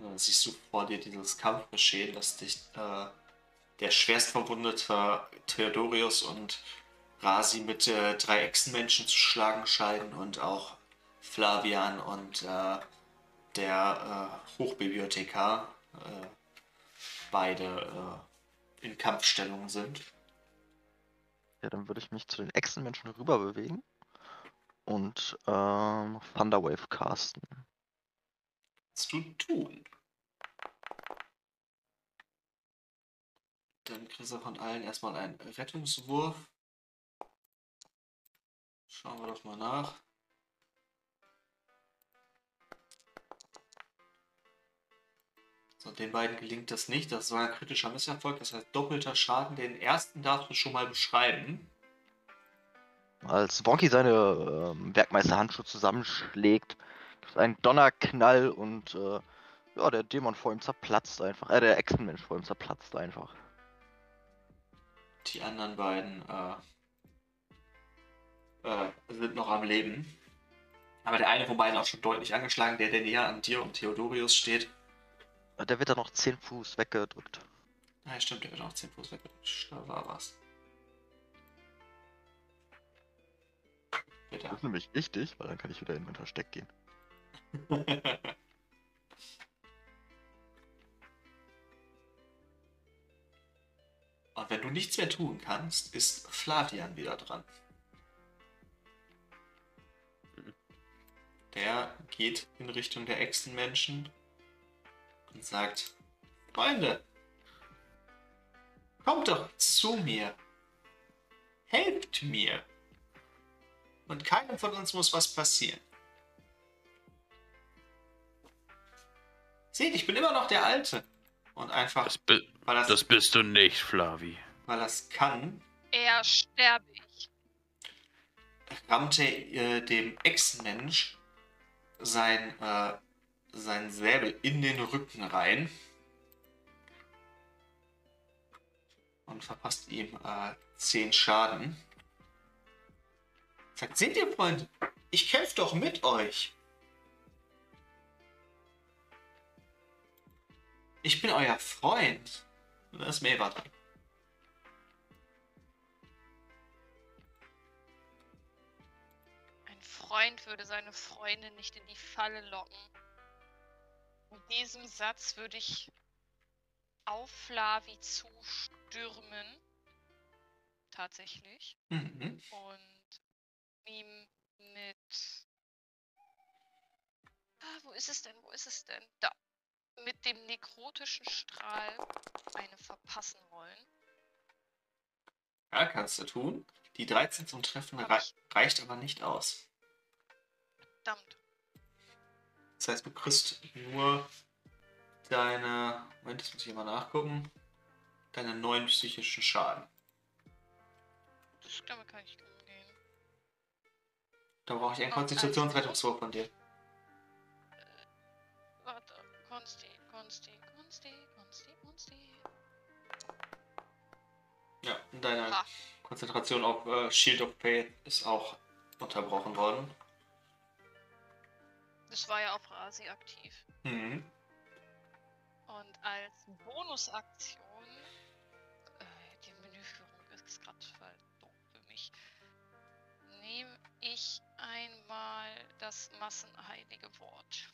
Und dann siehst du vor dir dieses Kampfgeschehen, dass dich äh, der schwerst verwundete Theodorius und Rasi mit äh, drei Echsenmenschen zu schlagen scheinen und auch Flavian und äh, der äh, Hochbibliothekar äh, beide äh, in Kampfstellung sind. Ja, dann würde ich mich zu den Echsenmenschen rüber bewegen und ähm, Thunderwave casten. Du tun? Dann kriegst du von allen erstmal einen Rettungswurf. Schauen wir doch mal nach. So, den beiden gelingt das nicht. Das war ein kritischer Misserfolg. Das heißt doppelter Schaden. Den ersten darfst du schon mal beschreiben. Als Wonky seine ähm, Werkmeisterhandschuhe zusammenschlägt, einen Donnerknall und äh, ja, der Dämon vor ihm zerplatzt einfach. Äh, der Echsenmensch vor ihm zerplatzt einfach. Die anderen beiden äh, äh, sind noch am Leben. Aber der eine von beiden auch schon deutlich angeschlagen, der, der näher an dir und Theodorius steht. Äh, Der wird dann noch 10 Fuß weggedrückt. Ah, ja, stimmt, der wird noch 10 Fuß weg. Da war was. Bitte. Das ist nämlich wichtig, weil dann kann ich wieder in mein Versteck gehen. Und wenn du nichts mehr tun kannst, ist Flavian wieder dran. Der geht in Richtung der Echsenmenschen und sagt: Freunde, kommt doch zu mir. Helft mir. Und keinem von uns muss was passieren. Seht, ich bin immer noch der Alte. Und einfach, Das, bi weil das, das bist du nicht, Flavi. weil das kann, Er sterbe ich. rammte äh, dem Ex-Mensch sein, äh, sein Säbel in den Rücken rein und verpasst ihm äh, 10 Schaden. Sagt, seht ihr, Freunde, ich kämpfe doch mit euch. Ich bin euer Freund. Und da ist Maeva dran. Ein Freund würde seine Freundin nicht in die Falle locken. Mit diesem Satz würde ich auf Flavi zustürmen. Tatsächlich. Mhm. Und ihm mit. Ah, wo ist es denn? Wo ist es denn? Da. Mit dem nekrotischen Strahl eine verpassen wollen. Ja, kannst du tun. Die 13 zum Treffen rei ich. reicht aber nicht aus. Verdammt. Das heißt, du kriegst nur deine. Moment, das muss ich mal nachgucken. Deine neuen psychischen Schaden. Das damit kann ich umgehen. Da brauche ich einen Konstitutionsrettungswurf von dir. Konsti, Konsti, Konsti, Konsti, Konsti. Ja, deine Ah, Konzentration auf äh, Shield of Faith ist auch unterbrochen worden. das war ja auf Rasi aktiv. Mhm. Und als Bonusaktion, äh, die Menüführung ist gerade voll doof für mich, nehme ich einmal das massenheilige Wort.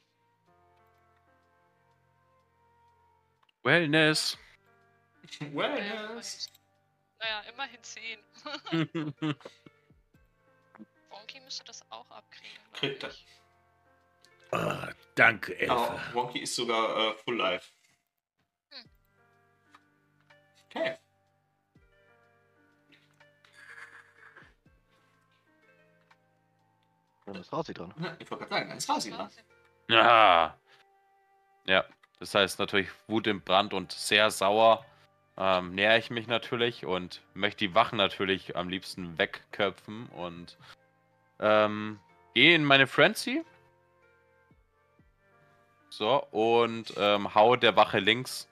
Wellness. Wellness. Und, naja, immerhin 10. Wonky müsste das auch abkriegen. Kriegt er. ich. Ah, danke, Elfe. Aber Wonky ist sogar äh, Full Life. Hm. Okay. Dann ist Rasi dran. Ja, ich wollte gerade sagen, dann ist Rasi dran. Ja. Ja, das heißt natürlich Wut im Brand und sehr sauer. Ähm, nähere ich mich natürlich und möchte die Wachen natürlich am liebsten wegköpfen und ähm, gehe in meine Frenzy. So, und ähm, hau der Wache links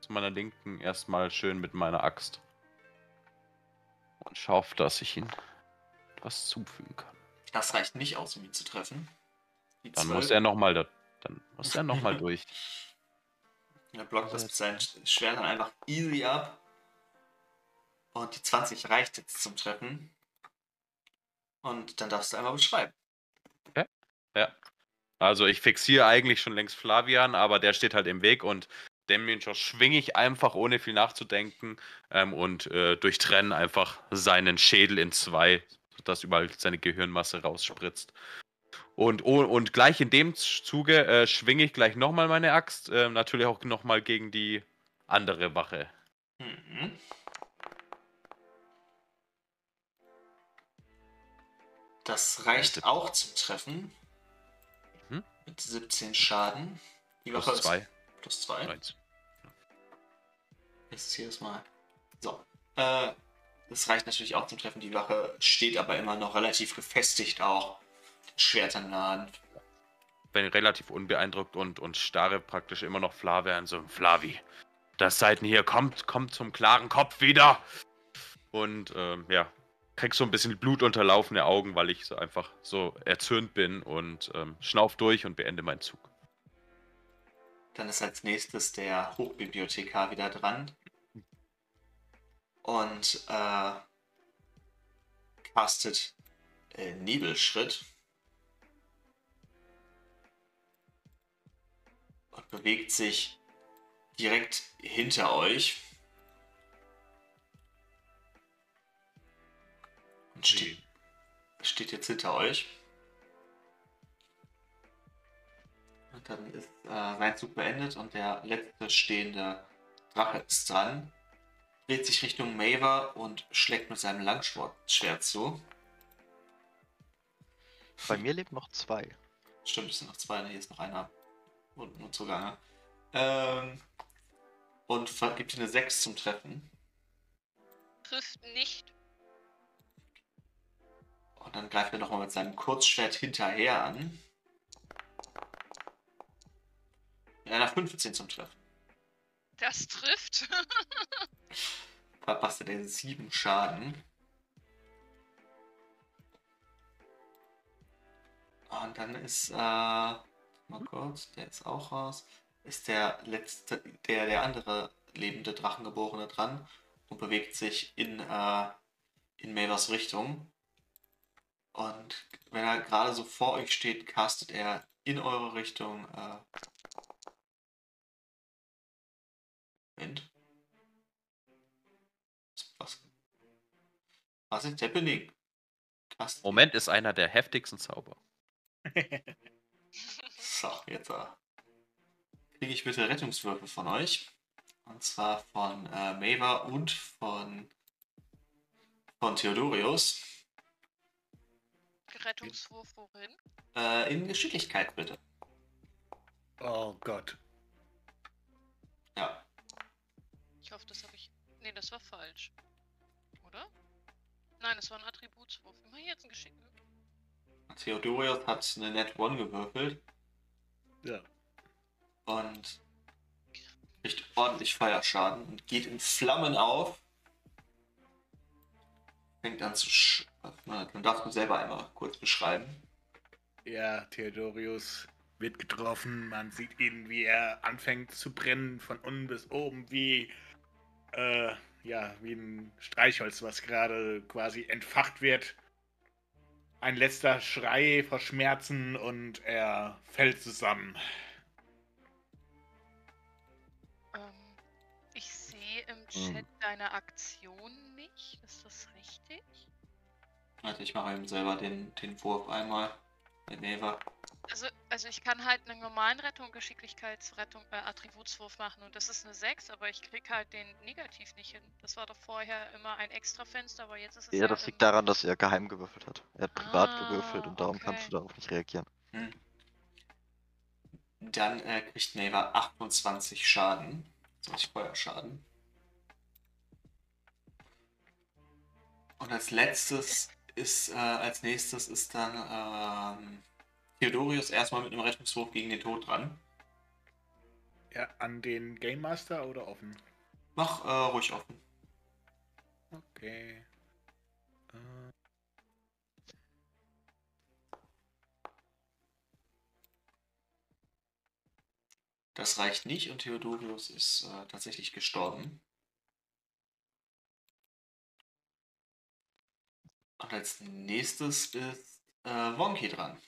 zu meiner Linken erstmal schön mit meiner Axt. Und schaue, dass ich ihn was zufügen kann. Das reicht nicht aus, um ihn zu treffen. Die Dann 12. muss er nochmal da, dann muss er noch mal durch. Er blockt das mit seinem Schwert dann einfach easy ab. Und die 20 reicht jetzt zum Treffen. Und dann darfst du einmal beschreiben. Ja. Also ich fixiere eigentlich schon längst Flavian, aber der steht halt im Weg und den Müncher schwinge ich einfach, ohne viel nachzudenken ähm, und äh, durchtrenne einfach seinen Schädel in zwei, sodass überall seine Gehirnmasse rausspritzt. Und, oh, und gleich in dem Zuge äh, schwinge ich gleich nochmal meine Axt, äh, natürlich auch nochmal gegen die andere Wache. Mhm. Das reicht auch zum Treffen. Mhm. Mit 17 Schaden. Die Plus Wache plus 2. Eins. Das ist jedes Mal. So. Äh, das reicht natürlich auch zum Treffen. Die Wache steht aber immer noch relativ gefestigt auch. Den Schwertern in der Hand. Bin relativ unbeeindruckt und, und starre praktisch immer noch Flavian so, Flavi, das Seiten hier kommt, kommt zum klaren Kopf wieder. Und ähm, ja, krieg so ein bisschen blutunterlaufene Augen, weil ich so einfach so erzürnt bin und ähm, schnauf durch und beende meinen Zug. Dann ist als nächstes der Hochbibliothekar wieder dran. Und äh, castet äh, Nebelschritt. Und bewegt sich direkt hinter euch. Und steht, steht jetzt hinter euch. Und dann ist äh, sein Zug beendet und der letzte stehende Drache ist dran. Dreht sich Richtung Maver und schlägt mit seinem Langschwert zu. Bei mir leben noch zwei. Stimmt, es sind noch zwei, ne? hier ist noch einer unten und zugange. Ähm, und gibt ihm eine 6 zum Treffen. Trifft nicht. Und dann greift er nochmal mit seinem Kurzschwert hinterher an. Mit einer 15 zum Treffen. Das trifft. Verpasst er den 7 Schaden. Und dann ist, äh, mal kurz, der ist auch raus. Ist der letzte, der, der andere lebende Drachengeborene dran und bewegt sich in, äh, in Mavers Richtung. Und wenn er gerade so vor euch steht, castet er in eure Richtung, äh, Moment. Was? Was ist Happening? Castet Moment ist einer der heftigsten Zauber. So, jetzt äh, kriege ich bitte Rettungswürfe von euch. Und zwar von äh, Maver und von, von Theodorius. Rettungswurf worin? Äh, in Geschicklichkeit bitte. Oh Gott. Ja. Ich hoffe, das habe ich. Nee, das war falsch. Oder? Nein, das war ein Attributswurf. Immer jetzt ein Geschick. Theodorius hat eine Net One gewürfelt Ja. und kriegt ordentlich Feuerschaden und geht in Flammen auf. Fängt an zu sch Dann darfst du selber einmal kurz beschreiben. Ja, Theodorius wird getroffen. Man sieht ihn, wie er anfängt zu brennen, von unten bis oben, wie, äh, ja, wie ein Streichholz, was gerade quasi entfacht wird. Ein letzter Schrei vor Schmerzen und er fällt zusammen. Ähm, ich sehe im Hm. Chat deine Aktion nicht. Ist das richtig? Warte, ich mache ihm selber den, den Wurf einmal. Mit Neva. Also, also ich kann halt einen normalen Rettung, Geschicklichkeitsrettung, äh, Attributswurf machen und das ist eine 6, aber ich krieg halt den negativ nicht hin. Das war doch vorher immer ein extra Fenster, aber jetzt ist es Ja, das liegt im- daran, dass er geheim gewürfelt hat. Er hat privat Ah, gewürfelt und darum kannst okay. du darauf nicht reagieren. Hm. Dann äh, kriegt Neva 28 Schaden. 20 Feuerschaden. Und als letztes ist, äh, als nächstes ist dann ähm, Theodorius erstmal mit einem Rettungswurf gegen den Tod dran. Ja, an den Game Master oder offen? Mach äh, ruhig offen. Okay. Äh, Das reicht nicht und Theodorius ist äh, tatsächlich gestorben. Und als nächstes ist äh, Wonky dran.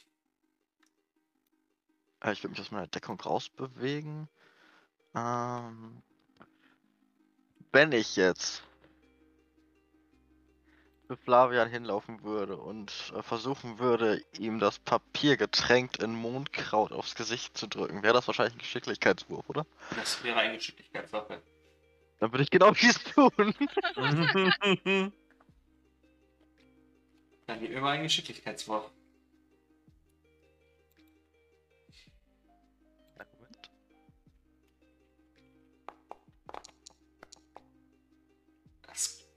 Äh, ich würde mich aus meiner Deckung rausbewegen. Ähm, wenn ich jetzt zu Flavian hinlaufen würde und äh, versuchen würde, ihm das Papier getränkt in Mondkraut aufs Gesicht zu drücken, wäre das wahrscheinlich ein Geschicklichkeitswurf, oder? Das wäre eine Geschicklichkeitssache. Dann würde ich genau dies tun. Dann mir mal einen Geschicklichkeitswurf.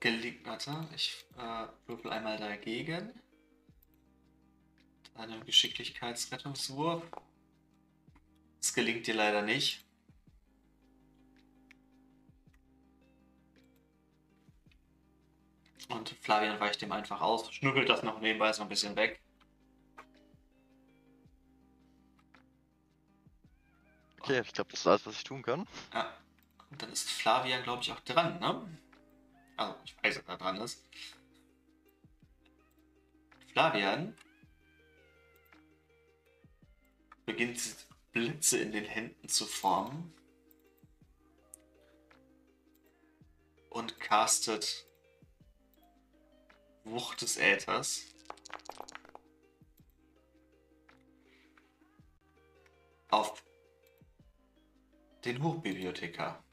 Gelingt, warte, ich äh, würfel einmal dagegen. Einen Geschicklichkeitsrettungswurf. Das gelingt dir leider nicht. Und Flavian weicht dem einfach aus, schnuppelt das noch nebenbei so ein bisschen weg. Okay, ich glaube, das ist alles, was ich tun kann. Ja. Und dann ist Flavian, glaube ich, auch dran, ne? Also, ich weiß, dass er dran ist. Flavian beginnt Blitze in den Händen zu formen und castet Wucht des Äthers auf den Hochbibliothekar.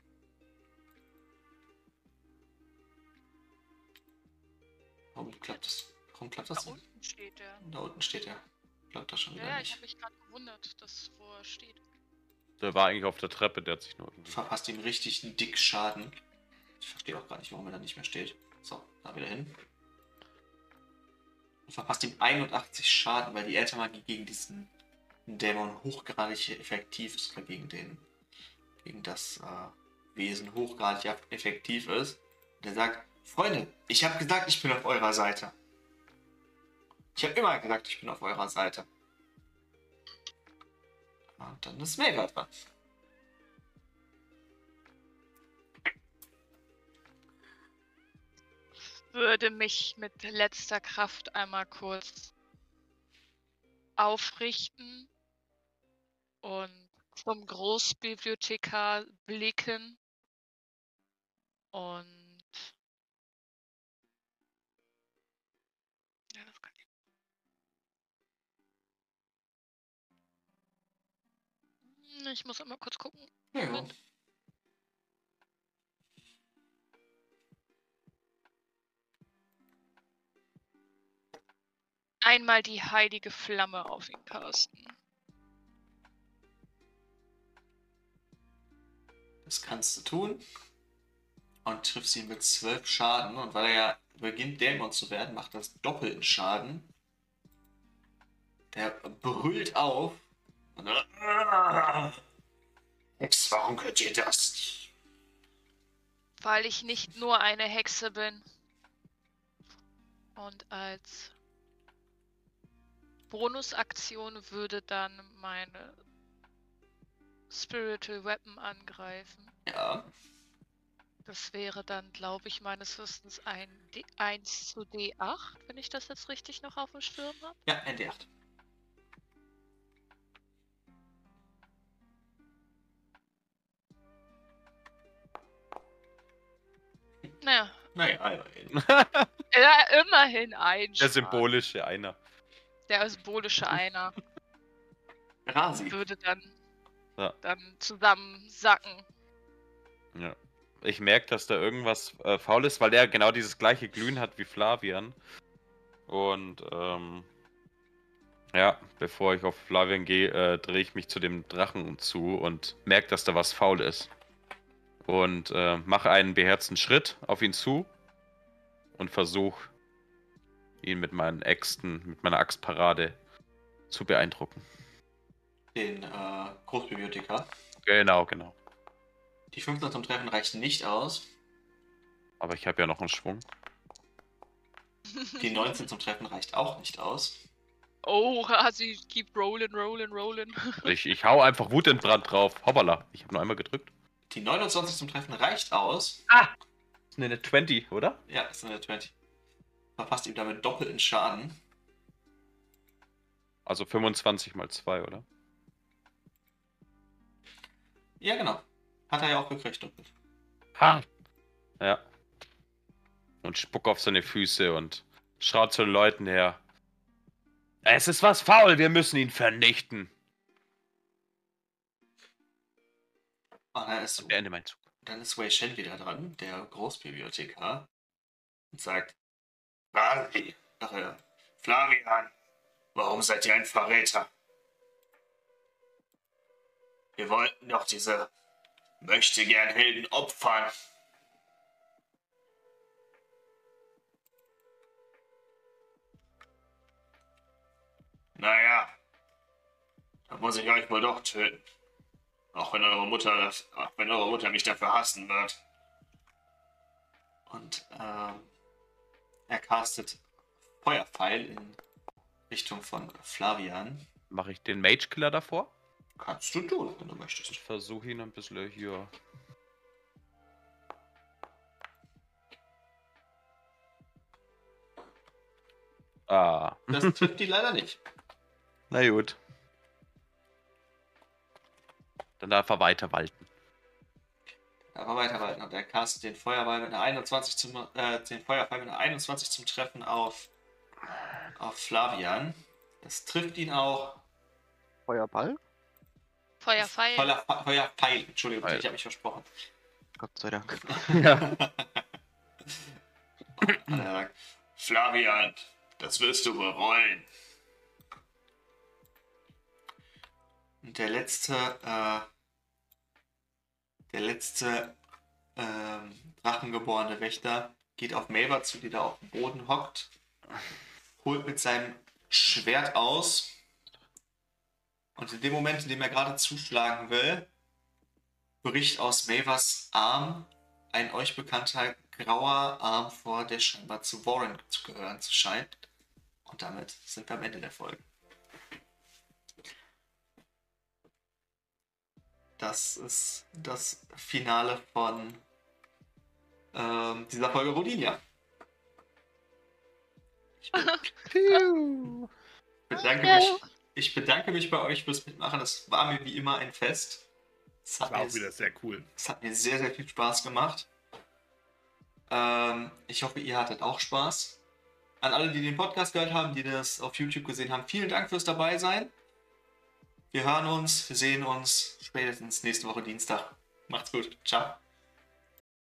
Warum klappt das? Warum klappt das? Da unten steht er. Da unten steht er. Klappt das schon Ja, wieder ja, ich nicht. habe mich gerade gewundert, dass wo er steht. Der war eigentlich auf der Treppe, der hat sich nur. Verpasst ihm richtig einen dick Schaden. Ich verstehe auch gar nicht, warum er da nicht mehr steht. So, da wieder hin. Und verpasst ihm 81 Schaden, weil die Äthermagie gegen diesen Dämon hochgradig effektiv ist. Oder gegen den. Gegen das äh, Wesen hochgradig effektiv ist. Und er sagt: Freunde, ich habe gesagt, ich bin auf eurer Seite. Ich habe immer gesagt, ich bin auf eurer Seite. Und dann ist Maver dran. Würde mich mit letzter Kraft einmal kurz aufrichten und zum Großbibliothekar blicken und Ich muss einmal kurz gucken. Ja. Einmal die heilige Flamme auf ihn casten. Das kannst du tun. Und triffst ihn mit 12 Schaden. Und weil er ja beginnt, Dämon zu werden, macht das doppelten Schaden. Der brüllt auf. Hex, warum könnt ihr das? Weil ich nicht nur eine Hexe bin. Und als Bonusaktion würde dann meine Spiritual Weapon angreifen. Ja, Das wäre dann, glaube ich, meines Wissens ein D 1 zu D8, wenn ich das jetzt richtig noch auf dem Schirm habe. ja, ein D8. Naja, Naja, immerhin. ja, immerhin ein Der symbolische einer. Der symbolische Einer Rasi. würde dann, Ja. dann zusammensacken. Ja. Ich merke, dass da irgendwas äh, faul ist, weil der genau dieses gleiche Glühen hat wie Flavian. Und ähm, ja, bevor ich auf Flavian gehe, äh, drehe ich mich zu dem Drachen zu und merke, dass da was faul ist. Und äh, mache einen beherzten Schritt auf ihn zu und versuche ihn mit meinen Äxten, mit meiner Axtparade zu beeindrucken. Den äh, Großbibliothekar. Genau, genau. Die 15 zum Treffen reichen nicht aus. Aber ich habe ja noch einen Schwung. Die 19 zum Treffen reicht auch nicht aus. Oh, Rasi, keep rolling, rolling, rolling. Ich, ich hau einfach wutentbrannt drauf. Hoppala, ich habe nur einmal gedrückt. Die 29 zum Treffen reicht aus. Das ist eine 20, oder? Ja, ist eine 20. verpasst ihm damit doppelten Schaden. Also 25 mal 2, oder? Ja, genau. Hat er ja auch gekriegt doppelt. Ha! Ja. Und spuck auf seine Füße und schaut zu den Leuten her. Es ist was faul, wir müssen ihn vernichten. Und dann ist, Beende meinen Zug. dann ist Wei Shen wieder dran, der Großbibliothekar, und sagt: ja, Flavian, warum seid ihr ein Verräter? Wir wollten doch diese möchte gern Helden opfern. Naja, dann muss ich euch wohl doch töten. Auch wenn eure Mutter das, auch wenn eure Mutter mich dafür hassen wird. Und ähm, er castet Feuerpfeil in Richtung von Flavian. Mache ich den Mage Killer davor? Kannst du tun, wenn du Ich möchtest. versuche ihn ein bisschen hier. Ah. Das trifft die leider nicht. Na gut. Dann darf er weiter walten. Aber weiterweiten. Und er castet den Feuerball mit einer 21 zum, äh, den Feuerpfeil mit einer 21 zum Treffen auf, auf Flavian. Das trifft ihn auch. Feuerball? Feuerpfeil. Feuer, Feuerpfeil, Entschuldigung, Pfeil. ich habe mich versprochen. Gott sei Dank. Ja. Er Flavian, das wirst du bereuen. Und der letzte, äh, der letzte ähm, drachengeborene Wächter geht auf Melba zu, die da auf dem Boden hockt, holt mit seinem Schwert aus und in dem Moment, in dem er gerade zuschlagen will, bricht aus Mavers Arm ein euch bekannter grauer Arm vor, der scheinbar zu Warren zu gehören zu scheint. Und damit sind wir am Ende der Folge. Das ist das Finale von ähm, dieser Folge Rodinia. Ich bedanke, mich, ich bedanke mich bei euch fürs Mitmachen. Es war mir wie immer ein Fest. Es hat, War mir, auch wieder sehr cool. es hat mir sehr, sehr viel Spaß gemacht. Ähm, ich hoffe, ihr hattet auch Spaß. An alle, die den Podcast gehört haben, die das auf YouTube gesehen haben, vielen Dank fürs dabei sein. Wir hören uns, wir sehen uns spätestens nächste Woche Dienstag. Macht's gut. Ciao.